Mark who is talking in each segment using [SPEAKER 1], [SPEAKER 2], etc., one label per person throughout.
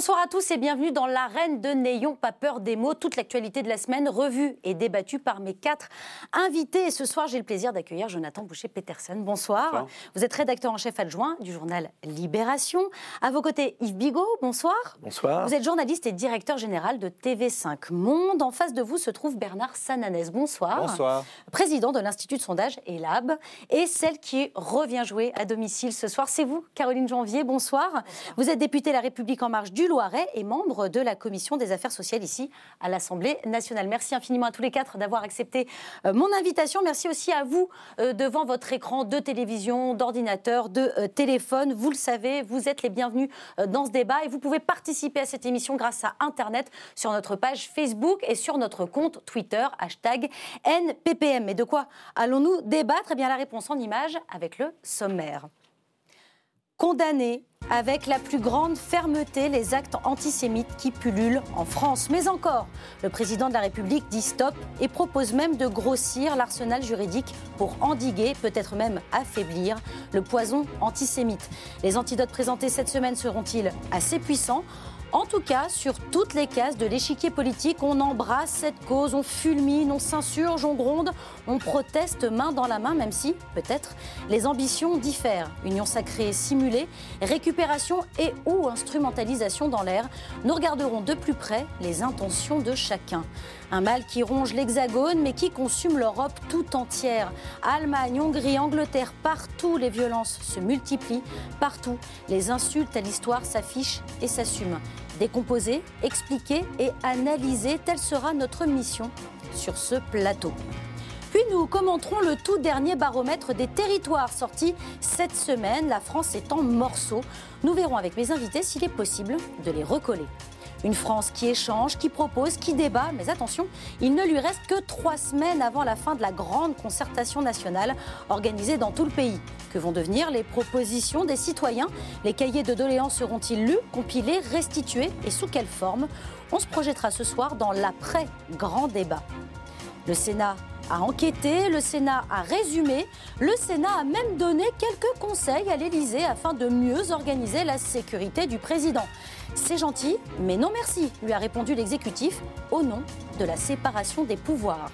[SPEAKER 1] Bonsoir à tous et bienvenue dans l'arène de N'ayons pas peur des mots. Toute l'actualité de la semaine revue et débattue par mes quatre invités. Et ce soir, j'ai le plaisir d'accueillir Jonathan Boucher-Peterson. Bonsoir. Vous êtes rédacteur en chef adjoint du journal Libération. À vos côtés, Yves Bigot. Bonsoir.
[SPEAKER 2] Bonsoir.
[SPEAKER 1] Vous êtes journaliste et directeur général de TV5 Monde. En face de vous se trouve Bernard Sananès. Bonsoir.
[SPEAKER 2] Bonsoir.
[SPEAKER 1] Président de l'Institut de sondage ELAB. Et celle qui revient jouer à domicile ce soir, c'est vous, Caroline Janvier. Bonsoir. Vous êtes députée La République en marche du Loiret et membre de la commission des affaires sociales ici à l'Assemblée nationale. Merci infiniment à tous les quatre d'avoir accepté euh, mon invitation. Merci aussi à vous euh, devant votre écran de télévision, d'ordinateur, de euh, téléphone. Vous le savez, vous êtes les bienvenus dans ce débat et vous pouvez participer à cette émission grâce à Internet sur notre page Facebook et sur notre compte Twitter, hashtag NPPM. Mais de quoi allons-nous débattre? Eh bien, la réponse en image avec le sommaire condamner avec la plus grande fermeté les actes antisémites qui pullulent en France. Mais encore, le président de la République dit stop et propose même de grossir l'arsenal juridique pour endiguer, peut-être même affaiblir, le poison antisémite. Les antidotes présentés cette semaine seront-ils assez puissants? En tout cas, sur toutes les cases de l'échiquier politique, on embrasse cette cause, on fulmine, on s'insurge, on gronde, on proteste main dans la main, même si, peut-être, les ambitions diffèrent. Union sacrée simulée, récupération et ou instrumentalisation dans l'air. Nous regarderons de plus près les intentions de chacun. Un mal qui ronge l'Hexagone, mais qui consume l'Europe tout entière. Allemagne, Hongrie, Angleterre, partout les violences se multiplient, partout les insultes à l'histoire s'affichent et s'assument. Décomposer, expliquer et analyser, telle sera notre mission sur ce plateau. Puis nous commenterons le tout dernier baromètre des territoires sorti cette semaine. La France est en morceaux. Nous verrons avec mes invités s'il est possible de les recoller. Une France qui échange, qui propose, qui débat, mais attention, il ne lui reste que trois semaines avant la fin de la grande concertation nationale organisée dans tout le pays. Que vont devenir les propositions des citoyens? Les cahiers de doléances seront-ils lus, compilés, restitués et sous quelle forme? On se projettera ce soir dans l'après-grand débat. Le Sénat a enquêté, le Sénat a résumé, le Sénat a même donné quelques conseils à l'Élysée afin de mieux organiser la sécurité du président. C'est gentil, mais non merci, lui a répondu l'exécutif au nom de la séparation des pouvoirs.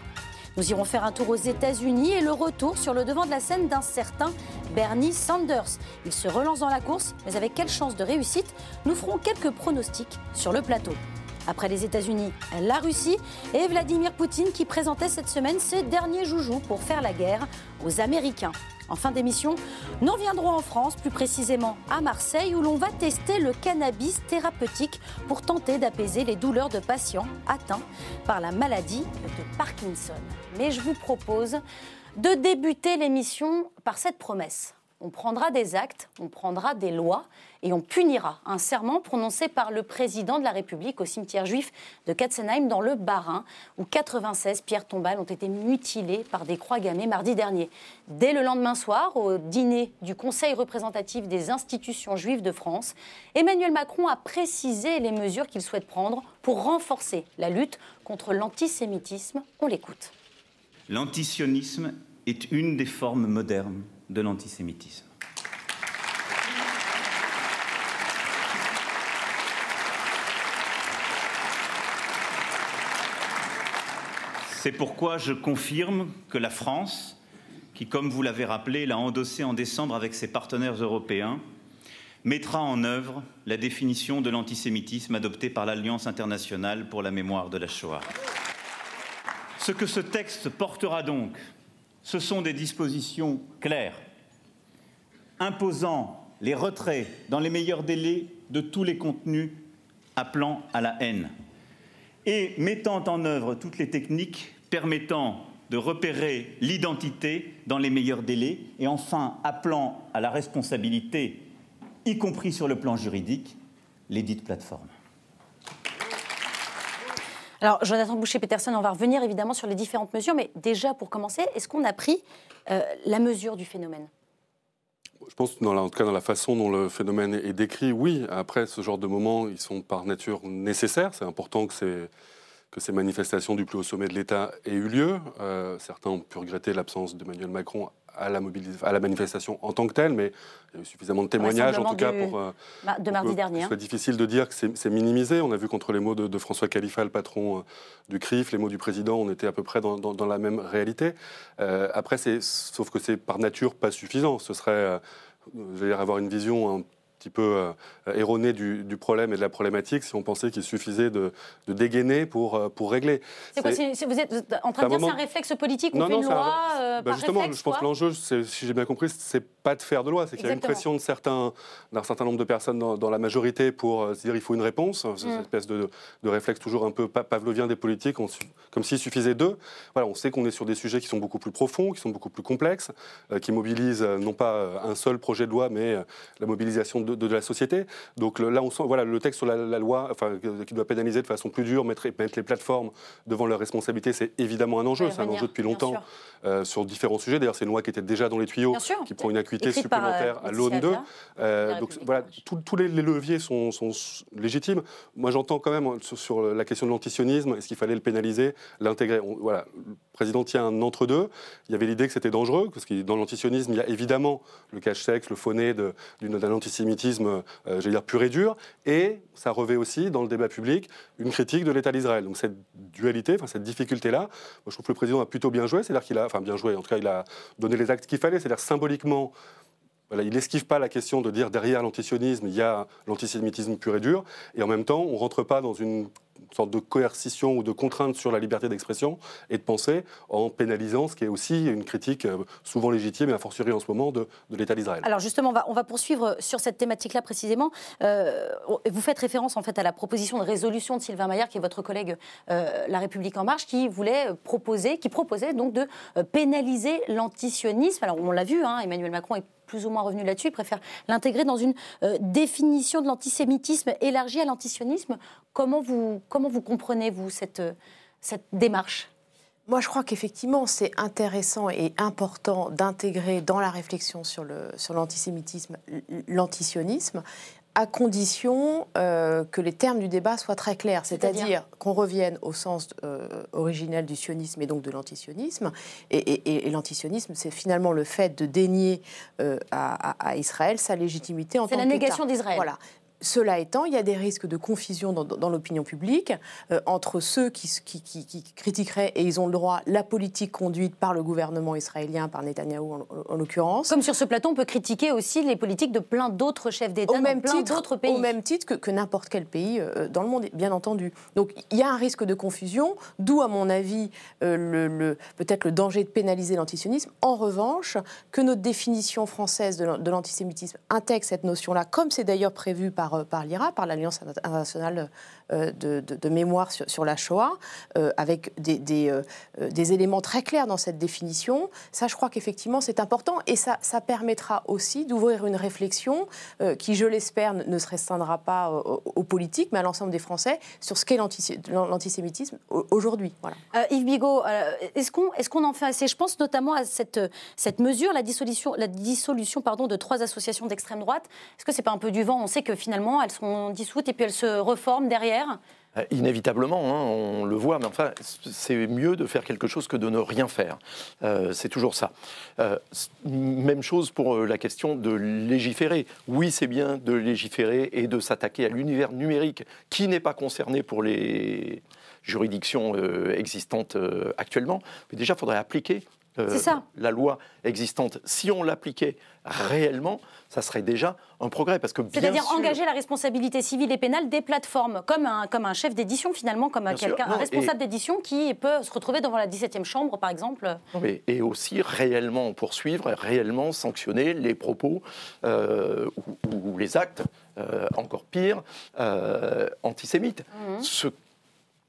[SPEAKER 1] Nous irons faire un tour aux États-Unis et le retour sur le devant de la scène d'un certain Bernie Sanders. Il se relance dans la course, mais avec quelle chance de réussite? Nous ferons quelques pronostics sur le plateau. Après les États-Unis, la Russie et Vladimir Poutine qui présentait cette semaine ses derniers joujoux pour faire la guerre aux Américains. En fin d'émission, nous reviendrons en France, plus précisément à Marseille, où l'on va tester le cannabis thérapeutique pour tenter d'apaiser les douleurs de patients atteints par la maladie de Parkinson. Mais je vous propose de débuter l'émission par cette promesse. On prendra des actes, on prendra des lois et on punira un serment prononcé par le président de la République au cimetière juif de Katzenheim dans le Bas-Rhin, où 96 pierres tombales ont été mutilées par des croix gammées mardi dernier. Dès le lendemain soir, au dîner du Conseil représentatif des institutions juives de France, Emmanuel Macron a précisé les mesures qu'il souhaite prendre pour renforcer la lutte contre l'antisémitisme. On l'écoute.
[SPEAKER 3] L'antisionisme est une des formes modernes de l'antisémitisme. C'est pourquoi je confirme que la France, qui, comme vous l'avez rappelé, l'a endossé en décembre avec ses partenaires européens, mettra en œuvre la définition de l'antisémitisme adoptée par l'Alliance internationale pour la mémoire de la Shoah. Ce que ce texte portera donc, ce sont des dispositions claires, imposant les retraits dans les meilleurs délais de tous les contenus appelant à la haine et mettant en œuvre toutes les techniques permettant de repérer l'identité dans les meilleurs délais et enfin appelant à la responsabilité, y compris sur le plan juridique, les dites plateformes.
[SPEAKER 1] Alors, Jonathan Boucher-Peterson, on va revenir évidemment sur les différentes mesures, mais déjà pour commencer, est-ce qu'on a pris euh, la mesure du phénomène?
[SPEAKER 4] Je pense, dans en tout cas dans la façon dont le phénomène est décrit, oui. Après, ce genre de moments, ils sont par nature nécessaires. C'est important que, que ces manifestations du plus haut sommet de l'État aient eu lieu. certains ont pu regretter l'absence d'Emmanuel Macron à la, à la manifestation en tant que telle, mais il y a eu suffisamment de témoignages, en tout cas, pour.
[SPEAKER 1] Euh, de mardi dernier.
[SPEAKER 4] C'est difficile de dire que c'est minimisé. On a vu contre les mots de, François Khalifa, le patron euh, du CRIF, les mots du président, on était à peu près dans, la même réalité. Euh, après, sauf que c'est par nature pas suffisant. Ce serait. dire, avoir une vision petit peu euh, erroné du, problème et de la problématique si on pensait qu'il suffisait de, dégainer pour, euh, pour régler.
[SPEAKER 1] C'est quoi Vous êtes en train de dire que c'est un réflexe politique On fait une loi euh, bah
[SPEAKER 4] Justement,
[SPEAKER 1] je
[SPEAKER 4] pense que l'enjeu, si j'ai bien compris, c'est pas de faire de loi, c'est qu'il y a une pression de certains, d'un certain nombre de personnes dans, la majorité pour se dire il faut une réponse. C'est mm. cette espèce de, réflexe toujours un peu pavlovien des politiques, comme s'il suffisait d'eux. Voilà, on sait qu'on est sur des sujets qui sont beaucoup plus profonds, qui sont beaucoup plus complexes, qui mobilisent non pas un seul projet de loi, mais la mobilisation de, de, la société. Donc là, on sent, voilà, le texte sur la, loi, enfin, qui doit pénaliser de façon plus dure, mettre, mettre les plateformes devant leurs responsabilités, c'est évidemment un enjeu. c'est un enjeu depuis longtemps euh, sur différents sujets. D'ailleurs, c'est une loi qui était déjà dans les tuyaux, qui prend une acuité supplémentaire euh, à l'aune d'eux. Euh, donc voilà, tous les, leviers sont, légitimes. Moi, j'entends quand même sur, la question de l'antisionisme, est-ce qu'il fallait le pénaliser, l'intégrer? Voilà, le président tient un entre-deux. Il y avait l'idée que c'était dangereux, parce que dans l'antisionisme, il y a évidemment le cache-sexe, le faux-nez d'un antisémitisme, j'allais dire, pur et dur, et ça revêt aussi dans le débat public une critique de l'État d'Israël. Donc cette dualité, enfin cette difficulté-là, je trouve que le président a plutôt bien joué, c'est-à-dire qu'il a, enfin bien joué, en tout cas il a donné les actes qu'il fallait, c'est-à-dire symboliquement, voilà, il n'esquive pas la question de dire derrière l'antisionisme, il y a l'antisémitisme pur et dur, et en même temps, on rentre pas dans une sorte de coercition ou de contrainte sur la liberté d'expression et de penser en pénalisant ce qui est aussi une critique euh, souvent légitime et a fortiori en ce moment de, l'État d'Israël.
[SPEAKER 1] Alors justement, on va, poursuivre sur cette thématique-là précisément. Euh, vous faites référence en fait à la proposition de résolution de Sylvain Maillard, qui est votre collègue euh, La République en Marche, qui voulait proposer, qui proposait donc de pénaliser l'antisionisme. Alors on l'a vu, hein, Emmanuel Macron est plus ou moins revenu là-dessus, il préfère l'intégrer dans une définition de l'antisémitisme élargie à l'antisionisme. Comment vous, comment vous comprenez, vous, cette, cette démarche?
[SPEAKER 2] Moi, je crois qu'effectivement, c'est intéressant et important d'intégrer dans la réflexion sur l'antisémitisme sur l'antisionisme, à condition euh, que les termes du débat soient très clairs, c'est-à-dire qu'on revienne au sens euh, originel du sionisme et donc de l'antisionisme. Et, l'antisionisme, c'est finalement le fait de dénier euh, à, à, Israël sa légitimité en tant
[SPEAKER 1] qu'État. C'est la négation d'Israël.
[SPEAKER 2] Voilà. Cela étant, il y a des risques de confusion dans, l'opinion publique euh, entre ceux qui, critiqueraient, et ils ont le droit, la politique conduite par le gouvernement israélien, par Netanyahou en, l'occurrence.
[SPEAKER 1] Comme sur ce plateau, on peut critiquer aussi les politiques de plein d'autres chefs d'État dans plein d'autres pays.
[SPEAKER 2] Au même titre que, n'importe quel pays euh, dans le monde, bien entendu. Donc il y a un risque de confusion, d'où, à mon avis, euh, le, peut-être le danger de pénaliser l'antisionisme. En revanche, que notre définition française de l'antisémitisme intègre cette notion-là, comme c'est d'ailleurs prévu par par, par l'IRA, par l'Alliance internationale euh, de, mémoire sur, la Shoah, euh, avec des, euh, des, éléments très clairs dans cette définition. Ça, je crois qu'effectivement, c'est important et ça, ça permettra aussi d'ouvrir une réflexion qui, je l'espère, ne se restreindra pas aux, politiques, mais à l'ensemble des Français sur ce qu'est l'antisémitisme aujourd'hui. Voilà.
[SPEAKER 1] Yves Bigot, est-ce qu'on est qu'on en fait assez? Je pense notamment à cette, cette mesure, la dissolution, la dissolution pardon, de trois associations d'extrême droite. Est-ce que c'est pas un peu du vent? On sait que finalement, elles sont dissoutes et puis elles se reforment derrière
[SPEAKER 5] euh, inévitablement, hein, on le voit, mais enfin, c'est mieux de faire quelque chose que de ne rien faire. Euh, c'est toujours ça. Euh, même chose pour la question de légiférer. Oui, c'est bien de légiférer et de s'attaquer à l'univers numérique qui n'est pas concerné pour les juridictions existantes actuellement. Mais déjà, il faudrait appliquer la loi existante. Si on l'appliquait réellement, ça serait déjà un progrès. Parce que
[SPEAKER 1] C'est-à-dire engager la responsabilité civile et pénale des plateformes, comme un, comme un chef d'édition finalement, comme quelqu'un, un responsable d'édition qui peut se retrouver devant la 17e chambre, par exemple.
[SPEAKER 5] et aussi réellement poursuivre, réellement sanctionner les propos euh, ou, les actes, euh, encore pire, euh, antisémites. Mmh. Ce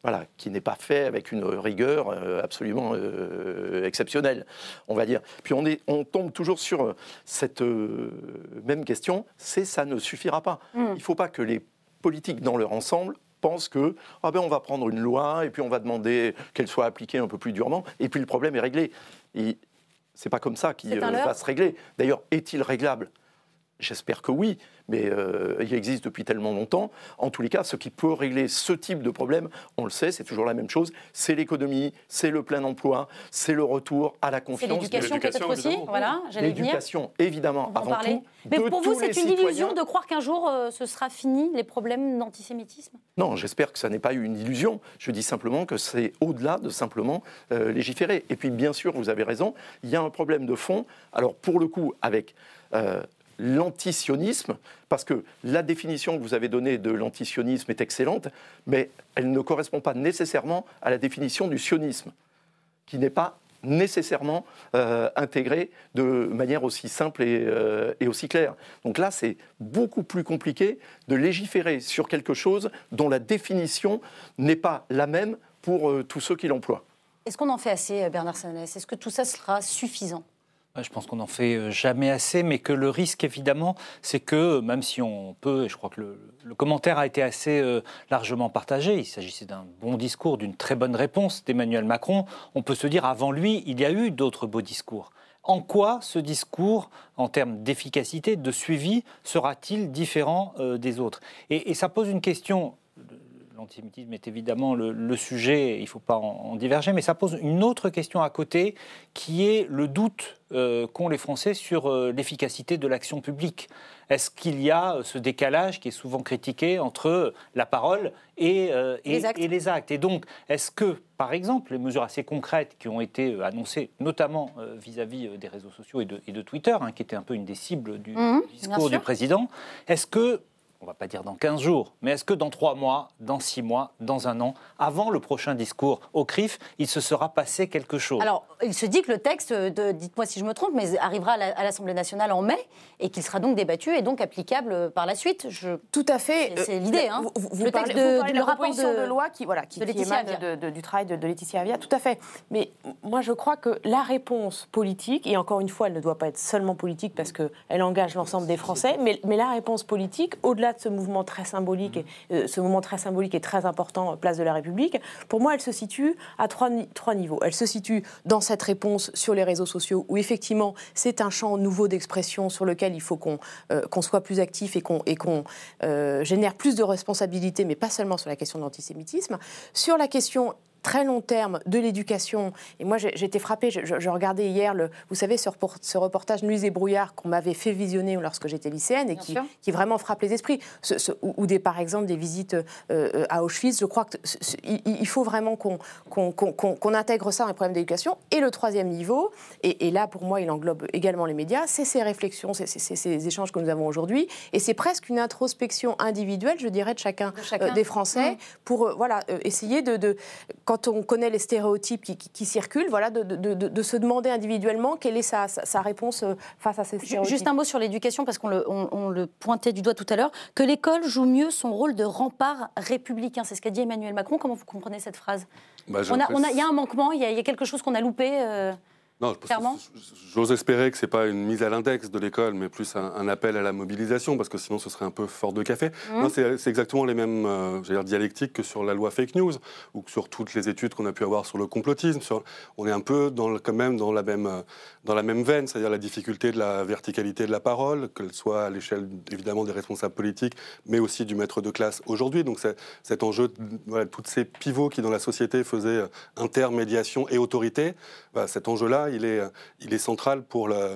[SPEAKER 5] voilà, qui n'est pas fait avec une rigueur euh, absolument euh, exceptionnelle, on va dire. Puis on, est, on tombe toujours sur euh, cette même question, c'est ça ne suffira pas. Mm. Il ne faut pas que les politiques dans leur ensemble pensent que ah ben on va prendre une loi et puis on va demander qu'elle soit appliquée un peu plus durement et puis le problème est réglé. C'est pas comme ça qu'il va se régler. D'ailleurs, est-il réglable? J'espère que oui, mais euh, il existe depuis tellement longtemps. En tous les cas, ce qui peut régler ce type de problème, on le sait, c'est toujours la même chose. C'est l'économie, c'est le plein emploi, c'est le retour à la confiance.
[SPEAKER 1] C'est l'éducation peut-être aussi, voilà,
[SPEAKER 5] L'éducation, évidemment, avant tout.
[SPEAKER 1] Mais pour vous, c'est une illusion de croire qu'un jour, euh, ce sera fini, les problèmes d'antisémitisme?
[SPEAKER 5] Non, j'espère que ça n'est pas une illusion. Je dis simplement que c'est au-delà de simplement euh, légiférer. Et puis, bien sûr, vous avez raison, il y a un problème de fond. Alors, pour le coup, avec l'antisionisme, parce que la définition que vous avez donnée de l'antisionisme est excellente, mais elle ne correspond pas nécessairement à la définition du sionisme, qui n'est pas nécessairement euh, intégrée de manière aussi simple euh, et, aussi claire. Donc là, c'est beaucoup plus compliqué de légiférer sur quelque chose dont la définition n'est pas la même pour euh, tous ceux qui l'emploient.
[SPEAKER 1] Est-ce qu'on en fait assez, Bernard Sanès? Est-ce que tout ça sera suffisant?
[SPEAKER 6] Je pense qu'on n'en fait euh, jamais assez, mais que le risque, évidemment, c'est que, même si on peut, et je crois que le, commentaire a été assez euh, largement partagé, il s'agissait d'un bon discours, d'une très bonne réponse d'Emmanuel Macron, on peut se dire, avant lui, il y a eu d'autres beaux discours. En quoi ce discours, en termes d'efficacité, de suivi, sera-t-il différent euh, des autres? Et, ça pose une question l'antisémitisme est évidemment le, sujet, il ne faut pas en, diverger, mais ça pose une autre question à côté, qui est le doute euh, qu'ont les Français sur euh, l'efficacité de l'action publique. Est-ce qu'il y a ce décalage qui est souvent critiqué entre la parole et, euh, les, actes. et, donc, est-ce que, par exemple, les mesures assez concrètes qui ont été annoncées, notamment vis-à-vis des réseaux sociaux et de, Twitter, hein, qui était un peu une des cibles du mmh, discours du président, est-ce que on ne va pas dire dans 15 jours, mais est-ce que dans 3 mois, dans 6 mois, dans un an, avant le prochain discours au CRIF, il se sera passé quelque chose?
[SPEAKER 1] Alors, il se dit que le texte, dites-moi si je me trompe, mais arrivera à l'Assemblée nationale en mai et qu'il sera donc débattu et donc applicable par la suite.
[SPEAKER 2] Je... Tout à fait.
[SPEAKER 1] C'est l'idée. Hein.
[SPEAKER 2] Vous, le texte de, de, la proposition de... loi qui, voilà, qui, émane du travail de, Laetitia Avia, tout à fait. Mais moi, je crois que la réponse politique, et encore une fois, elle ne doit pas être seulement politique parce qu'elle engage l'ensemble des Français, mais, mais la réponse politique, au-delà de ce mouvement très symbolique, euh, ce moment très symbolique et très important, euh, place de la République, pour moi, elle se situe à trois, trois niveaux. Elle se situe dans cette réponse sur les réseaux sociaux, où effectivement, c'est un champ nouveau d'expression sur lequel il faut qu'on euh, soit plus actif et qu'on qu'on génère plus de responsabilités, mais pas seulement sur la question de l'antisémitisme. Sur la question très long terme de l'éducation. Et moi, j'étais frappée, je, regardais hier, le, vous savez, ce, reportage Nuits et brouillard qu'on m'avait fait visionner lorsque j'étais lycéenne et qui, qui, vraiment frappe les esprits. ou, des, par exemple des visites euh, à Auschwitz. Je crois qu'il faut vraiment qu'on intègre ça dans les problèmes d'éducation. Et le troisième niveau, et, là pour moi il englobe également les médias, c'est ces réflexions, c'est ces échanges que nous avons aujourd'hui. Et c'est presque une introspection individuelle, je dirais, de chacun, euh, des Français mmh. pour euh, voilà, essayer de, de quand on connaît les stéréotypes qui, circulent, voilà, de, se demander individuellement quelle est sa, réponse euh, face à ces stéréotypes.
[SPEAKER 1] Juste un mot sur l'éducation, parce qu'on le, pointait du doigt tout à l'heure, que l'école joue mieux son rôle de rempart républicain. C'est ce qu'a dit Emmanuel Macron. Comment vous comprenez cette phrase? Bah, Il y a un manquement, il y, a quelque chose qu'on a loupé euh,
[SPEAKER 4] non, j'ose espérer que ce n'est pas une mise à l'index de l'école, mais plus un, appel à la mobilisation, parce que sinon ce serait un peu fort de café. Mmh. C'est exactement les mêmes euh, dire, dialectiques que sur la loi fake news, ou que sur toutes les études qu'on a pu avoir sur le complotisme. Sur, on est un peu dans, quand même dans la même, euh, dans la même veine, c'est-à-dire la difficulté de la verticalité de la parole, qu'elle soit à l'échelle évidemment des responsables politiques, mais aussi du maître de classe aujourd'hui. Donc cet enjeu, voilà, tous ces pivots qui dans la société faisaient euh, intermédiation et autorité, bah, cet enjeu-là, il est, central pour la,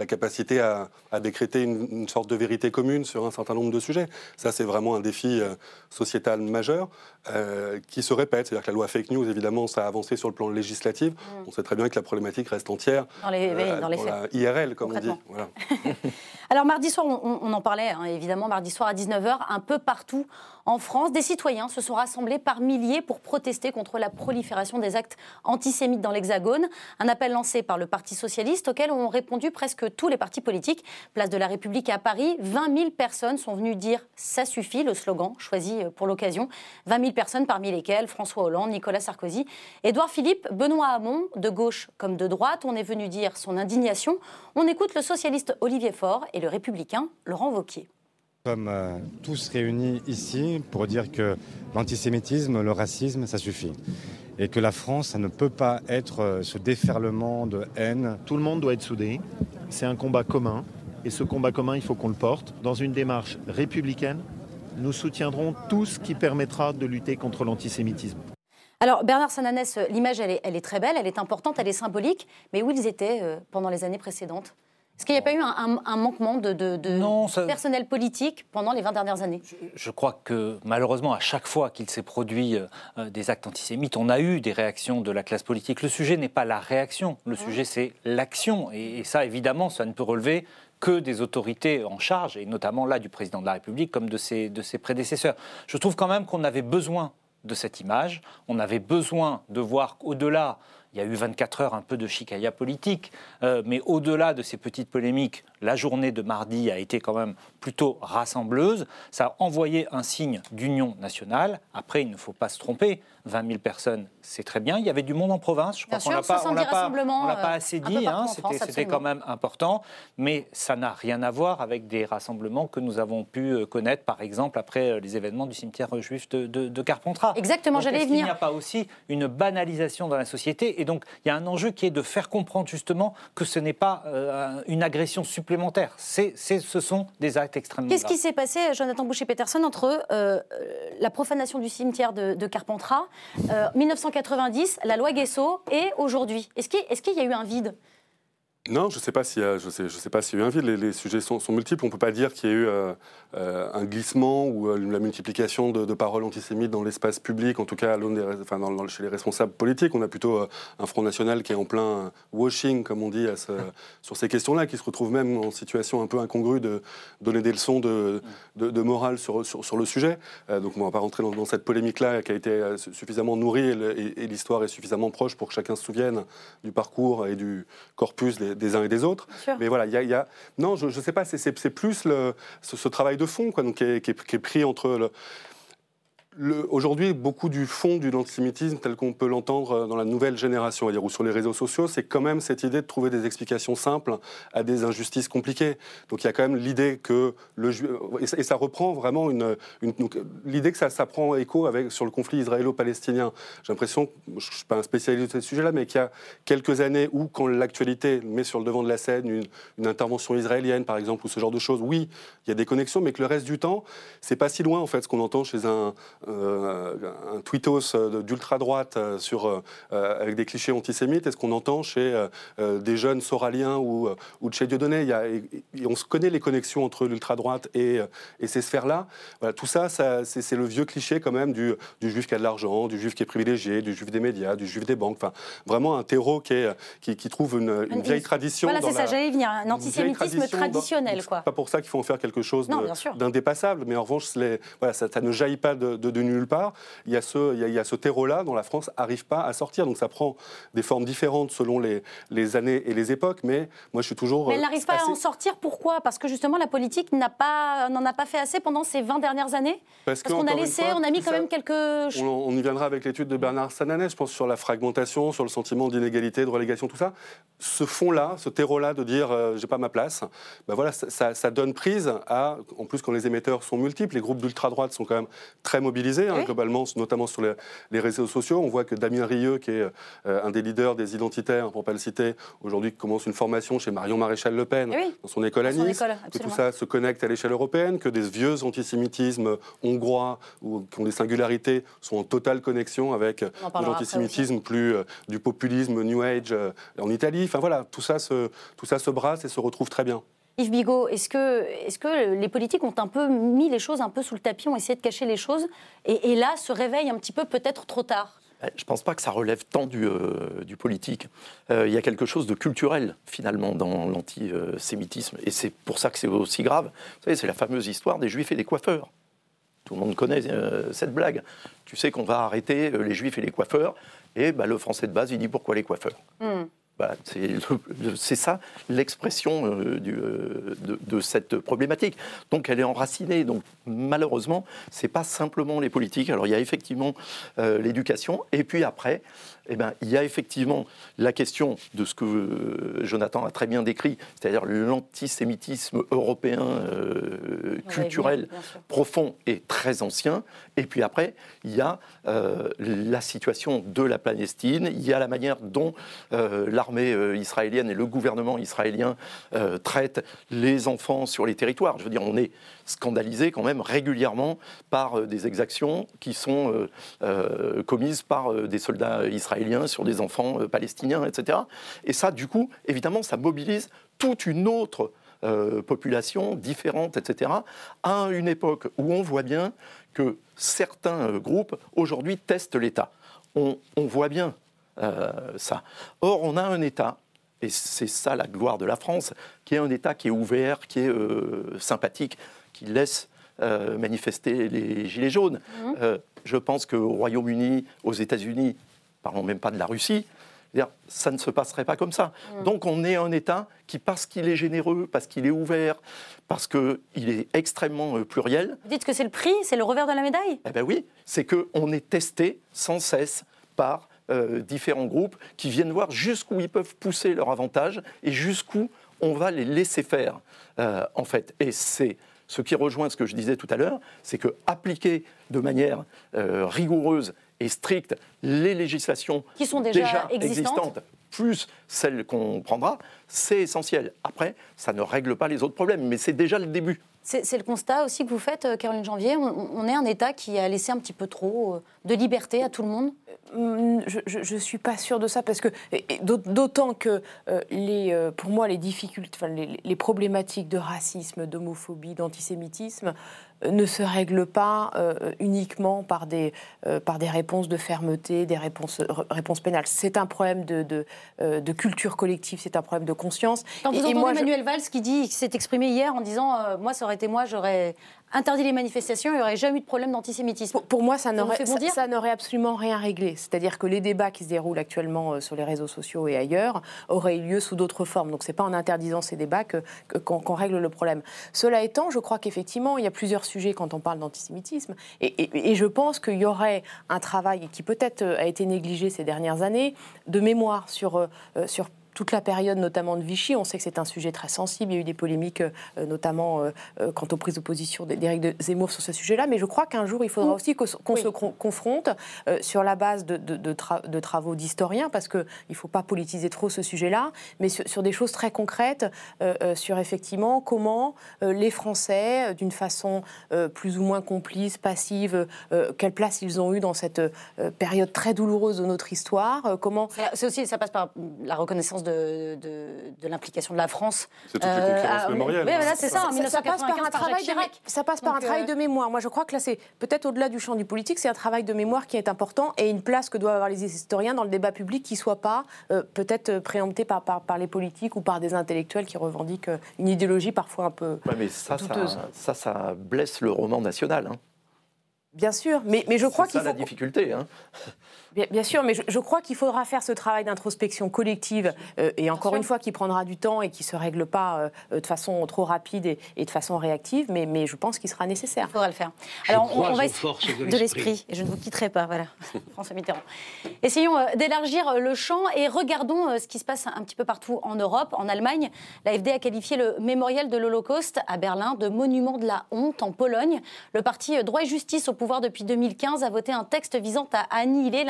[SPEAKER 4] la capacité à, décréter une, sorte de vérité commune sur un certain nombre de sujets. Ça, c'est vraiment un défi euh, sociétal majeur euh, qui se répète. C'est-à-dire que la loi fake news, évidemment, ça a avancé sur le plan législatif. Mm. On sait très bien que la problématique reste entière
[SPEAKER 1] dans, les, euh, dans, les
[SPEAKER 4] la IRL, comme on dit.
[SPEAKER 1] Alors, mardi soir, on, en parlait, hein, évidemment, mardi soir à 19h, un peu partout en France, des citoyens se sont rassemblés par milliers pour protester contre la prolifération des actes antisémites dans l'Hexagone. Un appel lancé par le Parti socialiste auquel ont répondu presque tous les partis politiques. Place de la République à Paris, 20 000 personnes sont venues dire ça suffit, le slogan choisi pour l'occasion. 20 000 personnes parmi lesquelles François Hollande, Nicolas Sarkozy, Édouard Philippe, Benoît Hamon, de gauche comme de droite. On est venu dire son indignation. On écoute le socialiste Olivier Faure et le républicain Laurent Vauquier.
[SPEAKER 7] Nous sommes euh, tous réunis ici pour dire que l'antisémitisme, le racisme, ça suffit. Et que la France, ça ne peut pas être euh, ce déferlement de haine.
[SPEAKER 8] Tout le monde doit être soudé. C'est un combat commun. Et ce combat commun, il faut qu'on le porte dans une démarche républicaine. Nous soutiendrons tout ce qui permettra de lutter contre l'antisémitisme.
[SPEAKER 1] Alors Bernard Sananès, l'image, elle est, très belle, elle est importante, elle est symbolique, mais où ils étaient euh, pendant les années précédentes? Est-ce qu'il n'y a pas eu un, manquement de, personnel politique pendant les 20 dernières années?
[SPEAKER 6] Je, crois que malheureusement, à chaque fois qu'il s'est produit euh, des actes antisémites, on a eu des réactions de la classe politique. Le sujet n'est pas la réaction, le sujet c'est l'action. Et, ça, évidemment, ça ne peut relever que des autorités en charge, et notamment là du président de la République comme de ses, de ses prédécesseurs. Je trouve quand même qu'on avait besoin de cette image, on avait besoin de voir qu'au-delà il y a eu 24 heures un peu de chicaya politique, euh, mais au-delà de ces petites polémiques, la journée de mardi a été quand même plutôt rassembleuse. Ça a envoyé un signe d'union nationale. Après, il ne faut pas se tromper. 20 000 personnes, c'est très bien. Il y avait du monde en province.
[SPEAKER 1] Je crois qu'on pas, on l'a pas,
[SPEAKER 6] pas, assez dit. Hein. C'était quand même important. Mais ça n'a rien à voir avec des rassemblements que nous avons pu euh, connaître, par exemple, après euh, les événements du cimetière juif de, de, Carpentras.
[SPEAKER 1] Exactement, j'allais venir.
[SPEAKER 6] Il n'y a pas aussi une banalisation dans la société? Et donc, il y a un enjeu qui est de faire comprendre justement que ce n'est pas euh, une agression supplémentaire. C'est, ce sont des actes extrêmement
[SPEAKER 1] Qu'est-ce qui s'est passé, Jonathan Boucher-Peterson, entre euh, la profanation du cimetière de, Carpentras, 1990, euh, la loi Guesso et aujourd'hui. Est-ce qu'il, est-ce qu'il y a eu un vide?
[SPEAKER 4] Non, je ne sais pas s'il y, a, je sais, je sais pas s'il y a eu un vide. Les, sujets sont, multiples. On ne peut pas dire qu'il y a eu euh, euh, un glissement ou euh, la multiplication de, paroles antisémites dans l'espace public, en tout cas enfin, dans, chez les responsables politiques. On a plutôt un Front National qui est en plein washing, comme on dit, sur ces questions-là, qui se retrouve même en situation un peu incongrue de donner des leçons de, morale sur, sur, le sujet. donc on ne va pas rentrer dans, cette polémique-là qui a été suffisamment nourrie et, l'histoire est suffisamment proche pour que chacun se souvienne du parcours et du corpus des des, uns et des autres. Mais voilà, il y, a, Non, je ne sais pas, c'est plus le, ce, travail de fond quoi, donc, qui, est, qui est pris entre le, Aujourd'hui, beaucoup du fond du l'antisémitisme, tel qu'on peut l'entendre euh, dans la nouvelle génération, dire, ou sur les réseaux sociaux, c'est quand même cette idée de trouver des explications simples à des injustices compliquées. Donc il y a quand même l'idée que le et ça reprend vraiment une, l'idée que ça, ça prend écho avec sur le conflit israélo-palestinien. J'ai l'impression, je ne suis pas un spécialiste de ce sujet-là, mais qu'il y a quelques années où, quand l'actualité met sur le devant de la scène une, intervention israélienne, par exemple, ou ce genre de choses, oui, il y a des connexions, mais que le reste du temps, c'est pas si loin en fait ce qu'on entend chez un un tweetos euh, d'ultra-droite euh, sur, avec des clichés antisémites et ce qu'on entend chez des jeunes soraliens ou, ou de chez Dieudonné? Il y a, on se connaît les connexions entre l'ultra-droite et, et, ces sphères-là. Voilà, tout ça, ça c'est le vieux cliché quand même du, du, juif qui a de l'argent, du juif qui est privilégié, du juif des médias, du juif des banques. Enfin, vraiment un terreau qui, est, qui, trouve une, vieille tradition.
[SPEAKER 1] Voilà, c'est ça, j'allais venir. Un antisémitisme traditionnel.
[SPEAKER 4] quoi. pas pour ça qu'il faut en faire quelque chose d'indépassable, mais en revanche, les, voilà, ça, ne jaillit pas de, de de nulle part, il y a ce, il y a, ce terreau-là dont la France n'arrive pas à sortir. Donc ça prend des formes différentes selon les, les années et les époques, mais moi je suis toujours.
[SPEAKER 1] Mais elle n'arrive pas à en sortir, pourquoi? Parce que justement la politique n'en pas, a pas fait assez pendant ces 20 dernières années? Parce, qu'on a laissé, on a mis quand même quelques.
[SPEAKER 4] On, on, y viendra avec l'étude de Bernard Sananès, je pense, sur la fragmentation, sur le sentiment d'inégalité, de relégation, tout ça. Ce fond-là, ce terreau-là de dire euh, j'ai pas ma place, ben voilà, ça, ça, donne prise à, en plus quand les émetteurs sont multiples, les groupes d'ultra-droite sont quand même très mobilisés Hein, globalement, notamment sur les, réseaux sociaux. On voit que Damien Rieu, qui est euh, un des leaders des identitaires, pour ne pas le citer, aujourd'hui commence une formation chez Marion Maréchal Le Pen, dans son école à Nice, que tout ça se connecte à l'échelle européenne, que des vieux antisémitismes hongrois ou qui ont des singularités sont en totale connexion avec l'antisémitisme plus euh, du populisme New Age euh, en Italie. Enfin voilà, tout ça, se, tout ça se brasse et se retrouve très bien.
[SPEAKER 1] Yves Bigot, est-ce que, est que les politiques ont un peu mis les choses un peu sous le tapis, ont essayé de cacher les choses, et, là se réveillent un petit peu peut-être trop tard?
[SPEAKER 5] Eh, je ne pense pas que ça relève tant du, euh, du politique. Euh, il y a quelque chose de culturel, finalement, dans l'antisémitisme. Et c'est pour ça que c'est aussi grave. Vous savez, c'est la fameuse histoire des juifs et des coiffeurs. Tout le monde connaît euh, cette blague. Tu sais qu'on va arrêter les juifs et les coiffeurs. Et bah, le français de base, il dit pourquoi les coiffeurs? Hmm. Bah, c'est ça l'expression euh, euh, de, cette problématique. Donc elle est enracinée. Donc malheureusement, c'est pas simplement les politiques. Alors il y a effectivement euh, l'éducation, et puis après, eh ben, il y a effectivement la question de ce que Jonathan a très bien décrit, c'est-à-dire l'antisémitisme européen culturel profond et très ancien. Et puis après, il y a la situation de la Palestine, il y a la manière dont l'armée l'armée israélienne et le gouvernement israélien traitent les enfants sur les territoires. Je veux dire, on est scandalisé quand même régulièrement par des exactions qui sont commises par des soldats israéliens sur des enfants palestiniens, etc. Et ça, du coup, évidemment, ça mobilise toute une autre euh, population différente, etc., à une époque où on voit bien que certains euh, groupes aujourd'hui testent l'État. On, voit bien euh, ça. Or, on a un État, et c'est ça la gloire de la France, qui est un État qui est ouvert, qui est sympathique, qui laisse manifester les gilets jaunes. Mmh. je pense qu'au Royaume-Uni, aux États-Unis, parlons même pas de la Russie, ça ne se passerait pas comme ça. Mm. Donc on est un État qui, parce qu'il est généreux, parce qu'il est ouvert, parce qu'il est extrêmement euh, pluriel.
[SPEAKER 1] Vous dites que c'est le prix, c'est le revers de la médaille?
[SPEAKER 5] Eh bien oui, c'est qu'on est testé sans cesse par euh, différents groupes qui viennent voir jusqu'où ils peuvent pousser leur avantage et jusqu'où on va les laisser faire, euh, en fait. Et c'est ce qui rejoint ce que je disais tout à l'heure, c'est que appliquer de manière rigoureuse et stricte les législations
[SPEAKER 1] qui sont déjà, existantes.
[SPEAKER 5] plus celles qu'on prendra, c'est essentiel. Après, ça ne règle pas les autres problèmes, mais c'est déjà le début.
[SPEAKER 1] C'est le constat aussi que vous faites, euh, Caroline Janvier. On, est un État qui a laissé un petit peu trop euh, de liberté à tout le monde
[SPEAKER 2] je ne suis pas sûre de ça parce que d'autant que les, pour moi les difficultés, enfin, les, problématiques de racisme, d'homophobie, d'antisémitisme ne se règlent pas uniquement par des, par des réponses de fermeté, des réponses, réponses pénales. C'est un problème de, de, de, culture collective, c'est un problème de conscience.
[SPEAKER 1] Quand vous et, entendez Manuel Valls qui dit, qui s'est exprimé hier en disant, moi ça aurait été moi, j'aurais interdit les manifestations, il n'y aurait jamais eu de problème d'antisémitisme.
[SPEAKER 2] Pour, moi, ça n'aurait, ça, n'aurait absolument rien réglé. C'est-à-dire que les débats qui se déroulent actuellement euh, sur les réseaux sociaux et ailleurs auraient eu lieu sous d'autres formes. Donc, ce n'est pas en interdisant ces débats que, qu'on, règle le problème. Cela étant, je crois qu'effectivement, il y a plusieurs sujets quand on parle d'antisémitisme. Et, et je pense qu'il y aurait un travail qui peut-être a été négligé ces dernières années de mémoire sur, euh, sur toute la période, notamment de Vichy. On sait que c'est un sujet très sensible. Il y a eu des polémiques, euh, notamment euh, euh, quant aux prises de position d'Éric de Zemmour sur ce sujet-là. Mais je crois qu'un jour, il faudra aussi qu'on se confronte sur la base de, de, travaux d'historiens, parce qu'il ne faut pas politiser trop ce sujet-là, mais sur, des choses très concrètes, sur effectivement comment les Français, d'une façon plus ou moins complice, passive, quelle place ils ont eu dans cette période très douloureuse de notre histoire. comment...
[SPEAKER 1] C'est aussi, ça passe par la reconnaissance de de, l'implication de la France.
[SPEAKER 4] C'est toutes les conférences
[SPEAKER 1] euh,
[SPEAKER 4] mémorielles.
[SPEAKER 1] Oui, voilà, c'est ça,
[SPEAKER 2] ça, passe par un travail de, ça passe par un travail de mémoire. Moi, je crois que là, c'est peut-être au-delà du champ du politique, c'est un travail de mémoire qui est important et une place que doivent avoir les historiens dans le débat public qui ne soit pas euh, peut-être préempté par, par, par, les politiques ou par des intellectuels qui revendiquent euh, une idéologie parfois un peu
[SPEAKER 5] ouais, mais ça, Ça, ça, blesse le roman national. Hein.
[SPEAKER 2] Bien sûr, mais, mais je crois qu'il
[SPEAKER 5] faut... C'est ça la difficulté. Hein.
[SPEAKER 2] Bien, sûr, mais je, crois qu'il faudra faire ce travail d'introspection collective, euh, et encore une fois, qui prendra du temps et qui ne se règle pas euh, de façon trop rapide et, de façon réactive, mais, mais je pense qu'il sera nécessaire.
[SPEAKER 1] Il faudra le faire. Alors, on, va de l'esprit, et je ne vous quitterai pas, voilà, François Mitterrand. Essayons euh, d'élargir le champ et regardons ce qui se passe un petit peu partout en Europe. En Allemagne, l'AFD a qualifié le mémorial de l'Holocauste à Berlin de monument de la honte. En Pologne, le parti Droit et Justice au pouvoir depuis 2015 a voté un texte visant à annihiler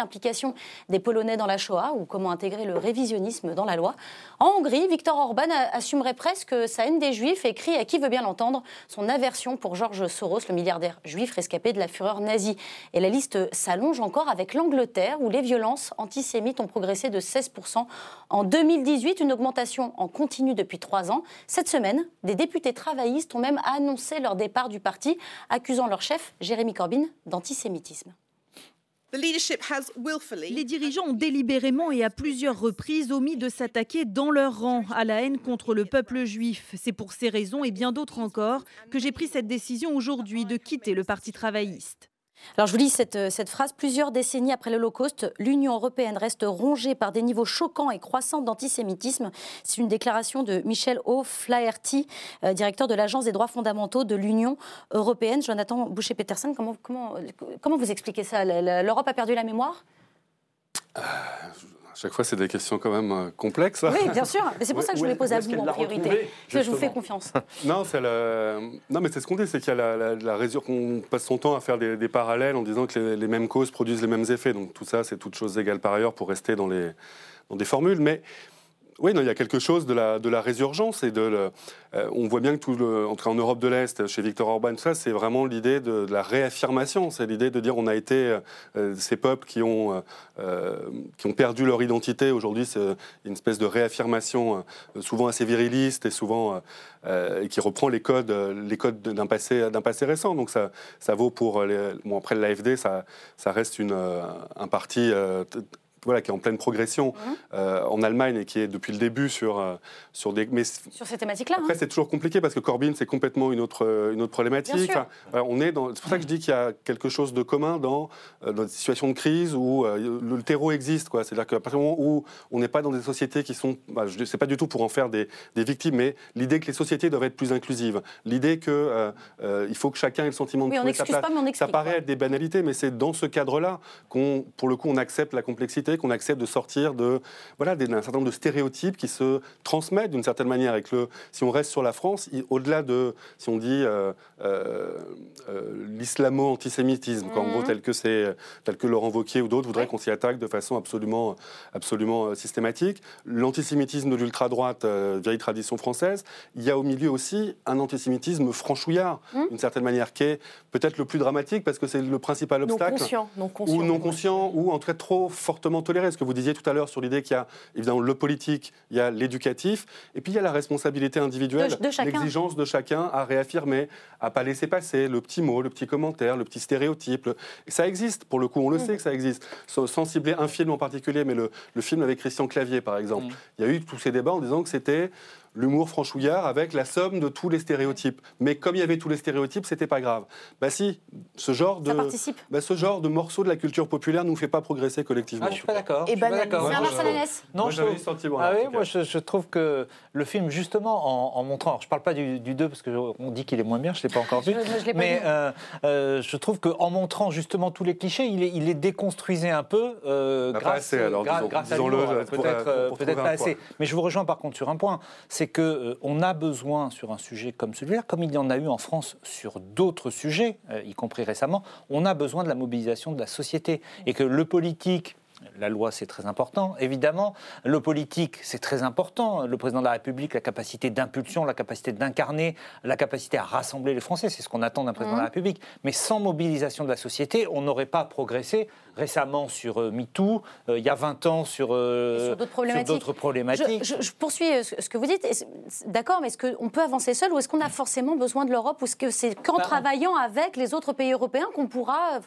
[SPEAKER 1] des Polonais dans la Shoah ou comment intégrer le révisionnisme dans la loi. En Hongrie, Viktor Orban assumerait presque sa haine des Juifs et crie à qui veut bien l'entendre son aversion pour George Soros, le milliardaire juif rescapé de la fureur nazie. Et la liste s'allonge encore avec l'Angleterre où les violences antisémites ont progressé de 16% en 2018, une augmentation en continu depuis trois ans. Cette semaine, des députés travaillistes ont même annoncé leur départ du parti, accusant leur chef, Jérémy Corbyn, d'antisémitisme.
[SPEAKER 9] Les dirigeants ont délibérément et à plusieurs reprises omis de s'attaquer dans leur rang à la haine contre le peuple juif. C'est pour ces raisons et bien d'autres encore que j'ai pris cette décision aujourd'hui de quitter le Parti travailliste.
[SPEAKER 1] Alors je vous lis cette, euh, cette phrase. Plusieurs décennies après l'Holocauste, l'Union européenne reste rongée par des niveaux choquants et croissants d'antisémitisme. C'est une déclaration de Michel O'Flaherty, euh, directeur de l'Agence des droits fondamentaux de l'Union européenne. Jonathan Boucher-Peterson, comment, comment, comment vous expliquez ça? L'Europe a perdu la mémoire?
[SPEAKER 4] Euh, chaque fois, c'est des questions quand même euh, complexes.
[SPEAKER 1] Oui, bien sûr. Mais c'est pour ça que je vous les pose à vous en priorité. je vous fais confiance.
[SPEAKER 4] non, non, mais c'est ce qu'on dit, c'est qu'il y a la, la, qu'on passe son temps à faire des, parallèles en disant que les, mêmes causes produisent les mêmes effets. Donc tout ça, c'est toute chose égale par ailleurs pour rester dans, les, dans des formules. Mais Oui, non, il y a quelque chose de la, résurgence et de. Euh, on voit bien que tout le, en Europe de l'Est, chez Victor Orban, ça, c'est vraiment l'idée de, la réaffirmation. C'est l'idée de dire on a été euh, ces peuples qui ont, euh, qui ont perdu leur identité. Aujourd'hui, c'est une espèce de réaffirmation souvent assez viriliste et souvent qui reprend les codes, les codes d'un passé, passé récent. Donc ça, ça vaut pour bon, après l'AFD, ça, ça reste une, un parti voilà, qui est en pleine progression mhm. euh, en Allemagne et qui est depuis le début sur, euh, sur des.
[SPEAKER 1] Mais sur ces thématiques-là.
[SPEAKER 4] Après,
[SPEAKER 1] hein.
[SPEAKER 4] c'est toujours compliqué parce que Corbyn, c'est complètement une autre, euh, une autre problématique. on est dans. C'est pour ça que je dis qu'il y a quelque chose de commun dans, dans des situations de crise où le terreau existe. Quoi. C'est-à-dire qu'à partir du moment où on n'est pas dans des sociétés qui sont. Bah, je sais pas du tout pour en faire des, des victimes, mais l'idée que les sociétés doivent être plus inclusives. L'idée que il faut que chacun ait le sentiment de
[SPEAKER 1] oui, sa place. Pas, mais on explique,
[SPEAKER 4] ça paraît être des banalités, mais c'est dans ce cadre-là qu'on, pour le coup, on accepte la complexité qu'on accepte de sortir de voilà d'un certain nombre de stéréotypes qui se transmettent d'une certaine manière. Et que le, si on reste sur la France, au-delà de si on dit euh, euh, euh, l'islamo-antisémitisme, en gros mhm. tel que c'est tel que Laurent Wauquiez ou d'autres voudraient qu'on s'y attaque de façon absolument absolument systématique, l'antisémitisme de l'ultra droite, vieille tradition française, il y a au milieu aussi un antisémitisme franchouillard, mhm. d'une certaine manière, qui est peut-être le plus dramatique parce que c'est le principal obstacle,
[SPEAKER 2] non conscient, non conscient,
[SPEAKER 4] ou non conscient, ou en tout cas trop fortement toléré. Ce que vous disiez tout à l'heure sur l'idée qu'il y a évidemment le politique, il y a l'éducatif, et puis il y a la responsabilité individuelle, l'exigence de chacun à réaffirmer, à pas laisser passer le petit mot, le petit commentaire, le petit stéréotype. Et ça existe, pour le coup, on le mm. sait que ça existe. Sans cibler un film en particulier, mais le, film avec Christian Clavier, par exemple. Mm. Il y a eu tous ces débats en disant que c'était l'humour franchouillard avec la somme de tous les stéréotypes. Mais comme il y avait tous les stéréotypes, c'était pas grave. Bah si, ce genre de, bah, ce genre de morceau de la culture populaire nous fait pas progresser collectivement.
[SPEAKER 6] Ah, je suis pas d'accord.
[SPEAKER 1] Et ben,
[SPEAKER 6] d'accord.
[SPEAKER 1] Non,
[SPEAKER 4] moi, j'avais sentiment.
[SPEAKER 6] Ah oui, moi je, trouve que le film justement en, montrant, alors, je parle pas du, 2 parce qu'on dit qu'il est moins bien, je l'ai pas encore vu, mais euh, euh, je trouve qu'en montrant justement tous les clichés, il est, il est un peu
[SPEAKER 4] euh, bah, grâce, alors, grâce à
[SPEAKER 6] peut-être peut-être pas assez. Mais je vous rejoins par contre sur un point, c'est qu'on euh, a besoin sur un sujet comme celui-là, comme il y en a eu en France sur d'autres sujets, euh, y compris récemment, on a besoin de la mobilisation de la société. Et que le politique la loi, c'est très important. Évidemment, le politique, c'est très important. Le président de la République, la capacité d'impulsion, la capacité d'incarner, la capacité à rassembler les Français, c'est ce qu'on attend d'un président de la mmh. République. Mais sans mobilisation de la société, on n'aurait pas progressé récemment sur euh, MeToo, euh, il y a 20 ans sur,
[SPEAKER 1] euh, d'autres problématiques. Je, poursuis ce que vous dites. D'accord, mais est-ce qu'on peut avancer seul ou est-ce qu'on a forcément besoin de l'Europe ou est-ce que c'est qu'en bah, travaillant avec les autres pays européens qu'on pourra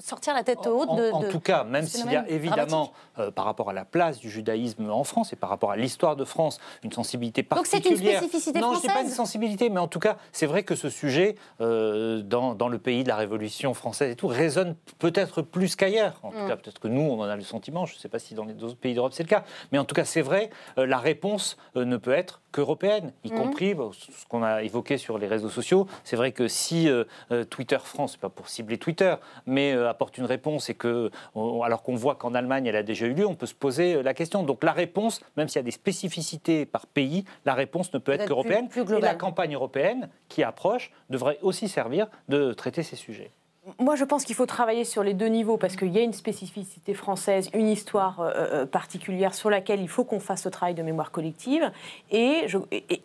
[SPEAKER 1] sortir la tête haute de.
[SPEAKER 6] En, tout cas, même s'il y a évidemment, euh, par rapport à la place du judaïsme en France et par rapport à l'histoire de France, une sensibilité particulière.
[SPEAKER 1] Donc c'est une spécificité
[SPEAKER 6] non,
[SPEAKER 1] française
[SPEAKER 6] Non, je pas une sensibilité, mais en tout cas, c'est vrai que ce sujet, euh, dans, dans, le pays de la Révolution française et tout, résonne peut-être plus qu'ailleurs. En tout mm. cas, peut-être que nous, on en a le sentiment. Je ne sais pas si dans les autres pays d'Europe c'est le cas. Mais en tout cas, c'est vrai, euh, la réponse ne peut être qu'européenne, y mm. compris ce qu'on a évoqué sur les réseaux sociaux. C'est vrai que si Twitter France, pas pour cibler Twitter, mais apporte une réponse et que, alors qu'on voit qu'en Allemagne, elle a déjà eu lieu, on peut se poser euh, la question. Donc la réponse, même s'il y a des spécificités par pays, la réponse ne peut être qu'européenne. Et la campagne européenne qui approche devrait aussi servir de traiter ces sujets.
[SPEAKER 2] Moi, je pense qu'il faut travailler sur les deux niveaux parce qu'il y a une spécificité française, une histoire euh, euh, particulière sur laquelle il faut qu'on fasse le travail de mémoire collective. Et,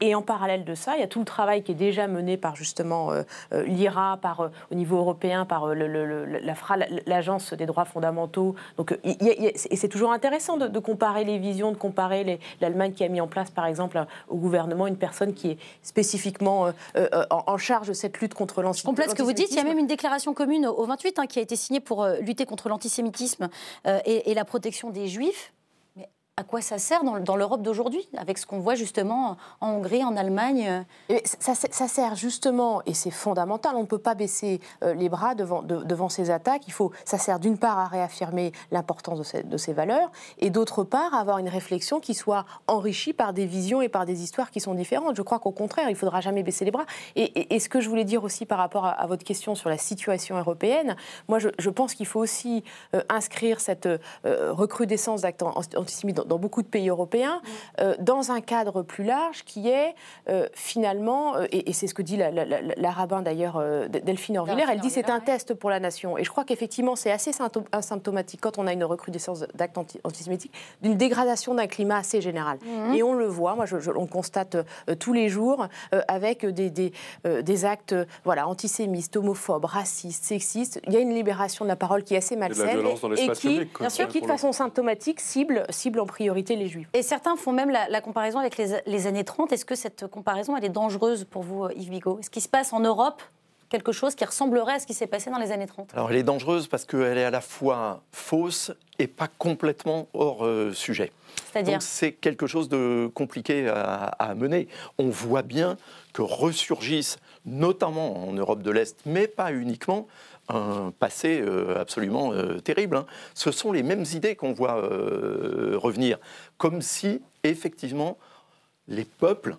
[SPEAKER 2] et, en parallèle de ça, il y a tout le travail qui est déjà mené par justement euh, l'IRA, par au niveau européen, par la FRA, l'Agence des droits fondamentaux. Donc, et c'est toujours intéressant de, comparer les visions, de comparer l'Allemagne qui a mis en place, par exemple, au gouvernement une personne qui est spécifiquement en, charge de cette lutte contre l'antisémitisme.
[SPEAKER 1] Complète ce que vous dites. Il y a même une déclaration commune au 28 hein, qui a été signée pour euh, lutter contre l'antisémitisme euh, et, la protection des juifs à quoi ça sert dans, l'Europe d'aujourd'hui, avec ce qu'on voit justement en Hongrie, en Allemagne
[SPEAKER 2] euh ça, sert justement, et c'est fondamental, on ne peut pas baisser euh, les bras devant, devant ces attaques. Il faut, ça sert d'une part à réaffirmer l'importance de ces, valeurs, et d'autre part à avoir une réflexion qui soit enrichie par des visions et par des histoires qui sont différentes. Je crois qu'au contraire, il ne faudra jamais baisser les bras. Et, ce que je voulais dire aussi par rapport à, votre question sur la situation européenne, moi je, pense qu'il faut aussi euh, inscrire cette recrudescence d'actes antisémites dans, beaucoup de pays européens, euh, dans un cadre plus large qui est euh, finalement, euh, et, c'est ce que dit la, la, rabbin d'ailleurs, Delphine Orviller, elle dit c'est un test pour la nation. Et je crois qu'effectivement c'est assez symptomatique quand on a une recrudescence d'actes antisémitiques, d'une dégradation d'un climat assez général. Mhm. Et on le voit, moi je, on constate tous les jours avec des, des, des, actes voilà, antisémites, homophobes, racistes, sexistes. Il y a une libération de la parole qui est assez malsaine et, qui, bien sûr, qui de façon symptomatique cible, cible en priorité les juifs.
[SPEAKER 1] Et certains font même la, comparaison avec les, les années 30. Est-ce que cette comparaison elle est dangereuse pour vous, Yves Bigot? Est-ce qu'il se passe en Europe quelque chose qui ressemblerait à ce qui s'est passé dans les années 30
[SPEAKER 5] Alors elle est dangereuse parce qu'elle est à la fois fausse et pas complètement hors euh, sujet. C'est-à-dire C'est quelque chose de compliqué à, mener. On voit bien que ressurgissent, notamment en Europe de l'Est, mais pas uniquement, un passé euh, absolument euh, terrible. Hein. Ce sont les mêmes idées qu'on voit revenir, comme si effectivement les peuples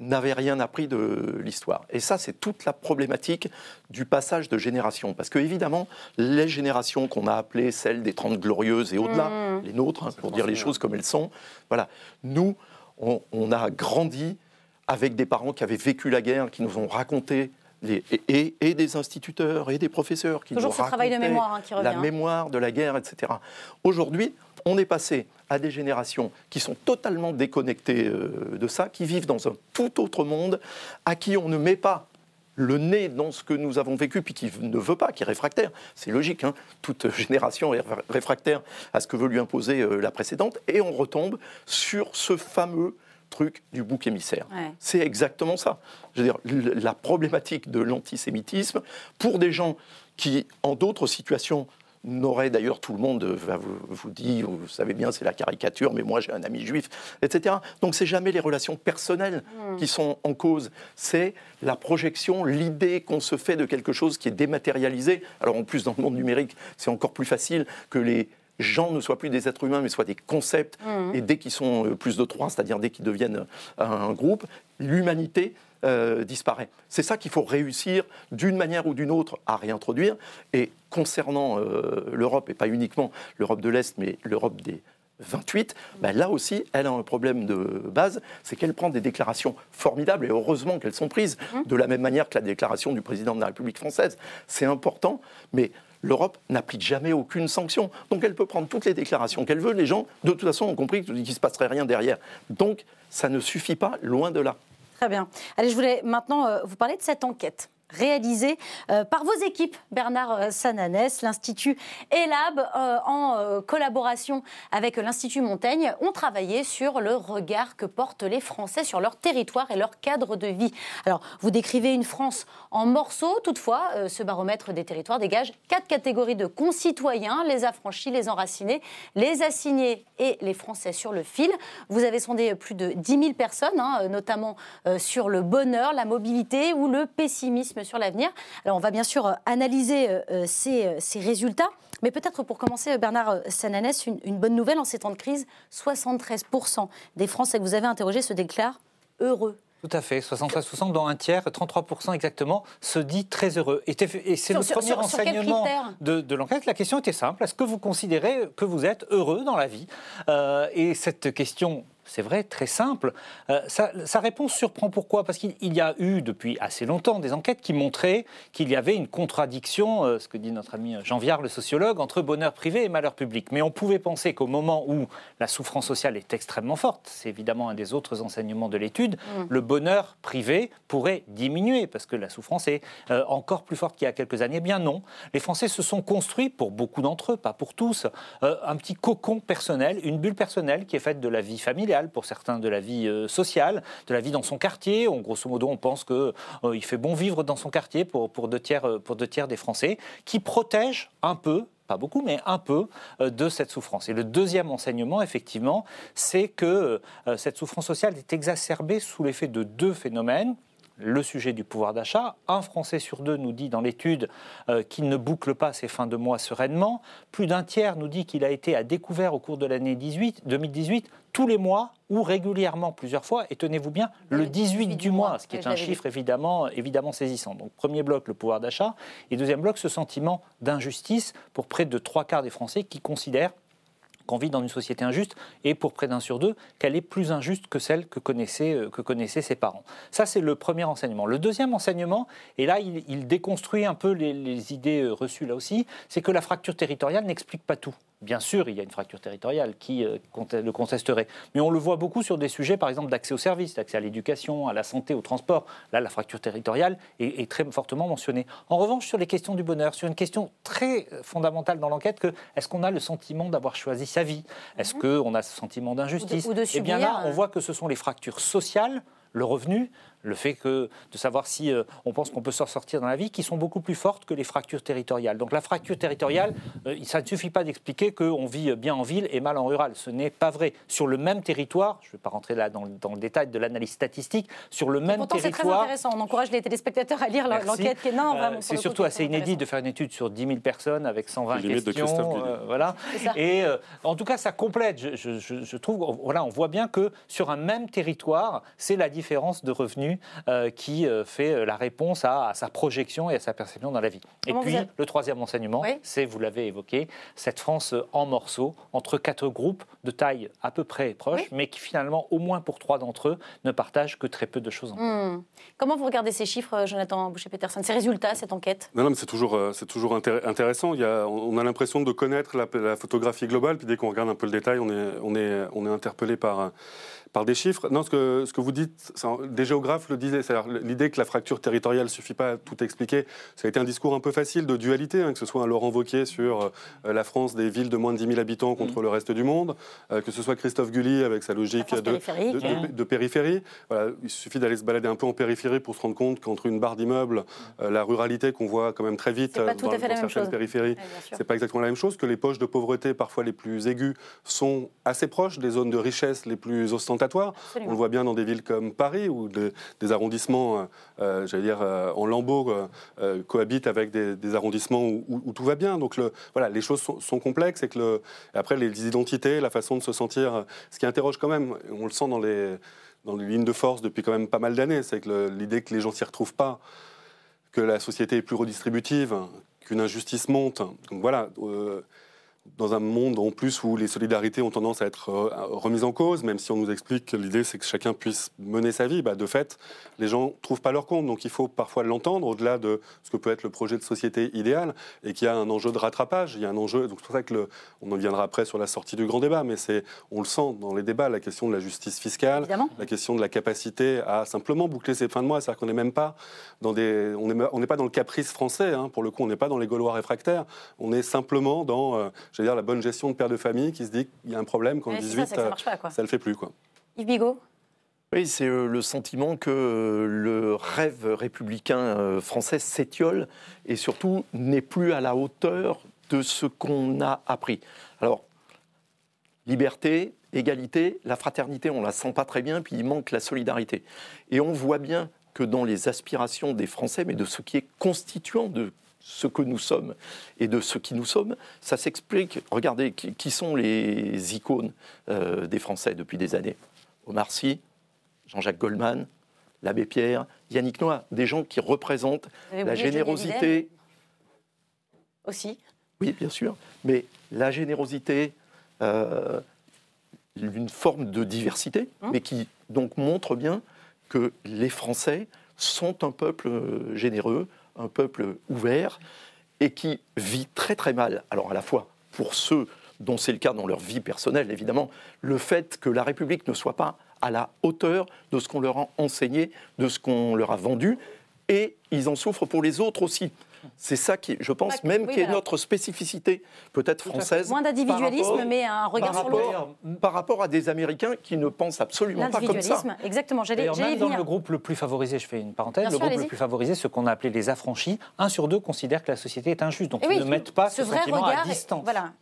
[SPEAKER 5] n'avaient rien appris de l'histoire. Et ça, c'est toute la problématique du passage de génération. Parce que, évidemment, les générations qu'on a appelées celles des Trente Glorieuses et au-delà, mmh. les nôtres, hein, pour dire les choses comme elles sont, voilà, nous, on, a grandi avec des parents qui avaient vécu la guerre, qui nous ont raconté les, et, et, des instituteurs et des professeurs qui
[SPEAKER 1] Toujours
[SPEAKER 5] nous ce
[SPEAKER 1] travail de mémoire hein, qui revient.
[SPEAKER 5] la mémoire de la guerre, etc. Aujourd'hui, on est passé à des générations qui sont totalement déconnectées euh, de ça, qui vivent dans un tout autre monde, à qui on ne met pas le nez dans ce que nous avons vécu, puis qui ne veut pas, qui est réfractaire. C'est logique, hein. toute génération est réfractaire à ce que veut lui imposer euh, la précédente, et on retombe sur ce fameux truc du bouc émissaire. C'est exactement ça. Je veux dire, la problématique de l'antisémitisme, pour des gens qui, en d'autres situations, n'aurait d'ailleurs tout le monde va vous, vous dit, vous savez bien, c'est la caricature, mais moi j'ai un ami juif, etc. Donc c'est jamais les relations personnelles hmm. qui sont en cause, c'est la projection, l'idée qu'on se fait de quelque chose qui est dématérialisé. Alors en plus dans le monde numérique, c'est encore plus facile que les gens ne soient plus des êtres humains, mais soient des concepts. Hmm. Et dès qu'ils sont euh, plus de trois, c'est-à-dire dès qu'ils deviennent un groupe, l'humanité euh, disparaît. C'est ça qu'il faut réussir d'une manière ou d'une autre à réintroduire. Et concernant euh, l'Europe, et pas uniquement l'Europe de l'Est, mais l'Europe des 28, ben là aussi, elle a un problème de base, c'est qu'elle prend des déclarations formidables, et heureusement qu'elles sont prises, mmh. de la même manière que la déclaration du président de la République française. C'est important, mais l'Europe n'applique jamais aucune sanction. Donc elle peut prendre toutes les déclarations qu'elle veut, les gens, de toute façon, ont compris qu'il ne se passerait rien derrière. Donc ça ne suffit pas, loin de là.
[SPEAKER 1] Très bien. Allez, je voulais maintenant euh, vous parler de cette enquête réalisé euh, par vos équipes, Bernard euh, Sananès, l'Institut ELAB, euh, en collaboration avec l'Institut Montaigne, ont travaillé sur le regard que portent les Français sur leur territoire et leur cadre de vie. Alors, vous décrivez une France en morceaux, toutefois, ce baromètre des territoires dégage quatre catégories de concitoyens, les affranchis, les enracinés, les assignés et les Français sur le fil. Vous avez sondé plus de 10 000 personnes, hein, notamment sur le bonheur, la mobilité ou le pessimisme sur l'avenir. Alors on va bien sûr euh, analyser euh, euh, ces, résultats, mais peut-être pour commencer, Bernard Sananès, une, bonne nouvelle en ces temps de crise, 73% des Français que vous avez interrogés se déclarent heureux.
[SPEAKER 6] Tout à fait, 73%, dont un tiers, 33% exactement, se dit très heureux. Et, c'est le premier enseignement de, l'enquête. La question était simple, est-ce que vous considérez que vous êtes heureux dans la vie? Et cette question c'est vrai, très simple. Euh, sa, réponse surprend pourquoi? Parce qu'il y a eu depuis assez longtemps des enquêtes qui montraient qu'il y avait une contradiction, euh, ce que dit notre ami Jean Viard, le sociologue, entre bonheur privé et malheur public. Mais on pouvait penser qu'au moment où la souffrance sociale est extrêmement forte, c'est évidemment un des autres enseignements de l'étude, mm. le bonheur privé pourrait diminuer parce que la souffrance est euh, encore plus forte qu'il y a quelques années. Eh bien non, les Français se sont construits, pour beaucoup d'entre eux, pas pour tous, un petit cocon personnel, une bulle personnelle qui est faite de la vie familiale pour certains de la vie euh, sociale, de la vie dans son quartier. On, grosso modo, on pense qu'il euh, fait bon vivre dans son quartier pour, pour, deux tiers, euh, pour deux tiers des Français, qui protège un peu pas beaucoup, mais un peu de cette souffrance. Et le deuxième enseignement, effectivement, c'est que cette souffrance sociale est exacerbée sous l'effet de deux phénomènes le sujet du pouvoir d'achat. Un Français sur deux nous dit dans l'étude euh, qu'il ne boucle pas ses fins de mois sereinement. Plus d'un tiers nous dit qu'il a été à découvert au cours de l'année 2018 tous les mois ou régulièrement plusieurs fois, et tenez-vous bien, le 18 du mois, ce qui est un chiffre évidemment, évidemment saisissant. Donc premier bloc, le pouvoir d'achat, et deuxième bloc, ce sentiment d'injustice pour près de trois quarts des Français qui considèrent qu'on vit dans une société injuste, et pour près d'un sur deux, qu'elle est plus injuste que celle que connaissaient, euh, ses parents. Ça, c'est le premier enseignement. Le deuxième enseignement, et là, il, déconstruit un peu les, les idées euh, reçues là aussi, c'est que la fracture territoriale n'explique pas tout. Bien sûr, il y a une fracture territoriale qui euh, le contesterait. Mais on le voit beaucoup sur des sujets, par exemple, d'accès aux services, d'accès à l'éducation, à la santé, au transport. Là, la fracture territoriale est, est, très fortement mentionnée. En revanche, sur les questions du bonheur, sur une question très fondamentale dans l'enquête, que est-ce qu'on a le sentiment d'avoir choisi sa vie? Est-ce mhm. qu'on a ce sentiment d'injustice? Eh bien là, on euh, voit que ce sont les fractures sociales le revenu, le fait que, de savoir si euh, on pense qu'on peut s'en sortir dans la vie, qui sont beaucoup plus fortes que les fractures territoriales. Donc la fracture territoriale, euh, ça ne suffit pas d'expliquer qu'on vit bien en ville et mal en rural. Ce n'est pas vrai. Sur le même territoire, je ne vais pas rentrer là dans, le détail de l'analyse statistique, sur le même
[SPEAKER 1] pourtant,
[SPEAKER 6] territoire...
[SPEAKER 1] c'est très intéressant. On encourage les téléspectateurs à lire l'enquête qui est non,
[SPEAKER 6] euh, C'est surtout assez inédit de faire une étude sur 10 000 personnes avec 120 questions. voilà. Et en tout cas, ça complète. Je, je, trouve, voilà, on voit bien que sur un même territoire, c'est la différence de revenus euh, qui euh, fait euh, la réponse à, sa projection et à sa perception dans la vie. et puis, le troisième enseignement, c'est, vous l'avez évoqué, cette France en morceaux, entre quatre groupes de taille à peu près proche, mais qui finalement, au moins pour trois d'entre eux, ne partagent que très peu de choses. En
[SPEAKER 1] hmm. Comment vous regardez ces chiffres, Jonathan Boucher-Peterson, ces résultats, cette enquête?
[SPEAKER 4] Non, non mais c'est toujours, c'est toujours intéressant. Il y a, on a l'impression de connaître la, la, photographie globale, puis dès qu'on regarde un peu le détail, on est, on est, on est interpellé par par des chiffres. Non, ce que, ce que vous dites, des géographes le disaient, c'est l'idée que la fracture territoriale ne suffit pas à tout expliquer. Ça a été un discours un peu facile de dualité, hein, que ce soit un Laurent Wauquiez sur euh, la France des villes de moins de 10 000 habitants contre mm. le reste du monde, euh, que ce soit Christophe Gulli avec sa logique de, de, périphérie. Voilà, il suffit d'aller se balader un peu en périphérie pour se rendre compte qu'entre une barre d'immeubles, euh, la ruralité qu'on voit quand même très vite
[SPEAKER 1] dans, dans certaines
[SPEAKER 4] périphéries, c'est pas exactement la même chose, que les poches de pauvreté parfois les plus aiguës sont assez proches des zones de richesse les plus On le voit bien dans des villes comme Paris, où des arrondissements, euh, euh, j'allais dire, euh, en lambeaux, cohabitent avec des, arrondissements où, tout va bien. Donc le, voilà, les choses sont, complexes et que le, après les identités, la façon de se sentir, ce qui interroge quand même, on le sent dans les, dans les lignes de force depuis quand même pas mal d'années, c'est que l'idée que les gens s'y retrouvent pas, que la société est plus redistributive, qu'une injustice monte. Donc voilà dans un monde en plus où les solidarités ont tendance à être euh, remises en cause, même si on nous explique que l'idée c'est que chacun puisse mener sa vie, bah, de fait, les gens ne trouvent pas leur compte. Donc il faut parfois l'entendre au-delà de ce que peut être le projet de société idéal et qu'il y a un enjeu de rattrapage. Il y a un enjeu, donc c'est pour ça que le, on en viendra après sur la sortie du grand débat, mais c'est, on le sent dans les débats, la question de la justice fiscale, la question de la capacité à simplement boucler ses fins de mois, c'est-à-dire qu'on n'est même pas dans des, on n'est on pas dans le caprice français, hein. pour le coup, on n'est pas dans les Gaulois réfractaires, on est simplement dans euh, à dire la bonne gestion de père de famille qui se dit qu'il y a un problème quand 18, ça, ne le fait plus. Quoi.
[SPEAKER 1] Yves Bigot?
[SPEAKER 5] Oui, c'est euh, le sentiment que euh, le rêve républicain euh, français s'étiole et surtout n'est plus à la hauteur de ce qu'on a appris. Alors, liberté, égalité, la fraternité, on la sent pas très bien, puis il manque la solidarité. Et on voit bien que dans les aspirations des Français, mais de ce qui est constituant de ce que nous sommes et de ce qui nous sommes, ça s'explique. Regardez, qui sont les icônes euh, des Français depuis des années. Omar Sy, Jean-Jacques Goldman, l'abbé Pierre, Yannick Noah, des gens qui représentent la générosité.
[SPEAKER 1] Aussi?
[SPEAKER 5] Oui, bien sûr, mais la générosité, euh, une forme de diversité, hein? mais qui donc montre bien que les Français sont un peuple euh, généreux, un peuple ouvert et qui vit très très mal. Alors à la fois pour ceux dont c'est le cas dans leur vie personnelle, évidemment, le fait que la République ne soit pas à la hauteur de ce qu'on leur a enseigné, de ce qu'on leur a vendu, et ils en souffrent pour les autres aussi. C'est ça qui, je pense, même qui est notre spécificité, peut-être française.
[SPEAKER 1] Moins d'individualisme, mais un regard sur l'autre.
[SPEAKER 5] Par rapport à des Américains qui ne pensent absolument pas comme ça.
[SPEAKER 1] Exactement, j'allais
[SPEAKER 6] même dans le groupe le plus favorisé, je fais une parenthèse, le groupe le plus favorisé, ce qu'on a appelé les affranchis, un sur deux considère que la société est injuste. Donc, eh ils ne mettent pas ce, sentiment à distance.
[SPEAKER 1] Voilà.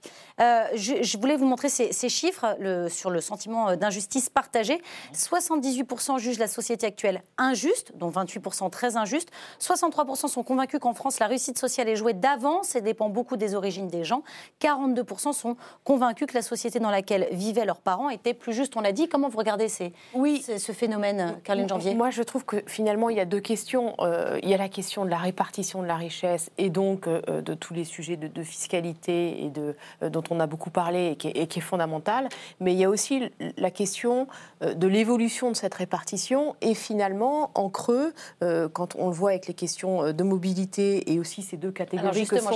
[SPEAKER 1] Euh, je, voulais vous montrer ces, chiffres le, sur le sentiment d'injustice partagé. 78% jugent la société actuelle injuste, dont 28% très injuste. 63% sont convaincus qu'en France, la réussite sociale est jouée d'avance et dépend beaucoup des origines des gens. 42% sont convaincus que la société dans laquelle vivaient leurs parents était plus juste. On l'a dit. Comment vous regardez ces, oui. ce phénomène, Caroline Janvier?
[SPEAKER 2] Moi, je trouve que finalement, il y a deux questions. Euh, il y a la question de la répartition de la richesse et donc euh, de tous les sujets de, fiscalité et de, euh, dont on a beaucoup parlé et qui, est, et qui est fondamentale. Mais il y a aussi la question de l'évolution de cette répartition et finalement, en creux, quand on le voit avec les questions de mobilité et aussi ces deux catégories que sont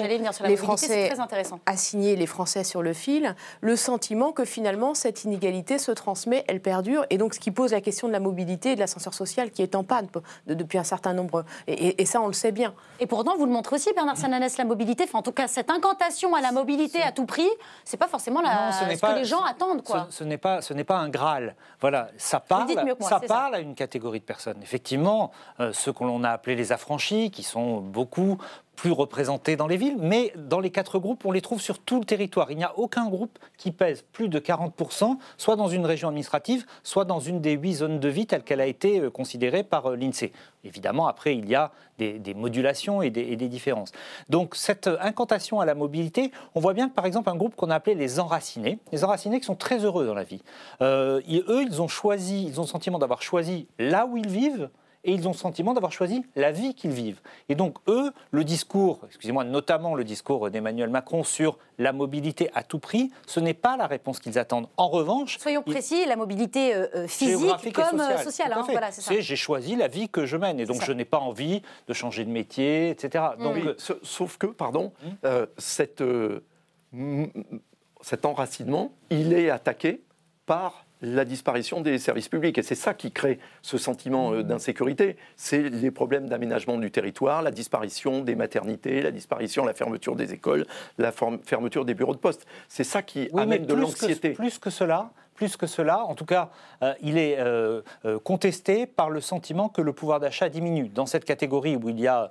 [SPEAKER 2] les Français assignés, les Français sur le fil, le sentiment que finalement cette inégalité se transmet, elle perdure, et donc ce qui pose la question de la mobilité et de l'ascenseur social qui est en panne depuis un certain nombre. Et, ça, on le sait bien.
[SPEAKER 1] Et pourtant, vous le montrez aussi, Bernard Sananès, la mobilité, enfin, en tout cas, cette incantation à la mobilité à tout prix, c'est pas forcément la, ce, que les gens attendent. Quoi.
[SPEAKER 6] Ce, n'est pas, ce pas un Graal. Voilà, ça parle, ça parle à une catégorie de personnes. Effectivement, euh, ceux que l'on a appelés les affranchis, qui sont beaucoup plus représentés dans les villes, mais dans les quatre groupes, on les trouve sur tout le territoire. Il n'y a aucun groupe qui pèse plus de 40%, soit dans une région administrative, soit dans une des huit zones de vie telle qu'elle a été euh, considérée par euh, l'INSEE. Évidemment, après, il y a des, modulations et des, différences. Donc, cette euh, incantation à la mobilité, on voit bien que, par exemple, un groupe qu'on a appelé les enracinés, les enracinés qui sont très heureux dans la vie, eux, ils ont choisi, ils ont le sentiment d'avoir choisi là où ils vivent, et ils ont le sentiment d'avoir choisi la vie qu'ils vivent. Et donc, eux, le discours, excusez-moi, notamment le discours d'Emmanuel Macron sur la mobilité à tout prix, ce n'est pas la réponse qu'ils attendent. En revanche.
[SPEAKER 1] Soyons précis, la mobilité euh, euh, physique comme euh, sociale. Hein, voilà,
[SPEAKER 6] c'est J'ai choisi la vie que je mène et donc je n'ai pas envie de changer de métier, etc.
[SPEAKER 5] Donc, sauf que, pardon, hum. cette, cet enracinement, il est attaqué par la disparition des services publics. Et c'est ça qui crée ce sentiment euh, d'insécurité. C'est les problèmes d'aménagement du territoire, la disparition des maternités, la disparition, la fermeture des écoles, la fermeture des bureaux de poste. C'est ça qui amène de l'anxiété.
[SPEAKER 6] Plus que cela, plus que cela, en tout cas, euh, il est euh, contesté par le sentiment que le pouvoir d'achat diminue. Dans cette catégorie où il y a,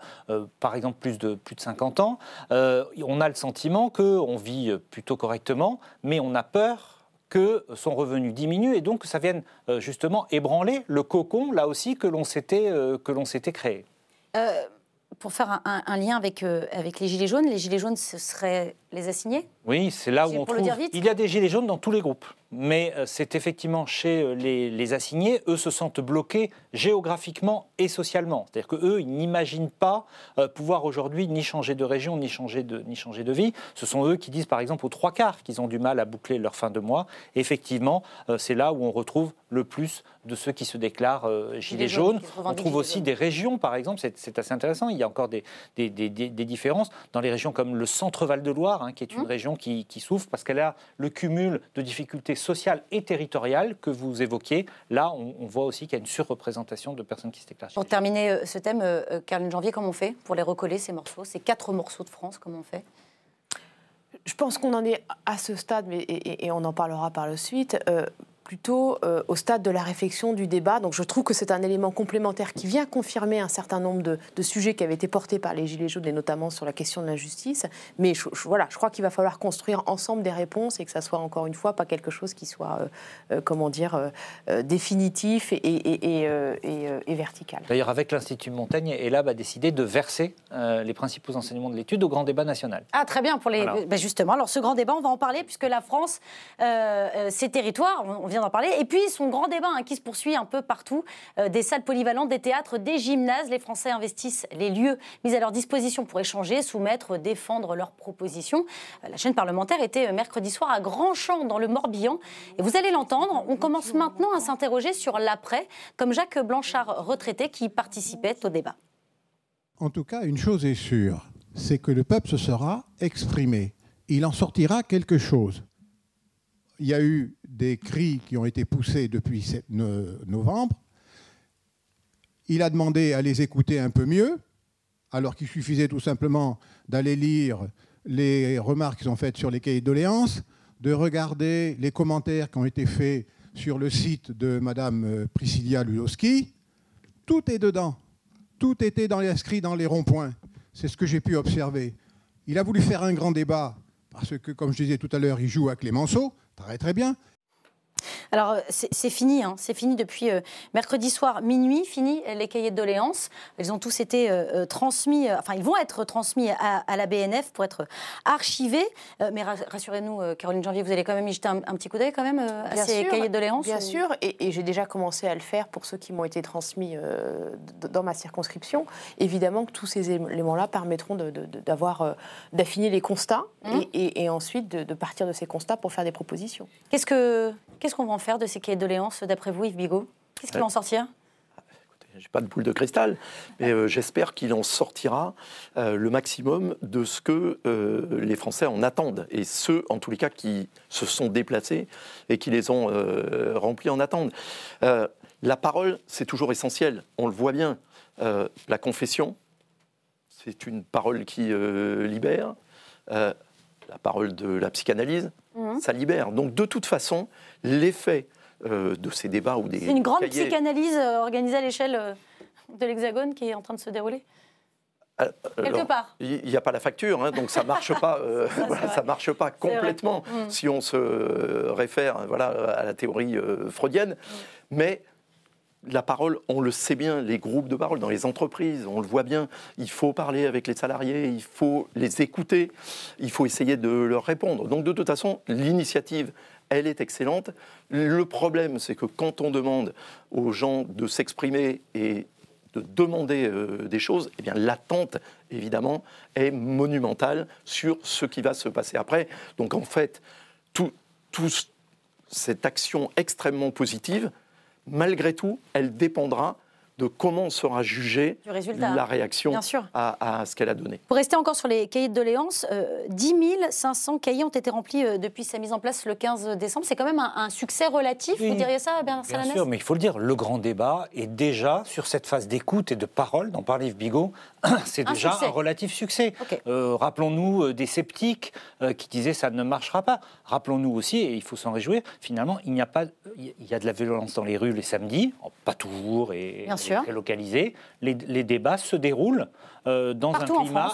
[SPEAKER 6] par exemple, plus de, plus de 50 ans, on a le sentiment qu'on vit plutôt correctement, mais on a peur que son revenu diminue et donc que ça vienne euh, justement ébranler le cocon, là aussi, que l'on s'était, euh, que l'on s'était créé.
[SPEAKER 1] Euh, pour faire un, lien avec, avec les Gilets jaunes, les Gilets jaunes, ce serait les assignés?
[SPEAKER 6] Oui, c'est là où on trouve... Il y a des Gilets jaunes dans tous les groupes mais euh, c'est effectivement chez euh, les, assignés, eux se sentent bloqués géographiquement et socialement. C'est-à-dire qu'eux, ils n'imaginent pas euh, pouvoir aujourd'hui ni changer de région, ni changer de, ni changer de vie. Ce sont eux qui disent, par exemple, aux trois quarts qu'ils ont du mal à boucler leur fin de mois. effectivement, c'est là où on retrouve le plus de ceux qui se déclarent gilets jaunes. On trouve aussi des régions, par exemple, c'est assez intéressant, il y a encore des, des, différences dans les régions comme le centre Val-de-Loire, hein, qui est une mmh. région qui, qui souffre parce qu'elle a le cumul de difficultés sociale et territoriale que vous évoquiez, là, on, voit aussi qu'il y a une surreprésentation de personnes qui se déclarent.
[SPEAKER 1] Pour terminer euh, ce thème, euh, euh, Caroline Janvier, comment on fait pour les recoller, ces morceaux, ces quatre morceaux de France, comment on fait?
[SPEAKER 2] Je pense qu'on en est à ce stade, mais, et, on en parlera par la suite, plutôt euh, au stade de la réflexion, du débat. Donc je trouve que c'est un élément complémentaire qui vient confirmer un certain nombre de, sujets qui avaient été portés par les Gilets jaunes, et notamment sur la question de la justice. Mais je, voilà, je crois qu'il va falloir construire ensemble des réponses et que ça soit encore une fois pas quelque chose qui soit, euh, euh, comment dire, définitif et, et, vertical.
[SPEAKER 6] D'ailleurs, avec l'Institut Montaigne, ELAB a décidé de verser les principaux enseignements de l'étude au grand débat national.
[SPEAKER 1] Ah, très bien, pour les... Ben, justement, alors ce grand débat, on va en parler puisque la France, ses territoires, on vient Et puis son grand débat hein, qui se poursuit un peu partout, euh, des salles polyvalentes, des théâtres, des gymnases. Les Français investissent les lieux mis à leur disposition pour échanger, soumettre, défendre leurs propositions. Euh, la chaîne parlementaire était euh, mercredi soir à Grandchamp dans le Morbihan. Et vous allez l'entendre, on commence maintenant à s'interroger sur l'après, comme Jacques Blanchard, retraité, qui participait au débat.
[SPEAKER 10] En tout cas, une chose est sûre, c'est que le peuple se sera exprimé. Il en sortira quelque chose il y a eu des cris qui ont été poussés depuis novembre. Il a demandé à les écouter un peu mieux, alors qu'il suffisait tout simplement d'aller lire les remarques qui sont faites sur les cahiers de doléances, de regarder les commentaires qui ont été faits sur le site de Mme Priscilla Lulowski. Tout est dedans. Tout était dans dans les ronds-points. C'est ce que j'ai pu observer. Il a voulu faire un grand débat parce que, comme je disais tout à l'heure, il joue à Clémenceau. Très très bien.
[SPEAKER 1] Alors, c'est fini, hein. c'est fini depuis mercredi soir, minuit, fini les cahiers de doléances. Ils ont tous été transmis, enfin, ils vont être transmis à, la BNF pour être archivés. mais rassurez-nous, Caroline Janvier, vous allez quand même y jeter un, petit coup d'œil quand même à ces cahiers de doléances
[SPEAKER 2] Bien sûr, et, j'ai déjà commencé à le faire pour ceux qui m'ont été transmis dans ma circonscription. Évidemment que tous ces éléments-là permettront d'avoir, d'affiner les constats mmh. et, ensuite de, partir de ces constats pour faire des propositions.
[SPEAKER 1] Qu'est-ce qu'on ce qu'on va en faire de ces cahiers de doléances, d'après vous, Yves Bigot? Qu'est-ce qui va en sortir?
[SPEAKER 5] j'ai pas de boule de cristal, mais euh, j'espère qu'il en sortira euh, le maximum de ce que euh, les Français en attendent, et ceux, en tous les cas, qui se sont déplacés et qui les ont remplis en attendent. la parole, c'est toujours essentiel, on le voit bien. la confession, c'est une parole qui libère. la parole de la psychanalyse, mmh. ça libère. Donc de toute façon, l'effet euh, de ces débats ou des.
[SPEAKER 1] C'est une grande psychanalyse euh, organisée à l'échelle euh, de l'Hexagone qui est en train de se dérouler Quelque part.
[SPEAKER 5] Il n'y a pas la facture, hein, donc ça marche pas. ça marche pas complètement mm. si on se réfère, voilà, à la théorie freudienne. Mm. Mais la parole, on le sait bien, les groupes de parole dans les entreprises, on le voit bien. Il faut parler avec les salariés, il faut les écouter, il faut essayer de leur répondre. Donc de toute façon, l'initiative, elle est excellente. Le problème, c'est que quand on demande aux gens de s'exprimer et de demander euh, des choses, eh bien l'attente, évidemment, est monumentale sur ce qui va se passer après. Donc en fait, toute cette action extrêmement positive, malgré tout, elle dépendra de comment sera jugée la réaction à, ce qu'elle a donné.
[SPEAKER 1] Pour rester encore sur les cahiers de doléances, 10 euh, 500 cahiers ont été remplis euh, depuis sa mise en place le 15 décembre. C'est quand même un, succès relatif, vous diriez ça, Bernard
[SPEAKER 6] Bien sûr, mais il faut le dire, le grand débat est déjà sur cette phase d'écoute et de parole dont parlait Yves Bigot. C'est déjà un relatif succès. Euh, rappelons-nous des sceptiques qui disaient ça ne marchera pas. Rappelons-nous aussi, et il faut s'en réjouir, finalement, il n'y a pas, il y a de la violence dans les rues les samedis, pas toujours et,
[SPEAKER 1] Bien
[SPEAKER 6] très localisé. Les, débats se déroulent euh, dans un climat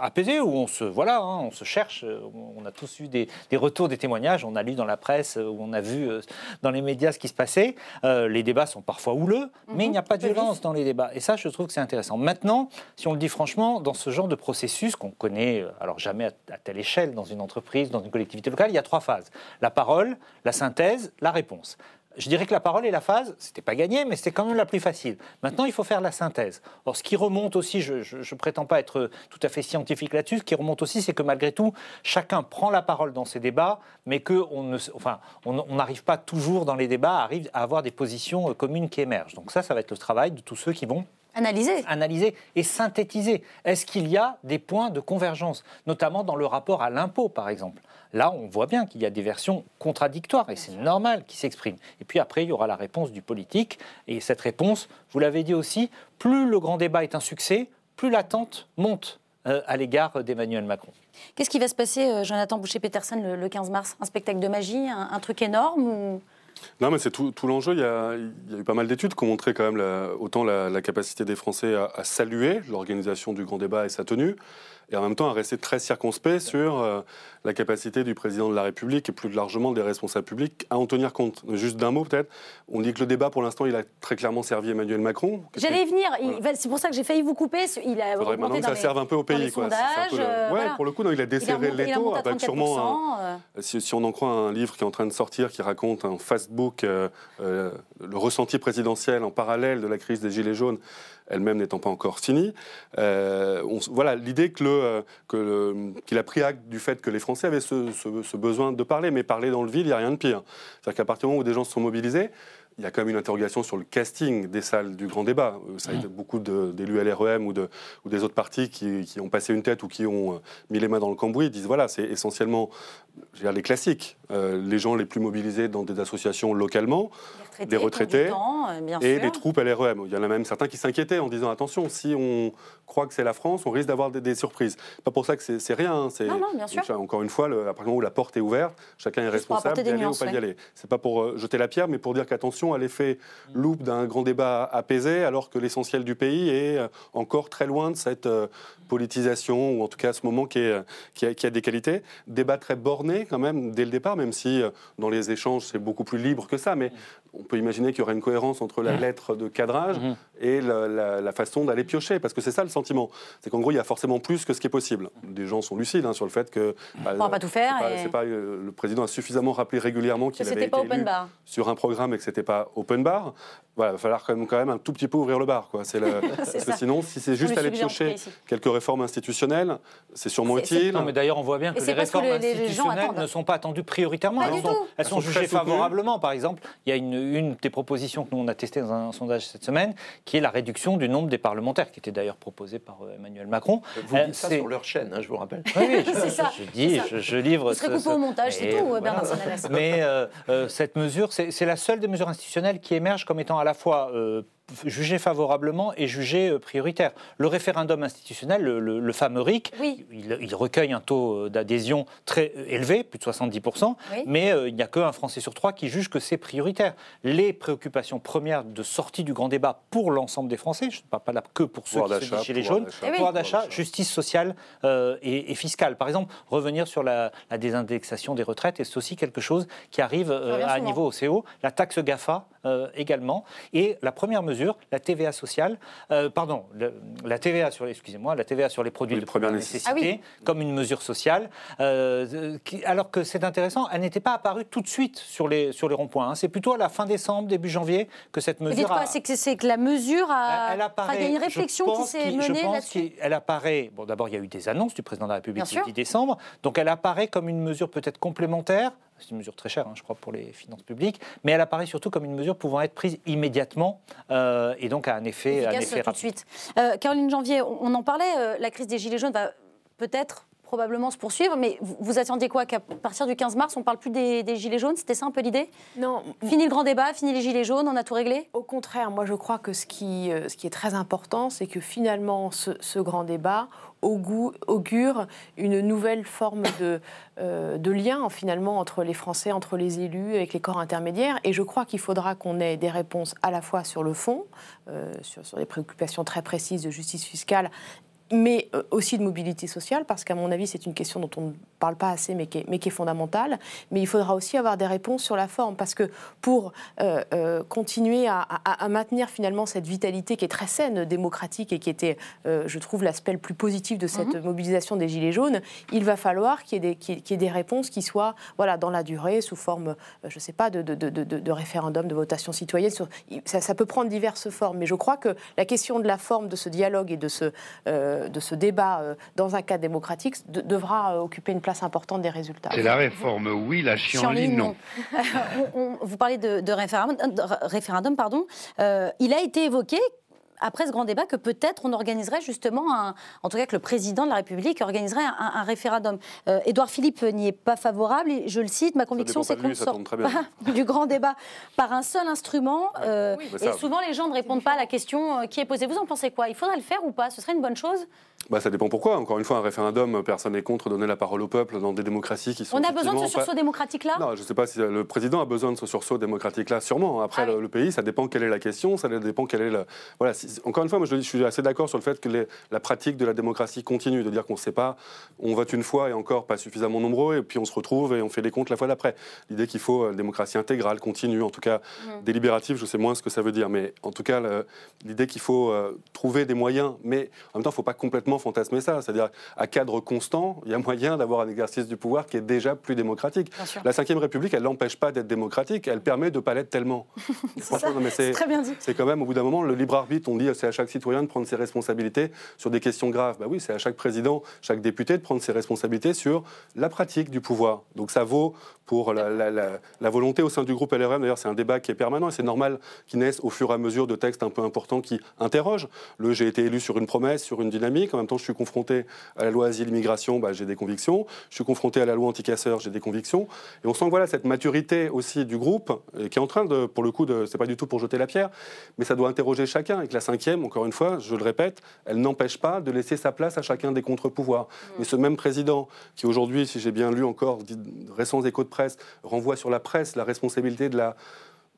[SPEAKER 6] apaisé où on se, voilà, hein, on se cherche. Euh, on a tous eu des, retours, des témoignages. On a lu dans la presse, où on a vu euh, dans les médias ce qui se passait. les débats sont parfois houleux, mais il n'y a pas de violence dans les débats. Et ça, je trouve que c'est intéressant. Maintenant, si on le dit franchement, dans ce genre de processus qu'on connaît, alors jamais à telle échelle, dans une entreprise, dans une collectivité locale, il y a trois phases la parole, la synthèse, la réponse je dirais que la parole et la phase, c'était pas gagné, mais c'était quand même la plus facile. Maintenant, il faut faire la synthèse. Or, ce qui remonte aussi, je ne prétends pas être tout à fait scientifique là-dessus, ce qui remonte aussi, c'est que malgré tout, chacun prend la parole dans ses débats, mais qu'on enfin, on n'arrive pas toujours dans les débats à, à avoir des positions euh, communes qui émergent. Donc ça, ça va être le travail de tous ceux qui vont
[SPEAKER 1] Analyser.
[SPEAKER 6] Analyser et synthétiser. Est-ce qu'il y a des points de convergence, notamment dans le rapport à l'impôt, par exemple? Là, on voit bien qu'il y a des versions contradictoires et c'est normal qu'ils s'expriment. Et puis après, il y aura la réponse du politique. Et cette réponse, vous l'avez dit aussi, plus le grand débat est un succès, plus l'attente monte euh, à l'égard d'Emmanuel Macron.
[SPEAKER 1] Qu'est-ce qui va se passer, euh, Jonathan Boucher-Peterson, le, 15 mars? Un spectacle de magie Un, truc énorme
[SPEAKER 4] Non, mais c'est tout, l'enjeu. Il, y a eu pas mal d'études qui ont montré quand même autant la, capacité des Français à saluer l'organisation du grand débat et sa tenue, et en même temps à rester très circonspect sur euh, la capacité du président de la République et plus largement des responsables publics à en tenir compte. Juste d'un mot peut-être, on dit que le débat pour l'instant il a très clairement servi Emmanuel Macron.
[SPEAKER 1] J'allais y venir, c'est pour ça que j'ai failli vous couper. Il
[SPEAKER 4] a faudrait maintenant que ça serve un peu au pays.
[SPEAKER 1] Quoi. Euh,
[SPEAKER 4] ouais, pour le coup, non, il a desserré les taux avec sûrement, euh. si, si, on en croit un livre qui est en train de sortir qui raconte un fastbook, le ressenti présidentiel en parallèle de la crise des Gilets jaunes elle-même n'étant pas encore finie. Euh, voilà, l'idée qu'il euh, que qu'il a pris acte du fait que les Français avaient ce, besoin de parler, mais parler dans le vide, il n'y a rien de pire. C'est-à-dire qu'à partir du moment où des gens se sont mobilisés, il y a quand même une interrogation sur le casting des salles du grand débat. Euh, ça a été beaucoup d'élus LREM ou, de, ou des autres partis qui, ont passé une tête ou qui ont mis les mains dans le cambouis disent voilà, c'est essentiellement les classiques, les gens les plus mobilisés dans des associations localement des retraités euh, et des troupes LREM. Il y en a même certains qui s'inquiétaient en disant attention, si on croit que c'est la France, on risque d'avoir des, surprises. Pas pour ça que c'est rien. Hein,
[SPEAKER 1] non, non, bien sûr.
[SPEAKER 4] Encore une fois, le, à partir du moment où la porte est ouverte, chacun est responsable d'y aller ou pas d'y aller. C'est pas pour euh, jeter la pierre, mais pour dire qu'attention attention à l'effet loupe d'un grand débat apaisé, alors que l'essentiel du pays est encore très loin de cette politisation, ou en tout cas ce moment qui, est, qui, a, des qualités. Débat très borné quand même dès le départ, même si dans les échanges c'est beaucoup plus libre que ça, mais on peut imaginer qu'il y aurait une cohérence entre la lettre de cadrage et la, façon d'aller piocher, parce que c'est ça le sentiment. C'est qu'en gros, il y a forcément plus que ce qui est possible. Des gens sont lucides hein, sur le fait que...
[SPEAKER 1] Bah, on ne pas tout faire.
[SPEAKER 4] et... pas, euh, le président a suffisamment rappelé régulièrement qu'il avait été élu sur un programme et que c'était pas open bar. Voilà, il va falloir quand même, quand même un tout petit peu ouvrir le bar. Quoi. Le... parce que sinon, si c'est juste aller piocher quelques réformes institutionnelles, c'est sûrement utile.
[SPEAKER 6] Non, mais d'ailleurs, on voit bien que les réformes institutionnelles ne sont pas attendues prioritairement. elles, sont, elles sont, jugées favorablement. Par exemple, il y a une, une des propositions que nous on a testées dans un sondage cette semaine, qui est la réduction du nombre des parlementaires, qui était d'ailleurs proposée par euh, Emmanuel Macron.
[SPEAKER 5] Vous dites ça sur leur chaîne, hein, je vous rappelle.
[SPEAKER 6] Oui, je, ça. je, dis, je, livre.
[SPEAKER 1] Vous serez coupé au montage, c'est tout, Bernard
[SPEAKER 6] Mais euh, euh, cette mesure, c'est la seule des mesures institutionnelles qui émerge comme étant à la fois jugé favorablement et jugé euh, prioritaire. Le référendum institutionnel, le, fameux RIC, il, recueille un taux euh, d'adhésion très euh, élevé, plus de 70%, mais il n'y a qu'un Français sur trois qui juge que c'est prioritaire. Les préoccupations premières de sortie du grand débat pour l'ensemble des Français, je ne parle pas là que pour ceux qui sont chez les jaunes, pouvoir d'achat, justice sociale et, fiscale. Par exemple, revenir sur la, désindexation des retraites, et c'est aussi quelque chose qui arrive à un niveau OCO. La taxe GAFA également. Et la première mesure la TVA sociale, euh, pardon, la TVA sur, excusez-moi, la TVA sur les produits de première nécessité, ah comme une mesure sociale, euh, alors que c'est intéressant, elle n'était pas apparue tout de suite sur les, sur les ronds-points. Hein. C'est plutôt à la fin décembre, début janvier, que cette mesure.
[SPEAKER 1] Vous c'est que, c'est que la mesure a. Elle, apparaît, il y a une réflexion qui s'est menée là-dessus?
[SPEAKER 6] Elle apparaît. Bon, d'abord, il y a eu des annonces du président de la République le 10 décembre, donc elle apparaît comme une mesure peut-être complémentaire c'est une mesure très chère, hein, je crois, pour les finances publiques, mais elle apparaît surtout comme une mesure pouvant être prise immédiatement euh, et donc à un effet,
[SPEAKER 1] un
[SPEAKER 6] effet
[SPEAKER 1] tout de suite. Euh, Caroline Janvier, on, en parlait, euh, la crise des Gilets jaunes va peut-être probablement se poursuivre, mais vous, attendiez quoi Qu'à partir du 15 mars, on ne parle plus des, Gilets jaunes? C'était ça un peu l'idée?
[SPEAKER 2] Non.
[SPEAKER 1] Fini le grand débat, fini les Gilets jaunes, on a tout réglé?
[SPEAKER 2] Au contraire, moi je crois que ce qui, ce qui est très important, c'est que finalement ce, ce grand débat, augure une nouvelle forme de, euh, de lien finalement entre les Français, entre les élus, avec les corps intermédiaires. Et je crois qu'il faudra qu'on ait des réponses à la fois sur le fond, euh, sur, sur des préoccupations très précises de justice fiscale mais euh, aussi de mobilité sociale, parce qu'à mon avis, c'est une question dont on ne parle pas assez, mais qui, est, mais qui est fondamentale. Mais il faudra aussi avoir des réponses sur la forme, parce que pour euh, euh, continuer à, maintenir finalement cette vitalité qui est très saine, démocratique, et qui était, je trouve, l'aspect le plus positif de cette mhm. mobilisation des Gilets jaunes, il va falloir qu'il y, ait des réponses qui soient voilà, dans la durée, sous forme, je ne sais pas, de, de, de, référendum, de votation citoyenne. Ça, ça, peut prendre diverses formes, mais je crois que la question de la forme de ce dialogue et de ce de ce débat euh, dans un cadre démocratique devra euh, occuper une place importante des résultats.
[SPEAKER 11] C'est la réforme, oui, la chienlit, non.
[SPEAKER 1] vous parlez de, référendum, pardon. Euh, il a été évoqué après ce grand débat que peut-être on organiserait justement, un, en tout cas que le président de la République organiserait un, référendum. Euh, Édouard Philippe n'y est pas favorable. Et je le cite, ma conviction c'est qu'on sort pas du grand débat par un seul instrument. Euh, et souvent les gens ne répondent pas à la question euh, qui est posée. Vous en pensez quoi? Il faudrait le faire ou pas? Ce serait une bonne chose?
[SPEAKER 4] Bah, ça dépend pourquoi. Encore une fois, un référendum, personne n'est contre donner la parole au peuple dans des démocraties qui sont.
[SPEAKER 1] On a besoin de ce sursaut démocratique-là?
[SPEAKER 4] Non, je ne sais pas si le président a besoin de ce sursaut démocratique-là, sûrement. Après, ah le, pays, ça dépend quelle est la question, ça dépend quelle est la. Voilà, encore une fois, moi je, suis assez d'accord sur le fait que la pratique de la démocratie continue, de dire qu'on ne sait pas, on vote une fois et encore pas suffisamment nombreux, et puis on se retrouve et on fait les comptes la fois d'après. L'idée qu'il faut une euh, démocratie intégrale, continue, en tout cas mmh. délibérative, je sais moins ce que ça veut dire, mais en tout cas, l'idée qu'il faut euh, trouver des moyens, mais en même temps, il ne faut pas complètement fantasmer ça. C'est-à-dire, à cadre constant, il y a moyen d'avoir un exercice du pouvoir qui est déjà plus démocratique. La Ve République, elle n'empêche pas d'être démocratique, elle permet de ne pas l'être tellement.
[SPEAKER 1] c'est très bien dit.
[SPEAKER 4] C'est quand même, au bout d'un moment, le libre arbitre, on dit c'est à chaque citoyen de prendre ses responsabilités sur des questions graves. Bah oui, c'est à chaque président, chaque député de prendre ses responsabilités sur la pratique du pouvoir. Donc ça vaut pour la, volonté au sein du groupe LRM. D'ailleurs, c'est un débat qui est permanent et c'est normal qu'il naisse au fur et à mesure de textes un peu importants qui interrogent. Le j'ai été élu sur une promesse, sur une dynamique. En même temps, je suis confronté à la loi asile-immigration, bah, j'ai des convictions. Je suis confronté à la loi anticasseur, j'ai des convictions. Et on sent que voilà, cette maturité aussi du groupe, qui est en train de, pour le coup, de, c'est pas du tout pour jeter la pierre, mais ça doit interroger chacun. Et la cinquième, encore une fois, je le répète, elle n'empêche pas de laisser sa place à chacun des contre-pouvoirs. Mmh. Mais ce même président, qui aujourd'hui, si j'ai bien lu encore récents échos de presse, renvoie sur la presse la responsabilité de la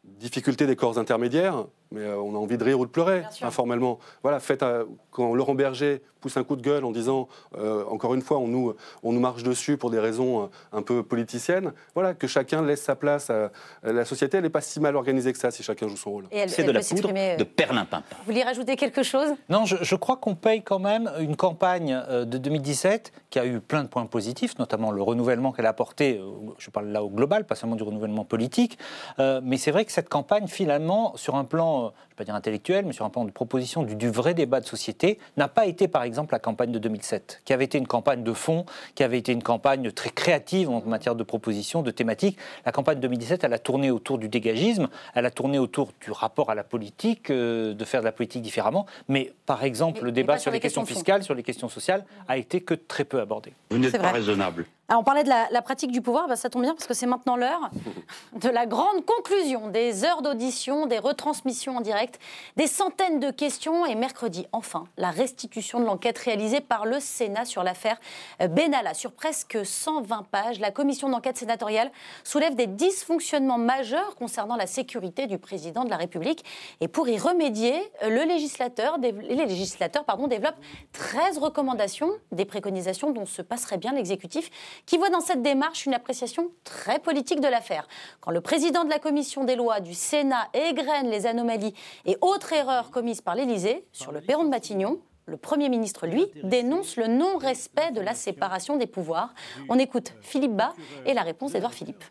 [SPEAKER 12] difficulté des corps intermédiaires, mais euh, on a envie de rire ou de pleurer, informellement. Voilà, faites, quand Laurent Berger pousse un coup de gueule en disant, euh, encore une fois, on nous, on nous marche dessus pour des raisons euh, un peu politiciennes, voilà, que chacun laisse sa place. À, la société, elle n'est pas si mal organisée que ça, si chacun joue son rôle.
[SPEAKER 3] C'est de la poudre de perlimpinpin.
[SPEAKER 1] Vous voulez rajouter quelque chose?
[SPEAKER 6] Non, je, je crois qu'on paye quand même une campagne de 2017 qui a eu plein de points positifs, notamment le renouvellement qu'elle a apporté, je parle là au global, pas seulement du renouvellement politique, mais c'est vrai que cette campagne, finalement, sur un plan je ne vais pas dire intellectuel, mais sur un plan de proposition du, vrai débat de société, n'a pas été par exemple la campagne de 2007, qui avait été une campagne de fond, qui avait été une campagne très créative en matière de propositions, de thématiques. La campagne de 2017, elle a tourné autour du dégagisme, elle a tourné autour du rapport à la politique, euh, de faire de la politique différemment, mais par exemple, le débat sur, les questions, fiscales, sur les questions sociales, a été que très peu abordé.
[SPEAKER 3] Vous n'êtes pas raisonnable.
[SPEAKER 1] Alors, on parlait de la, pratique du pouvoir, bah, ça tombe bien parce que c'est maintenant l'heure de la grande conclusion des heures d'audition, des retransmissions en direct, des centaines de questions et mercredi, enfin, la restitution de l'enquête réalisée par le Sénat sur l'affaire euh, Benalla. Sur presque 120 pages, la commission d'enquête sénatoriale soulève des dysfonctionnements majeurs concernant la sécurité du président de la République. Et pour y remédier, euh, le législateur, les législateurs pardon, développent 13 recommandations, des préconisations dont se passerait bien l'exécutif qui voit dans cette démarche une appréciation très politique de l'affaire. Quand le président de la commission des lois du Sénat égrène les anomalies et autres erreurs commises par l'Élysée sur le perron de Matignon, le Premier ministre, lui, dénonce le non-respect de la séparation des pouvoirs. On écoute Philippe Bas et la réponse d'Edouard Philippe.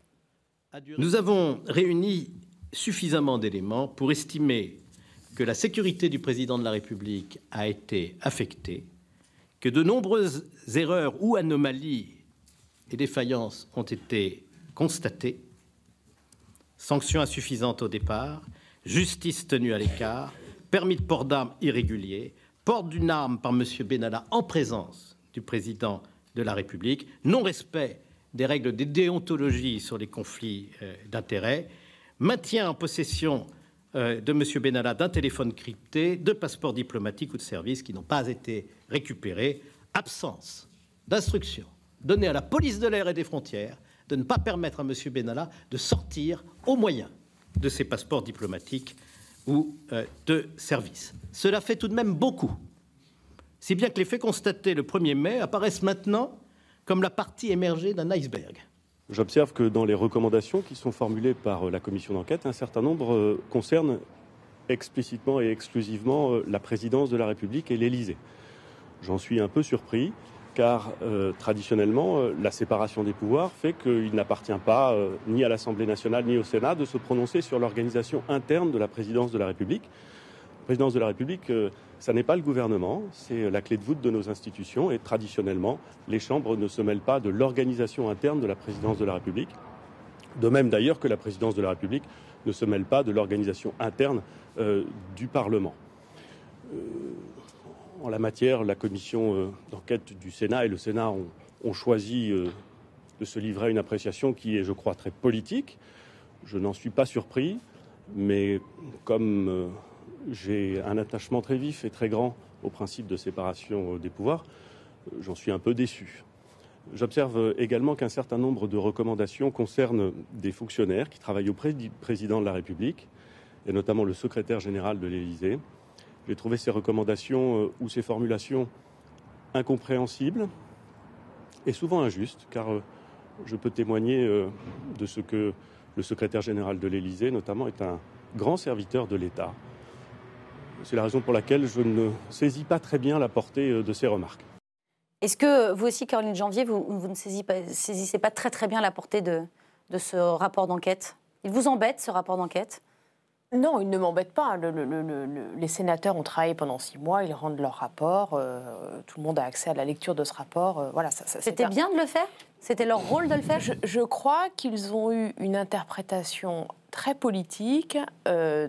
[SPEAKER 13] Nous avons réuni suffisamment d'éléments pour estimer que la sécurité du président de la République a été affectée, que de nombreuses erreurs ou anomalies et défaillances ont été constatées. Sanctions insuffisantes au départ, justice tenue à l'écart, permis de port d'armes irrégulier, port d'une arme par M. Benalla en présence du président de la République, non-respect des règles de déontologie sur les conflits euh, d'intérêts, maintien en possession euh, de M. Benalla d'un téléphone crypté, de passeports diplomatiques ou de services qui n'ont pas été récupérés, absence d'instruction donner à la police de l'air et des frontières de ne pas permettre à M. Benalla de sortir au moyen de ses passeports diplomatiques ou euh, de service. Cela fait tout de même beaucoup, si bien que les faits constatés le 1er mai apparaissent maintenant comme la partie émergée d'un iceberg.
[SPEAKER 12] J'observe que dans les recommandations qui sont formulées par euh, la commission d'enquête, un certain nombre euh, concernent explicitement et exclusivement la présidence de la République et l'Élysée. J'en suis un peu surpris car euh, traditionnellement, euh, la séparation des pouvoirs fait qu'il n'appartient pas euh, ni à l'Assemblée nationale ni au Sénat de se prononcer sur l'organisation interne de la présidence de la République. La présidence de la République, ça n'est pas le gouvernement, c'est la clé de voûte de nos institutions et traditionnellement, les chambres ne se mêlent pas de l'organisation interne de la présidence de la République. De même d'ailleurs que la présidence de la République ne se mêle pas de l'organisation interne du Parlement en la matière, la commission euh, d'enquête du Sénat et le Sénat ont, choisi euh, de se livrer à une appréciation qui est, je crois, très politique. Je n'en suis pas surpris, mais comme euh, j'ai un attachement très vif et très grand au principe de séparation des pouvoirs, j'en suis un peu déçu. J'observe également qu'un certain nombre de recommandations concernent des fonctionnaires qui travaillent auprès du président de la République, et notamment le secrétaire général de l'Élysée. J'ai trouvé ces recommandations euh, ou ces formulations incompréhensibles et souvent injustes, car euh, je peux témoigner euh, de ce que le secrétaire général de l'Élysée, notamment, est un grand serviteur de l'État. C'est la raison pour laquelle je ne saisis pas très bien la portée de ces remarques.
[SPEAKER 1] Est-ce que vous aussi, Caroline Janvier, vous, ne saisissez pas, très très bien la portée de ce rapport d'enquête? Il vous embête, ce rapport d'enquête?
[SPEAKER 2] Non, il ne m'embête pas. les sénateurs ont travaillé pendant six mois, ils rendent leur rapport. Euh, tout le monde a accès à la lecture de ce rapport. Euh, voilà,
[SPEAKER 1] C'était bien de le faire? C'était leur rôle de le faire?
[SPEAKER 2] Je, crois qu'ils ont eu une interprétation très politique euh,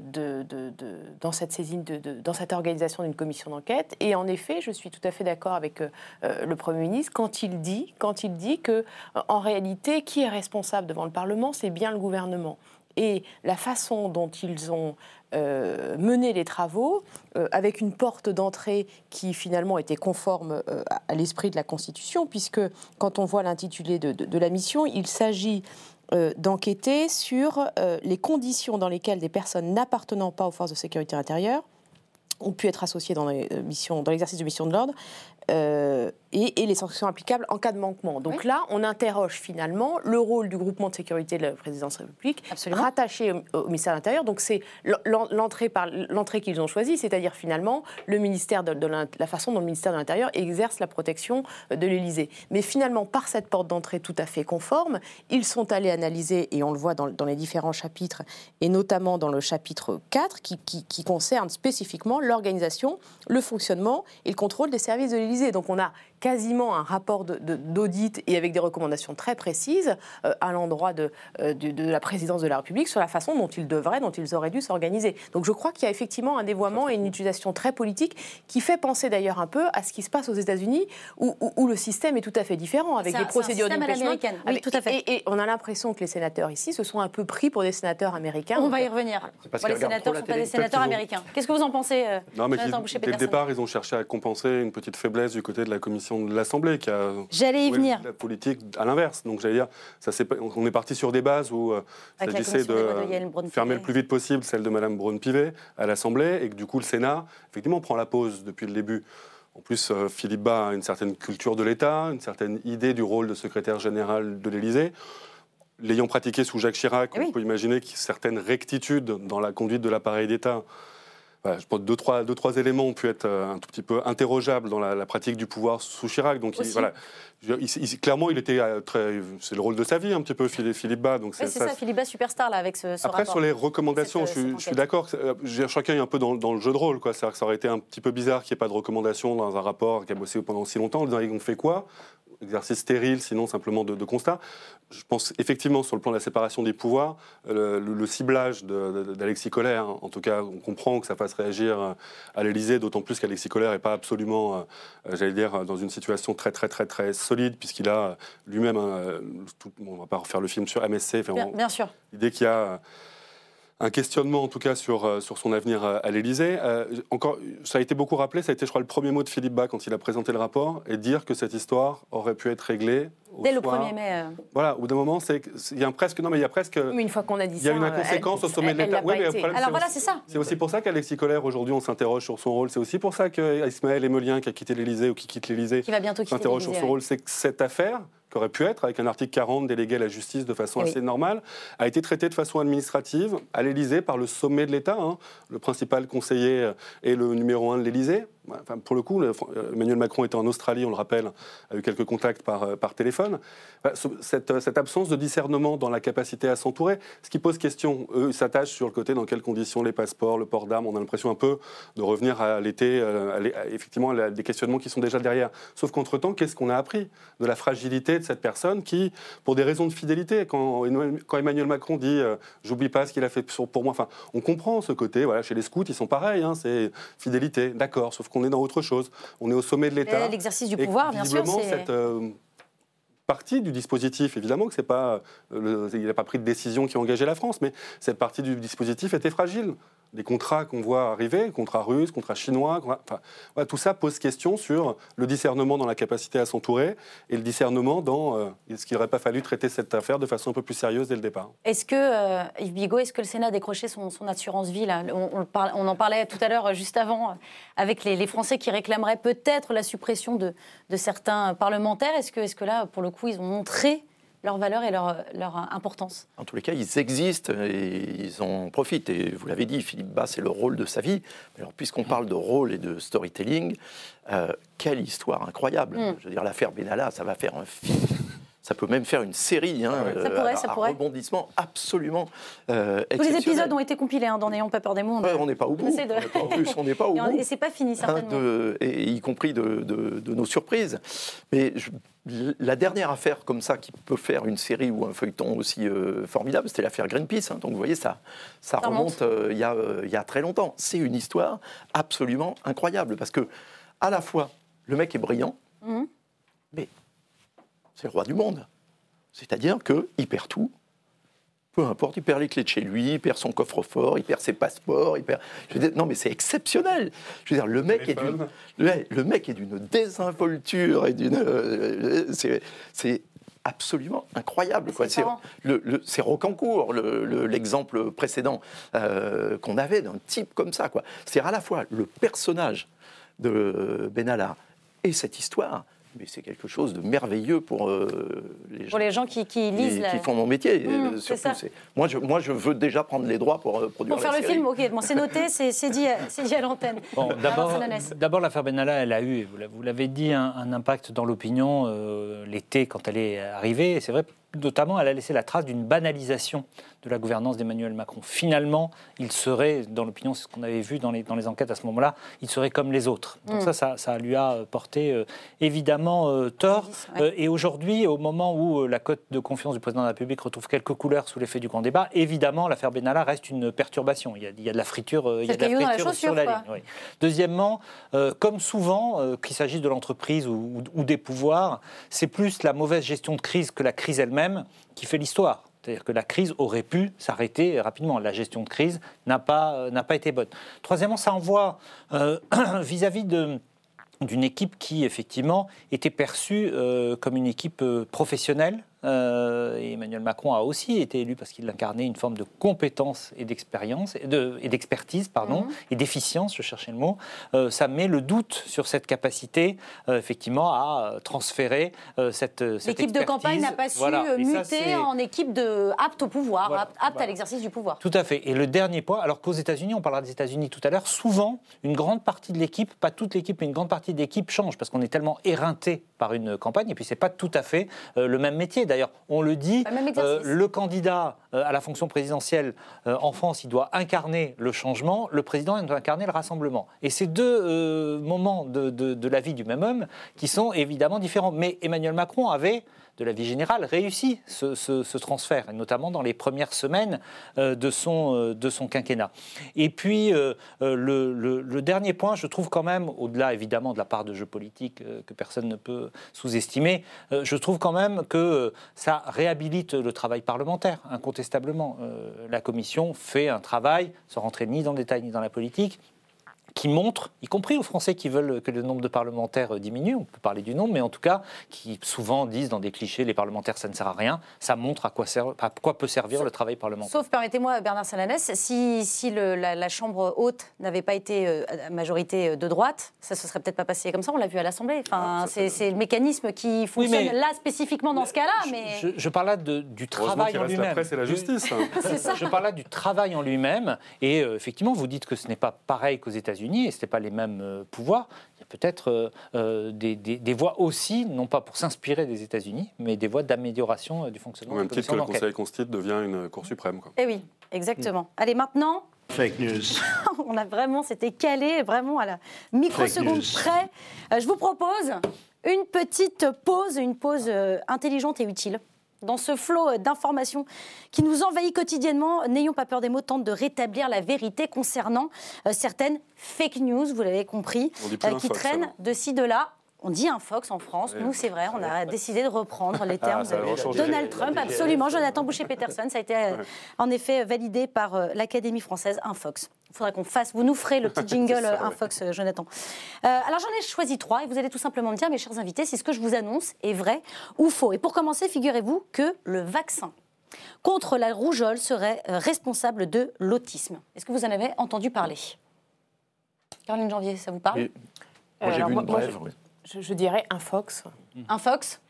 [SPEAKER 2] dans cette saisine, dans cette organisation d'une commission d'enquête. Et en effet, je suis tout à fait d'accord avec le Premier ministre quand il dit, quand il dit que, en réalité, qui est responsable devant le Parlement, c'est bien le gouvernement et la façon dont ils ont euh, mené les travaux, euh, avec une porte d'entrée qui finalement était conforme euh, à l'esprit de la Constitution, puisque quand on voit l'intitulé de, la mission, il s'agit d'enquêter sur les conditions dans lesquelles des personnes n'appartenant pas aux forces de sécurité intérieure ont pu être associées dans l'exercice de missions de l'ordre, et, et les sanctions applicables en cas de manquement. Donc là, on interroge finalement le rôle du groupement de sécurité de la présidence de la République,
[SPEAKER 1] Absolument.
[SPEAKER 2] rattaché au, au ministère de l'Intérieur. Donc c'est l'en- l'entrée par l'entrée qu'ils ont choisie, c'est-à-dire finalement le ministère de, la façon dont le ministère de l'Intérieur exerce la protection euh, de l'Élysée. Mais finalement, par cette porte d'entrée tout à fait conforme, ils sont allés analyser, et on le voit dans, dans les différents chapitres, et notamment dans le chapitre 4, qui, qui- qui concerne spécifiquement l'organisation, le fonctionnement et le contrôle des services de l'Élysée. Donc on a quasiment un rapport de- de- d'audit et avec des recommandations très précises euh, à l'endroit de, euh, de, de la présidence de la République sur la façon dont ils devraient, dont ils auraient dû s'organiser. Donc je crois qu'il y a effectivement un dévoiement et une utilisation très politique qui fait penser d'ailleurs un peu à ce qui se passe aux États-Unis où, où- où le système est tout à fait différent avec des
[SPEAKER 1] un- c'est un
[SPEAKER 2] procédures
[SPEAKER 1] système à
[SPEAKER 2] d'impeachment.
[SPEAKER 1] Oui,
[SPEAKER 2] avec-
[SPEAKER 1] tout à fait.
[SPEAKER 2] Et, et on a l'impression que les sénateurs ici se sont un peu pris pour des sénateurs américains.
[SPEAKER 1] On va y revenir. Moi, les sénateurs ne sont pas des sénateurs américains. Qu'est-ce que vous en pensez euh,
[SPEAKER 4] Non, mais dès le départ, ils ont cherché à compenser une petite faiblesse du côté de la commission de l'Assemblée, qui a
[SPEAKER 1] J'allais y venir.
[SPEAKER 4] la politique à l'inverse. Donc, j'allais dire, ça, on est parti sur des bases où euh, il
[SPEAKER 1] la
[SPEAKER 4] s'agissait de euh, fermer le plus vite possible celle de Mme Braun-Pivet à l'Assemblée, et que du coup, le Sénat, effectivement, prend la pause depuis le début. En plus, euh, Philippe Bas a une certaine culture de l'État, une certaine idée du rôle de secrétaire général de l'Élysée. L'ayant pratiqué sous Jacques Chirac,
[SPEAKER 1] Eh
[SPEAKER 4] on
[SPEAKER 1] oui.
[SPEAKER 4] peut imaginer certaines rectitudes dans la conduite de l'appareil d'État. Voilà, je pense que deux trois, deux, trois éléments ont pu être euh, un tout petit peu interrogeables dans la, la pratique du pouvoir sous Chirac. Donc, il, voilà, dire, il- il- clairement, il était euh, très. C'est le rôle de sa vie, un petit peu, Philippe, Philippe Bas. Donc,
[SPEAKER 1] c'est ça, Philippe Bas, superstar, là, avec ce, ce
[SPEAKER 4] après,
[SPEAKER 1] rapport.
[SPEAKER 4] sur les recommandations,
[SPEAKER 1] Cette,
[SPEAKER 4] je, suis- je d'accord. euh, dire, Chacun est un peu dans, dans le jeu de rôle. quoi. C'est-à-dire que ça aurait été un petit peu bizarre qu'il n'y ait pas de recommandations dans un rapport qui a bossé pendant si longtemps. En disant, on fait quoi? Exercice stérile, sinon simplement de, de constat. Je pense effectivement, sur le plan de la séparation des pouvoirs, le, le ciblage d'Alexis Collère, en tout cas, on comprend que ça fasse réagir euh, à l'Élysée, d'autant plus qu'Alexis Collère n'est pas absolument, euh, euh, j'allais dire, dans une situation très, très, très, très solide, puisqu'il a lui-même, tout- bon, on ne va pas refaire le film sur MSC, enfin,
[SPEAKER 1] Bien,
[SPEAKER 4] on-
[SPEAKER 1] bien sûr.
[SPEAKER 4] L'idée qu'il y a un questionnement, en tout cas, sur, euh, sur son avenir euh, à l'Élysée. Euh, encore, ça a été beaucoup rappelé, ça a été, je crois, le premier mot de Philippe Bas quand il a présenté le rapport, et dire que cette histoire aurait pu être réglée au
[SPEAKER 1] Dès le
[SPEAKER 4] soir.
[SPEAKER 1] 1er mai. euh,
[SPEAKER 4] Voilà, au bout d'un moment, il y a un presque, non mais il y a presque,
[SPEAKER 2] Mais une fois qu'on a dit
[SPEAKER 4] il y a
[SPEAKER 2] ça,
[SPEAKER 4] une inconséquence
[SPEAKER 2] elle-
[SPEAKER 4] au sommet de
[SPEAKER 2] elle-
[SPEAKER 4] l'État. Oui,
[SPEAKER 1] Alors voilà, c'est ça.
[SPEAKER 4] c'est aussi pour ça qu'Alexis Collère, aujourd'hui, on s'interroge sur son rôle. C'est aussi pour ça qu'Ismaël Emelien, qui a quitté l'Élysée ou qui quitte l'Élysée, s'interroge sur son
[SPEAKER 1] ouais.
[SPEAKER 4] rôle. C'est que cette affaire, qui aurait pu être, avec un article 40 délégué à la justice de façon
[SPEAKER 1] Eh oui.
[SPEAKER 4] assez normale, a été traitée de façon administrative à l'Élysée par le sommet de l'État. hein. Le principal conseiller euh, est le numéro un de l'Élysée. Pour le coup, euh, Emmanuel Macron était en Australie, on le rappelle, a eu quelques contacts par, euh, téléphone. Euh, cette absence de discernement dans la capacité à s'entourer, ce qui pose question, eux, s'attachent sur le côté dans quelles conditions les passeports, le port d'armes, on a l'impression un peu de revenir à l'été, effectivement, à des questionnements qui sont déjà derrière. Sauf qu'entre-temps, qu'est-ce qu'on a appris de la fragilité de cette personne qui, pour des raisons de fidélité, quand, Emmanuel- Macron dit j'oublie pas ce qu'il a fait pour moi, enfin, on comprend ce côté, chez les scouts, ils sont pareils, hein, c'est fidélité, d'accord, sauf qu'on est dans autre chose. On est au sommet de l'État.
[SPEAKER 1] L'exercice du pouvoir, bien sûr,
[SPEAKER 4] cette euh, partie du dispositif, évidemment que c'est pas, euh, le- il n'a pas pris de décision qui a engagé la France, mais cette partie du dispositif était fragile. Les contrats qu'on voit arriver, contrats russes, contrats chinois, enfin, tout ça pose question sur le discernement dans la capacité à s'entourer et le discernement dans euh, est-ce qu'il n'aurait pas fallu traiter cette affaire de façon un peu plus sérieuse dès le départ.
[SPEAKER 1] Est-ce que, euh, Yves Bigot, est-ce que le Sénat a décroché son, assurance vie là? On, en parlait tout à l'heure, euh, juste avant, avec les, Français qui réclameraient peut-être la suppression de, certains parlementaires. Est-ce que, est que là, pour le coup, ils ont montré leur valeur et leur, leur importance
[SPEAKER 5] En tous les cas, ils existent et ils en profitent. Et vous l'avez dit, Philippe Bas, c'est le rôle de sa vie. Alors, puisqu'on parle de rôle et de storytelling, euh, quelle histoire incroyable.
[SPEAKER 1] Mm.
[SPEAKER 5] Je veux dire, l'affaire Benalla, ça va faire un film. Ça peut même faire une série. Hein,
[SPEAKER 4] ouais.
[SPEAKER 1] Ça pourrait,
[SPEAKER 5] à-
[SPEAKER 1] ça
[SPEAKER 5] à
[SPEAKER 1] pourrait.
[SPEAKER 5] rebondissement absolument euh,
[SPEAKER 1] Tous les épisodes ont été compilés hein, dans N'ayons pas peur des mots.
[SPEAKER 5] Ouais, on n'est pas au bout.
[SPEAKER 1] essaie de-
[SPEAKER 5] On n'est pas- En plus, on n'est pas au
[SPEAKER 1] Et,
[SPEAKER 5] bout.
[SPEAKER 1] et c'est pas fini,
[SPEAKER 5] hein,
[SPEAKER 1] certainement.
[SPEAKER 5] de- et y compris de, de- de nos surprises. Mais je- la dernière affaire comme ça qui peut faire une série ou un feuilleton aussi euh, formidable, c'était l'affaire Greenpeace. hein. Donc vous voyez, ça, ça,
[SPEAKER 1] Ça remonte.
[SPEAKER 5] remonte euh, il y, a, euh, il y a très longtemps. C'est une histoire absolument incroyable parce que à la fois le mec est brillant,
[SPEAKER 1] Mhm.
[SPEAKER 5] mais c'est le roi du monde. C'est-à-dire qu'il perd tout. Peu importe, il perd les clés de chez lui, il perd son coffre-fort, il perd ses passeports, il perd. Je veux dire, non, mais c'est exceptionnel. Je veux dire, le mec est d'une, le, le mec est d'une désinvolture et d'une. euh, c'est, c'est absolument incroyable.
[SPEAKER 1] C'est
[SPEAKER 5] C'est le, le- c'est Rocancourt, le- le- l'exemple précédent euh, qu'on avait d'un type comme ça. quoi. C'est à la fois le personnage de Benalla et cette histoire, mais c'est quelque chose de merveilleux pour euh, les gens
[SPEAKER 1] Pour les gens qui, qui lisent
[SPEAKER 5] qui,
[SPEAKER 1] la-
[SPEAKER 5] qui font mon métier.
[SPEAKER 1] Mmh,
[SPEAKER 5] euh,
[SPEAKER 1] c'est
[SPEAKER 5] surtout, moi, je, moi, je veux déjà prendre les droits pour euh, produire
[SPEAKER 1] Pour faire
[SPEAKER 5] la
[SPEAKER 1] le
[SPEAKER 5] série.
[SPEAKER 1] film, ok, bon, c'est noté, c'est c'est dit, c'est dit à l'antenne.
[SPEAKER 6] Bon, D'abord, l'affaire Benalla, elle a eu, vous l'a- vous l'avez dit, un, un impact dans l'opinion euh, l'été quand elle est arrivée. Et c'est vrai, notamment, elle a laissé la trace d'une banalisation de la gouvernance d'Emmanuel Macron. Finalement, il serait, dans l'opinion, c'est ce qu'on avait vu dans les, dans les enquêtes à ce moment-là, il serait comme les autres. Donc
[SPEAKER 1] Mm.
[SPEAKER 6] ça, ça, ça lui a porté euh, évidemment euh, tort. Euh, et aujourd'hui, au moment où euh, la cote de confiance du président de la République retrouve quelques couleurs sous l'effet du grand débat, évidemment, l'affaire Benalla reste une perturbation. Il y a, il y a de la friture, euh, il y a de la friture
[SPEAKER 1] chaussure,
[SPEAKER 6] sur la ligne. oui. Deuxièmement, euh, comme souvent, euh, qu'il s'agisse de l'entreprise ou, ou- ou des pouvoirs, c'est plus la mauvaise gestion de crise que la crise elle-même qui fait l'histoire. C'est-à-dire que la crise aurait pu s'arrêter rapidement. La gestion de crise n'a pas, euh, été bonne. Troisièmement, ça envoie euh, vis-à-vis d'une équipe qui, effectivement, était perçue euh, comme une équipe professionnelle. Euh, et Emmanuel Macron a aussi été élu parce qu'il incarnait une forme de compétence et d'expérience, et de- et d'expertise, pardon,
[SPEAKER 1] Mhm.
[SPEAKER 6] et d'efficience, je cherchais le mot. Euh, ça met le doute sur cette capacité, euh, effectivement, à transférer cette, cette
[SPEAKER 1] L'équipe de campagne n'a pas su
[SPEAKER 6] Voilà. Et ça,
[SPEAKER 1] muter en équipe de apte au pouvoir,
[SPEAKER 6] Voilà,
[SPEAKER 1] apte, apte à l'exercice du pouvoir.
[SPEAKER 6] tout à fait. Et le dernier point, alors qu'aux États-Unis, on parlera des États-Unis tout à l'heure, souvent, une grande partie de l'équipe, pas toute l'équipe, mais une grande partie de l'équipe change parce qu'on est tellement éreinté par une campagne et puis c'est pas tout à fait le même métier. D'ailleurs, on le dit,
[SPEAKER 1] exercice.
[SPEAKER 6] euh, le candidat euh, à la fonction présidentielle euh, en France, il doit incarner le changement, le président, il doit incarner le rassemblement. Et ces deux moments de, de- de la vie du même homme qui sont évidemment différents. Mais Emmanuel Macron avait de la vie générale, réussi ce, ce- transfert, notamment dans les premières semaines euh, de, son, euh, de son quinquennat. Et puis, euh, le, le- le dernier point, je trouve quand même, au-delà évidemment de la part de jeu politique que personne ne peut sous-estimer, je trouve quand même que ça réhabilite le travail parlementaire, incontestablement. La Commission fait un travail, sans rentrer ni dans le détail ni dans la politique, qui montre, y compris aux Français qui veulent que le nombre de parlementaires euh, diminue, on peut parler du nombre, mais en tout cas, qui souvent disent dans des clichés, les parlementaires, ça ne sert à rien, ça montre à quoi, sert- à quoi peut servir le travail parlementaire.
[SPEAKER 1] Sauf, permettez-moi, Bernard Salanès, si, si le- la, la Chambre haute n'avait pas été euh, à majorité euh, de droite, ça ne se serait peut-être pas passé comme ça, on l'a vu à l'Assemblée. Enfin, c'est c'est le mécanisme qui fonctionne
[SPEAKER 6] mais-
[SPEAKER 1] là spécifiquement dans ce cas-là, mais...
[SPEAKER 6] Je, je parle là de- du travail en
[SPEAKER 4] reste la
[SPEAKER 6] lui-même.
[SPEAKER 4] presse et la justice. hein.
[SPEAKER 1] Ça.
[SPEAKER 6] Je parle là du travail en lui-même. Et euh, effectivement, vous dites que ce n'est pas pareil qu'aux États-Unis et ce n'est pas les mêmes euh, pouvoirs. Il y a peut-être euh, euh, des, des- des voies aussi, non pas pour s'inspirer des États-Unis, mais des voies d'amélioration euh, du
[SPEAKER 4] Au
[SPEAKER 6] fonctionnement
[SPEAKER 4] même
[SPEAKER 6] des
[SPEAKER 4] titre que le. Conseil constitue devient une Cour suprême. quoi.
[SPEAKER 1] Eh oui, exactement. Allez, maintenant,
[SPEAKER 13] Fake news.
[SPEAKER 1] on a vraiment, c'était calé, vraiment à la microseconde près. Euh, je vous propose une petite pause, une pause euh, intelligente et utile. Dans ce flot euh, d'informations qui nous envahit quotidiennement, n'ayons pas peur des mots, tente de rétablir la vérité concernant euh, certaines fake news, vous l'avez compris,
[SPEAKER 4] un
[SPEAKER 1] qui traînent de ci, de là. On dit un Fox en France.
[SPEAKER 4] Oui.
[SPEAKER 1] Nous, c'est vrai, on a décidé de reprendre les termes
[SPEAKER 4] ça va
[SPEAKER 1] de. Donald Trump. Absolument, Jonathan Boucher-Peterson. Ça a été euh, en effet validé par euh, l'Académie française, un Fox. Il faudra qu'on fasse. Vous nous ferez le petit jingle,
[SPEAKER 4] ça,
[SPEAKER 1] euh, un. Fox, Jonathan. Euh, alors, j'en ai choisi trois et vous allez tout simplement me dire, mes chers invités, si ce que je vous annonce est vrai ou faux. Et pour commencer, figurez-vous que le vaccin contre la rougeole serait responsable de l'autisme. Est-ce que vous en avez entendu parler? Caroline Janvier, ça vous parle?
[SPEAKER 5] Et- Moi, j'ai
[SPEAKER 2] Alors,
[SPEAKER 5] vu
[SPEAKER 2] moi-
[SPEAKER 5] une
[SPEAKER 2] moi,
[SPEAKER 5] brève. oui.
[SPEAKER 2] Je, je dirais un fox.
[SPEAKER 1] Un Fox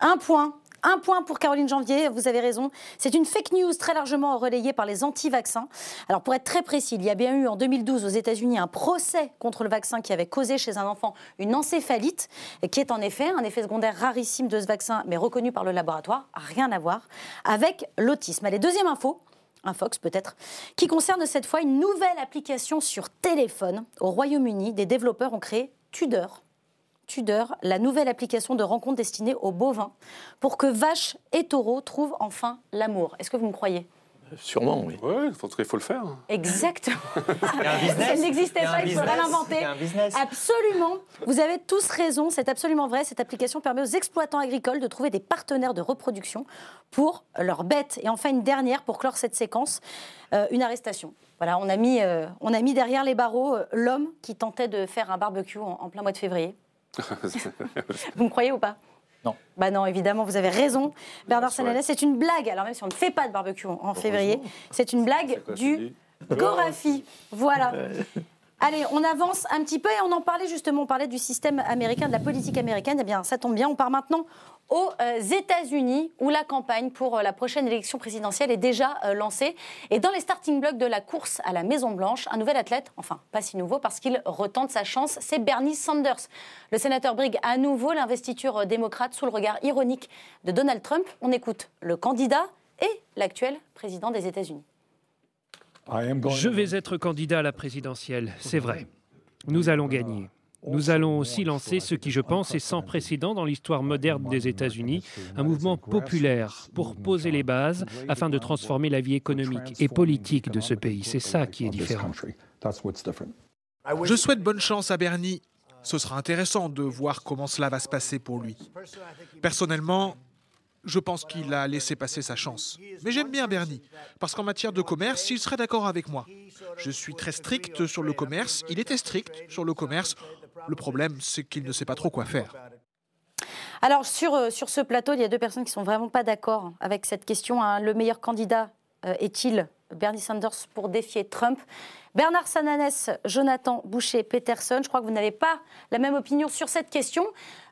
[SPEAKER 1] Un point. Un point pour Caroline Janvier, vous avez raison. C'est une fake news très largement relayée par les anti-vaccins. Alors pour être très précis, il y a bien eu en 2012 aux États-Unis un procès contre le vaccin qui avait causé chez un enfant une encéphalite, et qui est en effet un effet secondaire rarissime de ce vaccin, mais reconnu par le laboratoire, rien à voir avec l'autisme. Allez, deuxième info. Un Fox peut-être, qui concerne cette fois une nouvelle application sur téléphone. Au Royaume-Uni, des développeurs ont créé Tudor, Tudor, la nouvelle application de rencontre destinée aux bovins, pour que vaches et taureaux trouvent enfin l'amour. Est-ce que vous me croyez?
[SPEAKER 5] Sûrement, oui.
[SPEAKER 4] Oui, il faut, le faire.
[SPEAKER 1] Exactement.
[SPEAKER 6] Un business.
[SPEAKER 1] Ça n'existait pas, il faudrait
[SPEAKER 6] business.
[SPEAKER 1] l'inventer. Absolument. Vous avez tous raison, c'est absolument vrai. Cette application permet aux exploitants agricoles de trouver des partenaires de reproduction pour leurs bêtes. Et enfin, une dernière pour clore cette séquence, euh, une arrestation. Voilà, on a mis, euh, on a mis derrière les barreaux euh, l'homme qui tentait de faire un barbecue en, en plein mois de février. Vous me croyez ou pas?
[SPEAKER 6] Non.
[SPEAKER 1] Bah non, évidemment, vous avez raison. Bernard Sananès, c'est une blague. Alors même si on ne fait pas de barbecue en février, c'est une blague du Gorafi. Voilà. Allez, on avance un petit peu et on en parlait justement, on parlait du système américain, de la politique américaine. Eh bien, ça tombe bien, on part maintenant aux euh, États-Unis où la campagne pour euh, la prochaine élection présidentielle est déjà euh, lancée. Et dans les starting blocks de la course à la Maison-Blanche, un nouvel athlète, enfin pas si nouveau parce qu'il retente sa chance, c'est Bernie Sanders. Le sénateur brigue à nouveau l'investiture démocrate sous le regard ironique de Donald Trump. On écoute le candidat et l'actuel président des États-Unis.
[SPEAKER 14] Je vais être candidat à la présidentielle, c'est vrai. Nous allons gagner. Nous allons aussi lancer ce qui, je pense, est sans précédent dans l'histoire moderne des États-Unis, un mouvement populaire pour poser les bases afin de transformer la vie économique et politique de ce pays. C'est ça qui est différent.
[SPEAKER 15] Je souhaite bonne chance à Bernie. Ce sera intéressant de voir comment cela va se passer pour lui. Personnellement, je pense qu'il a laissé passer sa chance. Mais j'aime bien Bernie, parce qu'en matière de commerce, il serait d'accord avec moi. Je suis très strict sur le commerce, il était strict sur le commerce. Le problème, c'est qu'il ne sait pas trop quoi faire.
[SPEAKER 1] Alors sur, euh, sur ce plateau, il y a deux personnes qui sont vraiment pas d'accord avec cette question. Hein. Le meilleur candidat euh, est-il Bernie Sanders pour défier Trump? Bernard Sananès, Jonathan Boucher, Peterson, je crois que vous n'avez pas la même opinion sur cette question.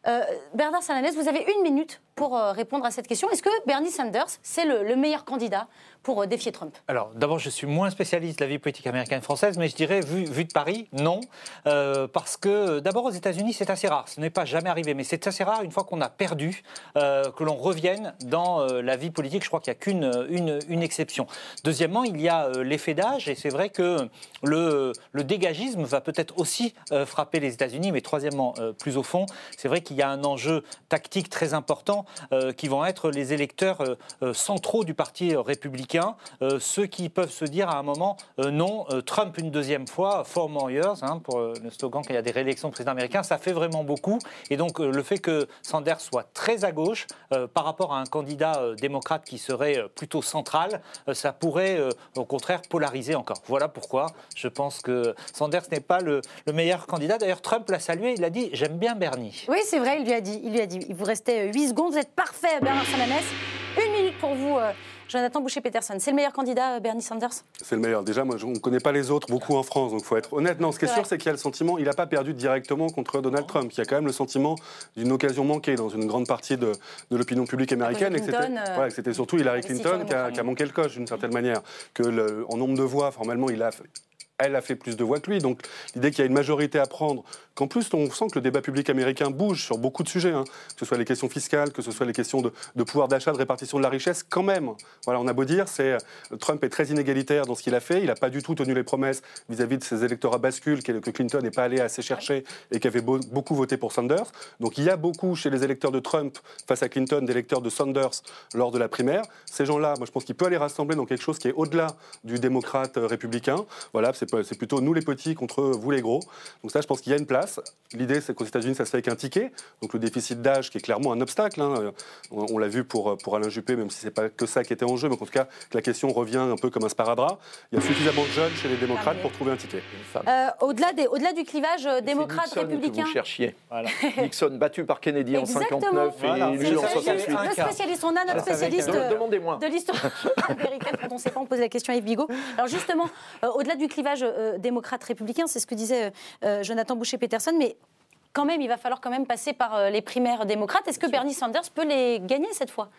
[SPEAKER 1] Euh, Bernard Sananès, vous avez une minute pour répondre à cette question. Est-ce que Bernie Sanders, c'est le, meilleur candidat pour euh, défier Trump?
[SPEAKER 6] Alors, d'abord, je suis moins spécialiste de la vie politique américaine française, mais je dirais, vu, de Paris, non. Euh, parce que, d'abord, aux États-Unis, c'est assez rare. Ce n'est pas jamais arrivé, mais c'est assez rare, une fois qu'on a perdu, euh, que l'on revienne dans la vie politique. Je crois qu'il n'y a qu'une une, une, exception. Deuxièmement, il y a l'effet d'âge, et c'est vrai que le, dégagisme va peut-être aussi frapper les États-Unis. Mais troisièmement, plus au fond, c'est vrai qu'il y a un enjeu tactique très important qui vont être les électeurs centraux du Parti républicain euh, ceux qui peuvent se dire à un moment euh, non, euh, Trump une deuxième fois, four more years, hein, pour le slogan qu'il y a des réélections de président américain, ça fait vraiment beaucoup. Et donc le fait que Sanders soit très à gauche par rapport à un candidat démocrate qui serait plutôt central, ça pourrait au contraire polariser encore. Voilà pourquoi je pense que Sanders n'est pas le, meilleur candidat. D'ailleurs, Trump l'a salué, il a dit j'aime bien Bernie.
[SPEAKER 1] Oui, c'est vrai, il lui a dit. Il lui a dit. Il vous restait 8 secondes, vous êtes parfait, Bernard Sananès. Une minute pour vous. Jonathan Boucher-Peterson, c'est le meilleur candidat, euh, Bernie Sanders?
[SPEAKER 4] C'est le meilleur. Déjà, moi, on ne connaît pas les autres beaucoup en France, donc il faut être honnête. Non, ce qui est, sûr, c'est qu'il y a le sentiment, il n'a pas perdu directement contre Donald Trump. Il y a quand même le sentiment d'une occasion manquée dans une grande partie de, l'opinion publique américaine.
[SPEAKER 1] et
[SPEAKER 4] c'était surtout Hillary Clinton qui a, manqué le coche d'une certaine manière. Que en nombre de voix, formellement, il a elle a fait plus de voix que lui. Donc l'idée qu'il y a une majorité à prendre qu'en plus, on sent que le débat public américain bouge sur beaucoup de sujets, hein. que ce soit les questions fiscales, que ce soit les questions de, pouvoir d'achat, de répartition de la richesse, quand même. Voilà, on a beau dire, c'est euh, Trump est très inégalitaire dans ce qu'il a fait. Il n'a pas du tout tenu les promesses vis-à-vis de ses électeurs à bascule que Clinton n'est pas allé assez chercher et qui avait beaucoup voté pour Sanders. Donc il y a beaucoup chez les électeurs de Trump face à Clinton d'électeurs de Sanders lors de la primaire. Ces gens-là, moi je pense qu'il peut aller rassembler dans quelque chose qui est au-delà du démocrate euh, républicain. Voilà, c'est plutôt nous les petits contre vous les gros. Donc ça, je pense qu'il y a une place. L'idée, c'est qu'aux États-Unis, ça se fait avec un ticket. Donc le déficit d'âge, qui est clairement un obstacle. Hein. On, l'a vu pour, pour Alain Juppé, même si c'est pas que ça qui était en jeu, mais en tout cas, que la question revient un peu comme un sparadrap. Il y a suffisamment de jeunes chez les démocrates pour trouver un ticket.
[SPEAKER 1] Euh, au-delà, au-delà du clivage euh, démocrate-républicain.
[SPEAKER 5] vous cherchiez. Nixon battu par Kennedy en 59 et lui en 68.
[SPEAKER 1] Le spécialiste, on a notre spécialiste de l'histoire américaine quand on ne sait pas, on pose la question à Yves Bigot. Alors justement, euh, au-delà du clivage démocrate-républicain, c'est ce que disait Jonathan Boucher-Peterson mais quand même, il va falloir quand même passer par euh, les primaires démocrates. Est-ce que Bernie Sanders peut les gagner cette fois?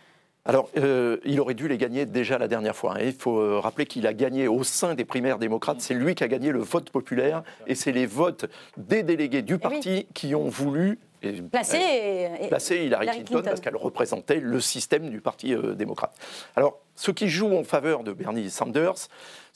[SPEAKER 5] Alors, euh, il aurait dû les gagner déjà la dernière fois. Hein. Il faut euh, rappeler qu'il a gagné au sein des primaires démocrates. C'est lui qui a gagné le vote populaire et c'est les votes des délégués du eh parti qui ont voulu
[SPEAKER 1] placer,
[SPEAKER 5] placer Hillary, Clinton, parce qu'elle représentait le système du Parti démocrate. Alors, ce qui joue en faveur de Bernie Sanders,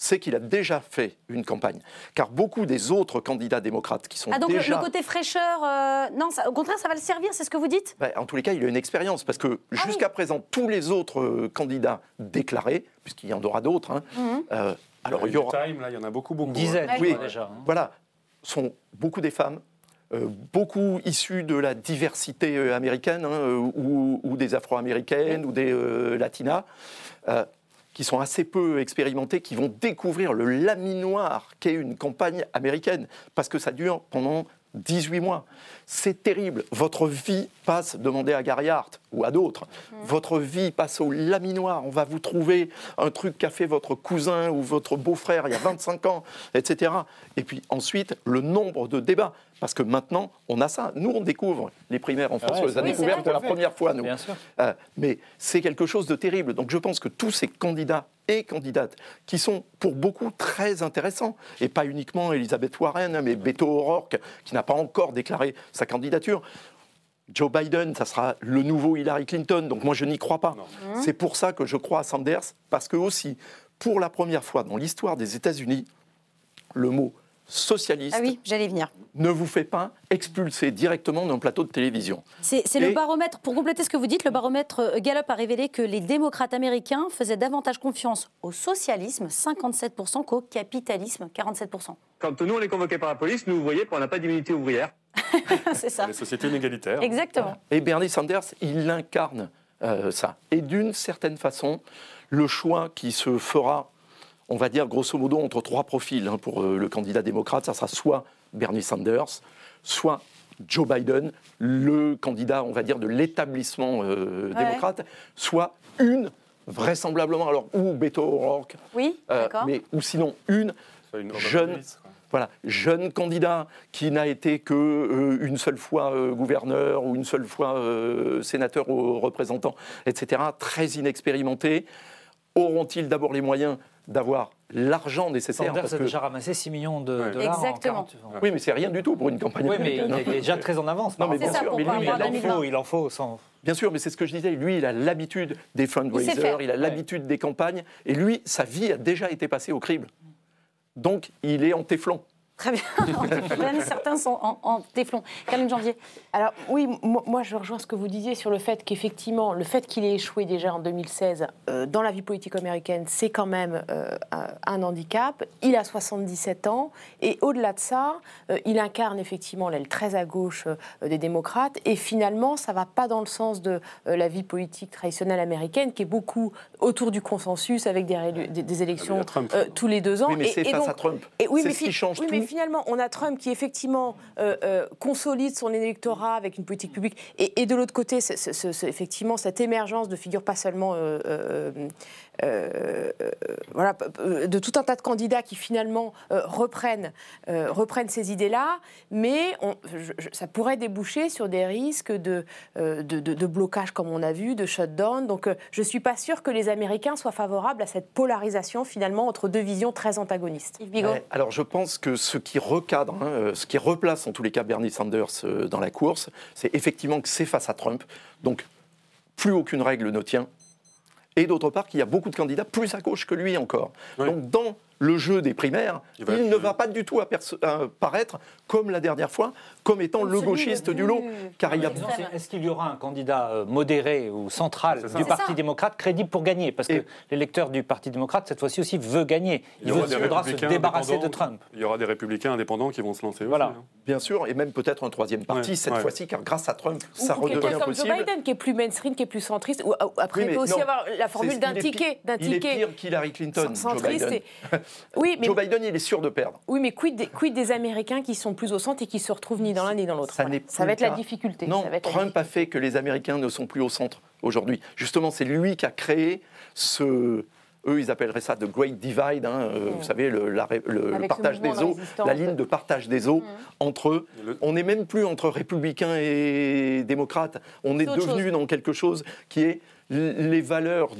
[SPEAKER 5] c'est qu'il a déjà fait une campagne. Car beaucoup des autres candidats démocrates qui sont
[SPEAKER 1] ah, donc
[SPEAKER 5] déjà...
[SPEAKER 1] le côté fraîcheur, euh, non, au contraire, ça va le servir, c'est ce que vous dites?
[SPEAKER 5] Ben, En tous les cas, il a une expérience, parce que ah jusqu'à présent, tous les autres euh, candidats déclarés, puisqu'il y en aura d'autres, hein,
[SPEAKER 4] mhm. euh, alors il y aura... Time, là, il y en a beaucoup, beaucoup.
[SPEAKER 6] Dizaines,
[SPEAKER 5] oui,
[SPEAKER 6] déjà. Hein.
[SPEAKER 5] Voilà, sont beaucoup des femmes, beaucoup issus de la diversité américaine, hein, ou, ou, des afro-américaines, ou des latinas qui sont assez peu expérimentés, qui vont découvrir le laminoir qu'est une campagne américaine, parce que ça dure pendant 18 mois. C'est terrible. Votre vie passe, demandez à Gary Hart ou à d'autres,
[SPEAKER 1] Mm.
[SPEAKER 5] votre vie passe au laminoir. On va vous trouver un truc qu'a fait votre cousin ou votre beau-frère il y a 25 ans, etc. Et puis ensuite, le nombre de débats. Parce que maintenant, on a ça. Nous, on découvre les primaires en France.
[SPEAKER 6] ouais,
[SPEAKER 5] on les a
[SPEAKER 6] oui,
[SPEAKER 5] découvertes pour la première fois, nous.
[SPEAKER 6] Bien sûr.
[SPEAKER 5] Euh, mais c'est quelque chose de terrible. Donc je pense que tous ces candidats et candidates, qui sont pour beaucoup très intéressants, et pas uniquement Elisabeth Warren, mais Beto O'Rourke, qui n'a pas encore déclaré sa candidature, Joe Biden, ça sera le nouveau Hillary Clinton, donc moi je n'y crois pas. C'est pour ça que je crois à Sanders, parce que aussi, pour la première fois dans l'histoire des États-Unis, le mot socialiste
[SPEAKER 1] Ah oui, j'allais venir.
[SPEAKER 5] ne vous fait pas expulser directement d'un plateau de télévision.
[SPEAKER 1] C'est le baromètre, pour compléter ce que vous dites, le baromètre euh, Gallup a révélé que les démocrates américains faisaient davantage confiance au socialisme, 57%, qu'au capitalisme, 47%.
[SPEAKER 16] Quand nous, on est convoqués par la police, nous, vous voyez, on n'a pas d'immunité ouvrière.
[SPEAKER 1] C'est ça.
[SPEAKER 4] Les sociétés inégalitaires.
[SPEAKER 1] Exactement.
[SPEAKER 5] Et Bernie Sanders, il incarne euh, ça. Et d'une certaine façon, le choix qui se fera, on va dire grosso modo entre trois profils hein, pour euh, le candidat démocrate, ça sera soit Bernie Sanders, soit Joe Biden, le candidat, on va dire, de l'établissement euh,
[SPEAKER 1] Ouais.
[SPEAKER 5] démocrate, soit une, vraisemblablement, alors ou Beto O'Rourke,
[SPEAKER 1] Oui,
[SPEAKER 5] euh, mais ou sinon une jeune, voilà, jeune candidat qui n'a été que euh, une seule fois euh, gouverneur ou une seule fois euh, sénateur ou représentant, etc., très inexpérimenté. Auront-ils d'abord les moyens d'avoir l'argent nécessaire
[SPEAKER 6] Sanders
[SPEAKER 5] parce
[SPEAKER 6] a
[SPEAKER 5] que-
[SPEAKER 6] déjà ramassé 6 millions de dollars. en
[SPEAKER 1] Exactement.
[SPEAKER 6] 40 ans.
[SPEAKER 5] Oui, mais c'est rien du tout pour une campagne
[SPEAKER 6] Oui, mais il est déjà très en avance.
[SPEAKER 5] Non, mais bien sûr, mais lui,
[SPEAKER 6] il, en faut, il en faut. Sans...
[SPEAKER 5] Bien sûr, mais c'est ce que je disais. Lui, il a l'habitude des fundraisers, il a l'habitude des campagnes, et lui, sa vie a déjà été passée au crible. Donc, il est en téflon.
[SPEAKER 1] Très bien. Certains sont en, en téflon. Caroline Janvier.
[SPEAKER 2] Alors oui, moi, moi, je rejoins ce que vous disiez sur le fait qu'effectivement, le fait qu'il ait échoué déjà en 2016 euh, dans la vie politique américaine, c'est quand même euh, un, handicap. Il a 77 ans et au-delà de ça, euh, il incarne effectivement l'aile très à gauche euh, des démocrates et finalement, ça va pas dans le sens de euh, la vie politique traditionnelle américaine qui est beaucoup autour du consensus avec des, des élections euh, tous les deux ans.
[SPEAKER 5] Oui, mais c'est face
[SPEAKER 2] donc-
[SPEAKER 5] à Trump.
[SPEAKER 2] et oui,
[SPEAKER 5] C'est
[SPEAKER 2] mais
[SPEAKER 5] ce qui change
[SPEAKER 2] oui,
[SPEAKER 5] tout.
[SPEAKER 2] Finalement, on a Trump qui effectivement euh, euh, consolide son électorat avec une politique publique, et, de l'autre côté, effectivement cette émergence de figures pas seulement euh, euh, voilà, de tout un tas de candidats qui finalement euh, reprennent, euh, reprennent ces idées-là, mais on- je- je- ça pourrait déboucher sur des risques de, euh, de, de- de blocage, comme on a vu, de shutdown. Donc euh, je ne suis pas sûre que les Américains soient favorables à cette polarisation finalement entre deux visions très antagonistes.
[SPEAKER 5] Ouais, alors je pense que ce qui recadre, hein, ce qui replace en tous les cas Bernie Sanders euh, dans la course, c'est effectivement que c'est face à Trump. Donc plus aucune règle ne tient. Et d'autre part qu'il y a beaucoup de candidats plus à gauche que lui encore. Donc dans le jeu des primaires, il,
[SPEAKER 4] va être-
[SPEAKER 5] ne va pas du tout aperce- euh, paraître comme la dernière fois, comme étant le gauchiste du lot. Car il y a
[SPEAKER 6] Est-ce qu'il y aura un candidat euh, modéré ou central
[SPEAKER 5] ça.
[SPEAKER 6] du Parti
[SPEAKER 5] ça.
[SPEAKER 6] démocrate crédible pour gagner? Parce que l'électeur du Parti démocrate, cette fois-ci aussi, veut gagner. Il, voudra se débarrasser de. Trump.
[SPEAKER 4] Il y aura des républicains indépendants qui vont se lancer
[SPEAKER 6] Voilà.
[SPEAKER 4] aussi. hein.
[SPEAKER 5] Bien sûr, et même peut-être un troisième parti
[SPEAKER 4] Ouais,
[SPEAKER 5] cette
[SPEAKER 4] ouais.
[SPEAKER 5] fois-ci, car grâce à Trump, ça
[SPEAKER 2] ou quelqu'un
[SPEAKER 5] redevient
[SPEAKER 2] comme Joe. Biden, qui est plus mainstream, qui est plus centriste. Ou, ou- après,
[SPEAKER 5] Oui,
[SPEAKER 2] il peut aussi
[SPEAKER 5] non.
[SPEAKER 2] avoir la formule d'un ticket. D'un
[SPEAKER 5] Il est pire qu'Hillary Clinton, Joe
[SPEAKER 2] centriste.
[SPEAKER 5] Biden.
[SPEAKER 2] et- Oui, mais,
[SPEAKER 5] Joe Biden, il est sûr de perdre.
[SPEAKER 2] oui, mais quid, des, quid des Américains qui sont plus au centre et qui se retrouvent ni dans l'un ni dans l'autre
[SPEAKER 5] Ça,
[SPEAKER 2] Voilà.
[SPEAKER 5] n'est
[SPEAKER 2] Ça va être la difficulté.
[SPEAKER 5] Non,
[SPEAKER 2] Ça va être la
[SPEAKER 5] Trump a fait que les Américains ne sont plus au centre aujourd'hui. Justement, c'est lui qui a créé ce. Eux, ils appelleraient ça the Great Divide, hein, euh, vous savez, le, la le- partage des
[SPEAKER 2] de
[SPEAKER 5] eaux, la ligne de partage des eaux entre eux. On n'est même plus entre républicains et démocrates. On est devenu
[SPEAKER 2] chose.
[SPEAKER 5] dans quelque chose qui est les valeurs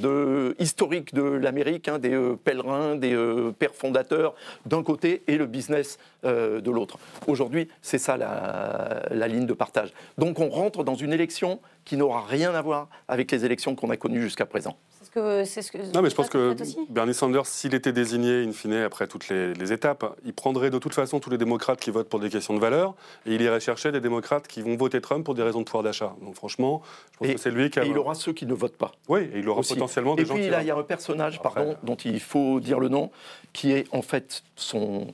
[SPEAKER 5] historiques de l'Amérique, hein, des euh, pèlerins, des euh, pères fondateurs d'un côté et le business euh, de l'autre. Aujourd'hui, c'est ça la ligne de partage. Donc on rentre dans une élection qui n'aura rien à voir avec les élections qu'on a connues jusqu'à présent.
[SPEAKER 1] C'est ce que. c'est ce que
[SPEAKER 4] Non, mais je pense que Bernie Sanders, s'il était désigné, in fine, après toutes les, les étapes, il prendrait de toute façon tous les démocrates qui votent pour des questions de valeur et il irait chercher des démocrates qui vont voter Trump pour des raisons de pouvoir d'achat. Donc franchement, je pense
[SPEAKER 5] Et-
[SPEAKER 4] que c'est lui qui a...
[SPEAKER 5] Et il aura ceux qui ne votent pas.
[SPEAKER 4] Oui, et il aura
[SPEAKER 5] aussi.
[SPEAKER 4] potentiellement des
[SPEAKER 5] et
[SPEAKER 4] gens
[SPEAKER 5] puis
[SPEAKER 4] qui...
[SPEAKER 5] là, il y a un personnage, pardon, dont il faut dire le nom, qui est en fait son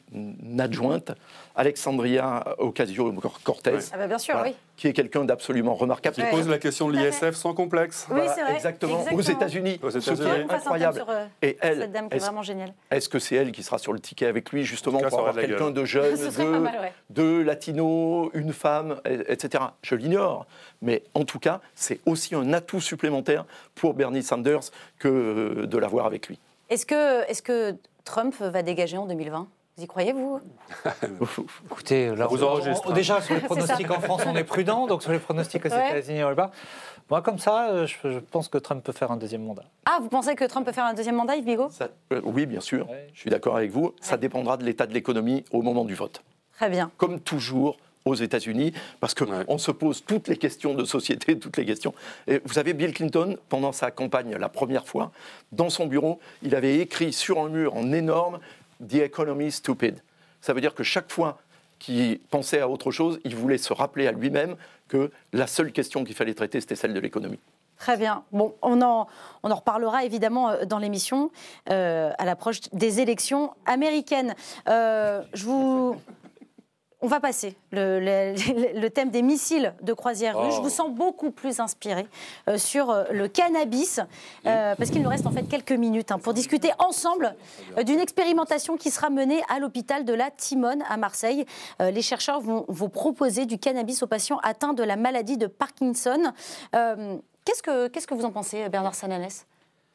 [SPEAKER 5] adjointe, Alexandria Ocasio-Cortez.
[SPEAKER 1] Ah bah bien sûr,
[SPEAKER 5] Voilà.
[SPEAKER 1] oui.
[SPEAKER 5] Qui est quelqu'un d'absolument remarquable.
[SPEAKER 4] Qui pose la question de l'ISF sans complexe.
[SPEAKER 1] Oui, c'est vrai.
[SPEAKER 5] Exactement.
[SPEAKER 1] Exactement.
[SPEAKER 5] Aux États-Unis. Ce qui est
[SPEAKER 1] thème
[SPEAKER 5] incroyable.
[SPEAKER 1] sur, euh,
[SPEAKER 5] Et elle,
[SPEAKER 1] Cette dame qui est
[SPEAKER 5] est-ce-
[SPEAKER 1] vraiment géniale.
[SPEAKER 5] est-ce que c'est elle qui sera sur le ticket avec lui, justement,
[SPEAKER 4] cas,
[SPEAKER 5] pour avoir quelqu'un de jeune, de,
[SPEAKER 1] pas mal, ouais.
[SPEAKER 5] de latino, une femme, et- etc. Je l'ignore. Mais en tout cas, c'est aussi un atout supplémentaire pour Bernie Sanders que de l'avoir avec lui.
[SPEAKER 1] Est-ce que, est que Trump va dégager en 2020 Vous y croyez, vous
[SPEAKER 6] Écoutez, là,
[SPEAKER 4] vous
[SPEAKER 6] on-
[SPEAKER 4] hein.
[SPEAKER 6] déjà sur les pronostics en France, on est prudent, donc sur les pronostics aux
[SPEAKER 1] Ouais.
[SPEAKER 6] États-Unis, on est pas. Moi, comme ça, euh, je, je pense que Trump peut faire un deuxième mandat.
[SPEAKER 1] Ah, vous pensez que Trump peut faire un deuxième mandat, Yves Bigot?
[SPEAKER 5] Ça- euh, oui, bien sûr, je suis d'accord avec vous. Ça dépendra de l'état de l'économie au moment du vote.
[SPEAKER 1] Très bien.
[SPEAKER 5] Comme toujours aux États-Unis, parce qu'on se pose toutes les questions de société, toutes les questions. Et vous savez, Bill Clinton, pendant sa campagne la première fois, dans son bureau, il avait écrit sur un mur en énorme The economy is stupid. Ça veut dire que chaque fois qu'il pensait à autre chose, il voulait se rappeler à lui-même que la seule question qu'il fallait traiter, c'était celle de l'économie.
[SPEAKER 1] Très bien. Bon, on en, on en reparlera évidemment euh, dans l'émission euh, à l'approche des élections américaines. Euh, je vous. On va passer le, le- le thème des missiles de croisière russe.
[SPEAKER 17] Oh.
[SPEAKER 1] Je vous sens beaucoup plus inspiré euh, sur euh, le cannabis, euh, parce qu'il nous reste en fait quelques minutes hein, pour discuter ensemble d'une expérimentation qui sera menée à l'hôpital de la Timone à Marseille. Les chercheurs vont vous proposer du cannabis aux patients atteints de la maladie de Parkinson. Qu'est-ce que, qu'est-ce que vous en pensez, Bernard Sananès?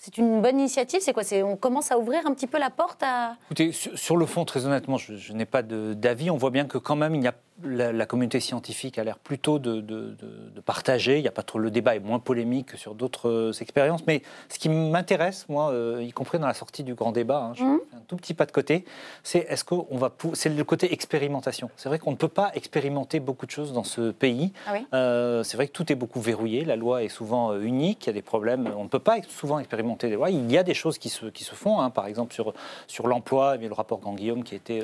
[SPEAKER 1] C'est une bonne initiative C'est quoi On commence à ouvrir un petit peu la porte à...
[SPEAKER 6] Écoutez, sur, le fond, très honnêtement, je, je n'ai pas d'avis. On voit bien que quand même, il y a, la, la communauté scientifique a l'air plutôt de, de- de- de partager. Il n'y a pas trop le débat est moins polémique que sur d'autres euh, expériences. Mais ce qui m'intéresse, moi, euh, y compris dans la sortie du grand débat, hein, je fais un tout petit pas de côté, c'est est-ce qu'on va, c'est le côté expérimentation. C'est vrai qu'on ne peut pas expérimenter beaucoup de choses dans ce pays.
[SPEAKER 1] Ah oui
[SPEAKER 6] Euh, c'est vrai que tout est beaucoup verrouillé. La loi est souvent unique. Il y a des problèmes. On ne peut pas souvent expérimenter des lois. Il y a des choses qui se, qui se font. hein. Par exemple, sur, sur l'emploi, il y a le rapport Grand-Guillaume qui était.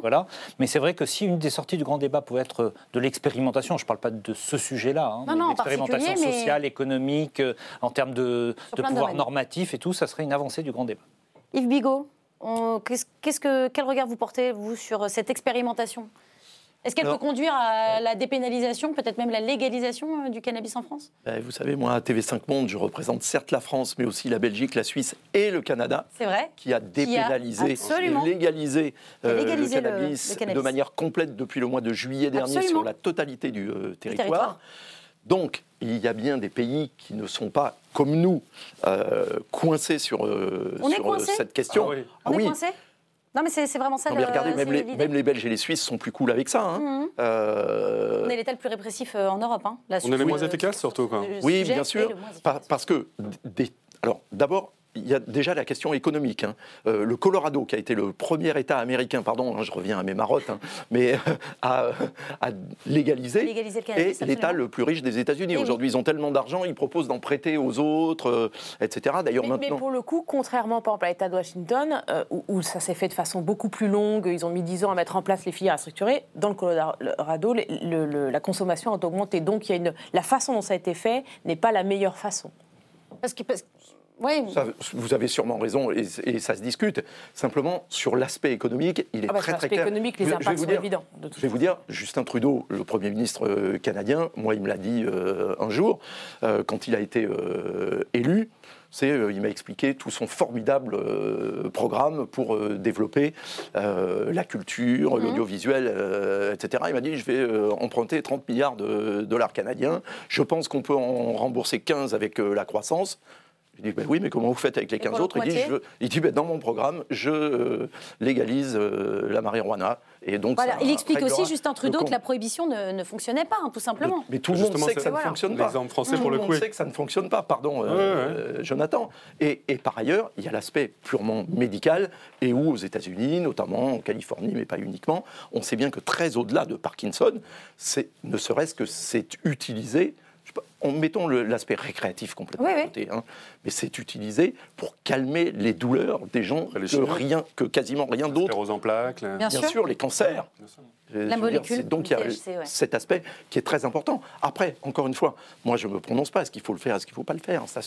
[SPEAKER 6] voilà. Mais c'est vrai que si une des sorties du grand débat pouvait être euh, de l'expérimentation, je ne parle pas de ce sujet-là, hein,
[SPEAKER 1] Non,
[SPEAKER 6] l'expérimentation
[SPEAKER 1] mais-
[SPEAKER 6] sociale, économique, euh, en termes de, de
[SPEAKER 1] de
[SPEAKER 6] pouvoir
[SPEAKER 1] domaines.
[SPEAKER 6] normatif et tout, ça serait une avancée du grand débat.
[SPEAKER 1] Yves Bigot, on- qu'est-ce, qu'est-ce que, quel regard vous portez, vous, sur cette expérimentation? Est-ce qu'elle peut conduire à la dépénalisation, peut-être même la légalisation euh, du cannabis en France?
[SPEAKER 5] Ben, vous savez, moi, à TV5 Monde, je représente certes la France, mais aussi la Belgique, la Suisse et le Canada.
[SPEAKER 1] C'est vrai
[SPEAKER 5] qui a dépénalisé, légalisé,
[SPEAKER 1] Qui a
[SPEAKER 5] euh,
[SPEAKER 1] légalisé
[SPEAKER 5] le, cannabis
[SPEAKER 1] le cannabis.
[SPEAKER 5] de manière complète depuis le mois de juillet dernier
[SPEAKER 1] Absolument.
[SPEAKER 5] sur la totalité du euh, territoire.
[SPEAKER 1] territoire.
[SPEAKER 5] Donc, il y a bien des pays qui ne sont pas, comme nous, euh, coincés sur,
[SPEAKER 1] On est
[SPEAKER 5] sur,
[SPEAKER 1] coincés
[SPEAKER 5] cette question.
[SPEAKER 1] On
[SPEAKER 5] Ah
[SPEAKER 1] est
[SPEAKER 5] oui.
[SPEAKER 1] coincés? Non, mais c'est, c'est vraiment ça
[SPEAKER 5] Non, mais
[SPEAKER 1] le-
[SPEAKER 5] regardez, même les, même les Belges et les Suisses sont plus cool avec ça. hein.
[SPEAKER 1] Mhm.
[SPEAKER 5] Euh,
[SPEAKER 1] On est l'État le plus répressif euh, en Europe. Hein.
[SPEAKER 4] On est les moins
[SPEAKER 1] euh,
[SPEAKER 4] efficaces surtout. Quoi.
[SPEAKER 5] Oui, bien sûr. parce que, des- alors, d'abord, il y a déjà la question économique. hein. Euh, le Colorado, qui a été le premier État américain, pardon, hein, je reviens à mes marottes, hein, mais à, à légaliser,
[SPEAKER 1] Légaliser le
[SPEAKER 5] est l'État le plus riche des États-Unis.
[SPEAKER 1] Eh oui.
[SPEAKER 5] Aujourd'hui, ils ont tellement d'argent, ils proposent d'en prêter aux autres, euh, etc. D'ailleurs,
[SPEAKER 2] Mais, mais
[SPEAKER 5] maintenant.
[SPEAKER 2] pour le coup, contrairement par exemple, à l'État de Washington, euh, où, où ça s'est fait de façon beaucoup plus longue, ils ont mis 10 ans à mettre en place les filières à structurer, dans le Colorado, le- le- le- la consommation a augmenté. Donc il y a une, la façon dont ça a été fait n'est pas la meilleure façon.
[SPEAKER 1] Parce que, parce- ouais,
[SPEAKER 5] Ça, vous avez sûrement raison et, et ça se discute. Simplement, sur l'aspect économique, il est
[SPEAKER 2] Ah bah,
[SPEAKER 5] très
[SPEAKER 2] sur
[SPEAKER 5] très
[SPEAKER 2] l'aspect
[SPEAKER 5] clair.
[SPEAKER 2] économique, les
[SPEAKER 5] Je- je vais
[SPEAKER 2] impacts sont
[SPEAKER 5] dire-
[SPEAKER 2] évidents. de
[SPEAKER 5] Je vais vous dire, Justin Trudeau, le Premier ministre euh, canadien, moi, il me l'a dit euh, un jour, euh, quand il a été euh, élu, c'est, euh, il m'a expliqué tout son formidable euh, programme pour euh, développer la culture,
[SPEAKER 1] Mhm.
[SPEAKER 5] l'audiovisuel, etc. Il m'a dit, je vais emprunter 30 milliards de dollars canadiens, je pense qu'on peut en rembourser 15 avec la croissance. Je dis, ben oui, mais comment vous faites avec les
[SPEAKER 1] Et
[SPEAKER 5] 15
[SPEAKER 1] pour
[SPEAKER 5] autres? Il dit,
[SPEAKER 1] l'autre
[SPEAKER 5] je veux- il dit, ben, dans mon programme, je euh, légalise euh, la marijuana. Et donc,
[SPEAKER 1] Voilà.
[SPEAKER 5] ça
[SPEAKER 1] Il explique aussi, Justin Trudeau, que la prohibition ne, ne fonctionnait pas, hein, tout simplement.
[SPEAKER 5] Mais tout le monde sait que ça ne
[SPEAKER 1] voilà.
[SPEAKER 5] fonctionne pas.
[SPEAKER 4] Français,
[SPEAKER 5] tout
[SPEAKER 4] pour le coup,
[SPEAKER 5] monde sait que ça ne fonctionne pas, pardon, euh, Jonathan. Et, et par ailleurs, il y a l'aspect purement médical, et où aux États-Unis, notamment en Californie, mais pas uniquement, on sait bien que très au-delà de Parkinson, ne serait-ce que c'est utilisé mettons l'aspect récréatif complètement de côté, hein, mais c'est utilisé pour calmer les douleurs des gens que, rien, que quasiment rien d'autre.
[SPEAKER 4] en plaques.
[SPEAKER 5] Bien, sûr. les cancers.
[SPEAKER 1] La molécule.
[SPEAKER 5] donc il y a cet aspect qui est très important. Après, encore une fois, moi je ne me prononce pas. Est-ce qu'il faut le faire? Est-ce qu'il ne faut pas le faire? Ça,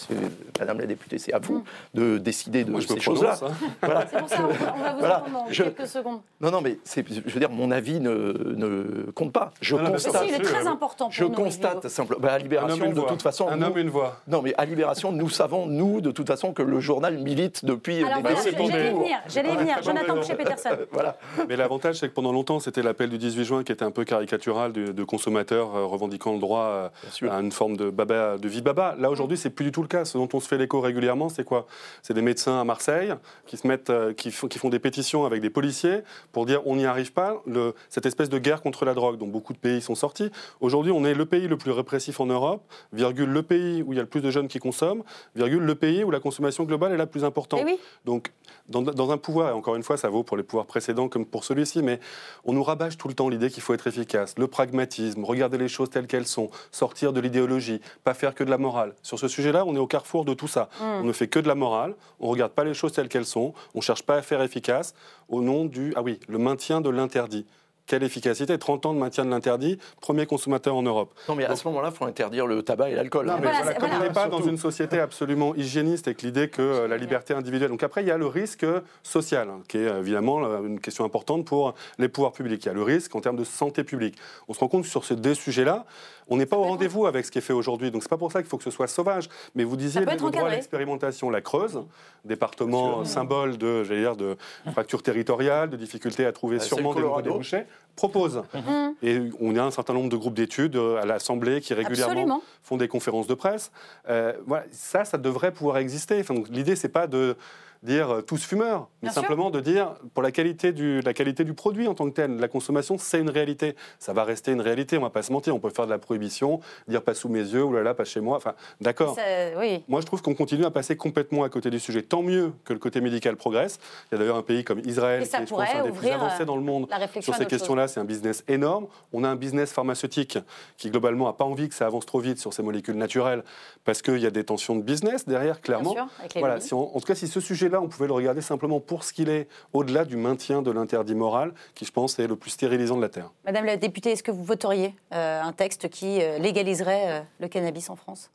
[SPEAKER 5] Madame la députée, c'est à vous mm. de décider de ces choses-là.
[SPEAKER 1] Hein. Voilà. C'est pour ça, on va vous voilà. entendre en quelques secondes.
[SPEAKER 5] Non, non, mais je veux dire, mon avis ne, ne compte pas. Je constate.
[SPEAKER 1] il est très important pour
[SPEAKER 5] Je constate simplement. Bah, à Libération, de toute façon.
[SPEAKER 4] Un homme, une voix.
[SPEAKER 5] Non, mais à Libération, nous savons, nous, de toute façon, que le journal milite depuis
[SPEAKER 1] Alors, des décennies. J'allais venir, j'allais venir. Jonathan chez Peterson.
[SPEAKER 5] Voilà.
[SPEAKER 4] Mais l'avantage, c'est que pendant longtemps, c'était l'appel du 18 juin qui était un peu caricatural de, consommateurs euh, revendiquant le droit euh, à une forme de, baba, de vie baba. Là, aujourd'hui, c'est plus du tout le cas. Ce dont on se fait l'écho régulièrement, c'est quoi? C'est des médecins à Marseille qui, se mettent, euh, qui, qui, font des pétitions avec des policiers pour dire on n'y arrive pas, le, cette espèce de guerre contre la drogue dont beaucoup de pays sont sortis. Aujourd'hui, on est le pays le plus répressif en Europe, virgule, le pays où il y a le plus de jeunes qui consomment, virgule, le pays où la consommation globale est la plus importante.
[SPEAKER 1] Eh
[SPEAKER 4] Donc, dans, dans, un pouvoir, et encore une fois, ça vaut pour les pouvoirs précédents comme pour celui-ci, mais on nous rabâche tout le temps l'idée qu'il faut être efficace, le pragmatisme, regarder les choses telles qu'elles sont, sortir de l'idéologie, pas faire que de la morale. Sur ce sujet-là, on est au carrefour de tout ça. Mm. On ne fait que de la morale, on ne regarde pas les choses telles qu'elles sont, on ne cherche pas à faire efficace au nom du, ah oui, le maintien de l'interdit. Quelle efficacité 30 ans de maintien de l'interdit, premier consommateur en Europe.
[SPEAKER 5] Non, mais à ce moment-là, il faut interdire le tabac et l'alcool.
[SPEAKER 4] Non, mais comme on n'est pas dans une société absolument hygiéniste avec l'idée que euh, la liberté individuelle. Donc après, il y a le risque social, hein, qui est évidemment une question importante pour les pouvoirs publics. Il y a le risque en termes de santé publique. On se rend compte que sur ces deux sujets-là, on n'est pas au rendez-vous avec ce qui est fait aujourd'hui. Donc c'est pas pour ça qu'il faut que ce soit sauvage. Mais vous disiez le droit à l'expérimentation, la Creuse, département symbole de, dire, de fracture territoriale, de difficulté à trouver sûrement des débouchés, propose. Mhm. Et on a un certain nombre de groupes d'études euh, à l'Assemblée qui régulièrement font des conférences de presse. Euh, voilà, ça, ça devrait pouvoir exister. Enfin, L'idée, c'est pas de dire euh, tous fumeurs, mais simplement de dire pour la qualité, du, la qualité du produit en tant que tel, la consommation, c'est une réalité. Ça va rester une réalité, on va pas se mentir. On peut faire de la prohibition, dire pas sous mes yeux, ou là là, pas chez moi. Enfin, d'accord.
[SPEAKER 1] Oui.
[SPEAKER 4] Moi, je trouve qu'on continue à passer complètement à côté du sujet. Tant mieux que le côté médical progresse. Il y a d'ailleurs un pays comme Israël qui est, je pense, un des plus avancés dans le monde sur ces questions-là. C'est un business énorme. On a un business pharmaceutique qui, globalement, n'a pas envie que ça avance trop vite sur ces molécules naturelles parce qu'il y a des tensions de business derrière, clairement.
[SPEAKER 1] Bien sûr,
[SPEAKER 4] voilà, si en tout cas, si ce sujet là on pouvait le regarder simplement pour ce qu'il est, au-delà du maintien de l'interdit moral, qui, je pense, est le plus stérilisant de la Terre.
[SPEAKER 1] Madame la députée, est-ce que vous voteriez euh, un texte qui euh, légaliserait euh, le cannabis en France?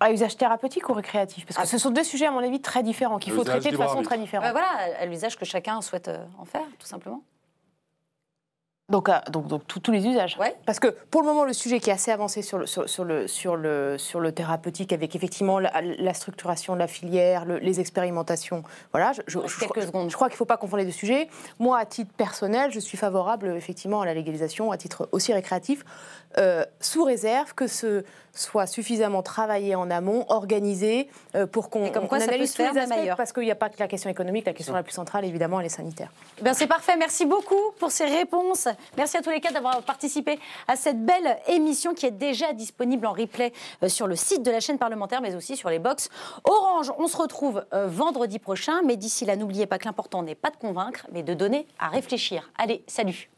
[SPEAKER 2] À usage thérapeutique ou récréatif? Parce que ah. ce sont deux sujets, à mon avis, très différents, qu'il faut traiter de façon très différente.
[SPEAKER 1] Bah voilà, à l'usage que chacun souhaite en faire, tout simplement.
[SPEAKER 2] Donc, donc, donc tous les usages. Parce que pour le moment, le sujet qui est assez avancé sur le, sur, le, sur le, sur le thérapeutique, avec effectivement la, structuration de la filière, les expérimentations, voilà, je,
[SPEAKER 1] Quelques secondes.
[SPEAKER 2] je crois qu'il ne faut pas confondre les deux sujets. Moi, à titre personnel, je suis favorable effectivement à la légalisation, à titre aussi récréatif, euh, sous réserve que ce soit suffisamment travaillé en amont, organisé, euh, pour qu'on analyse tous les aspects, parce qu'il n'y a pas que la question économique, la question la plus centrale, évidemment, elle est sanitaire.
[SPEAKER 1] Eh c'est parfait, merci beaucoup pour ces réponses. Merci à tous les quatre d'avoir participé à cette belle émission qui est déjà disponible en replay euh, sur le site de la chaîne parlementaire, mais aussi sur les box Orange. On se retrouve vendredi prochain, mais d'ici là, n'oubliez pas que l'important n'est pas de convaincre, mais de donner à réfléchir. Allez, salut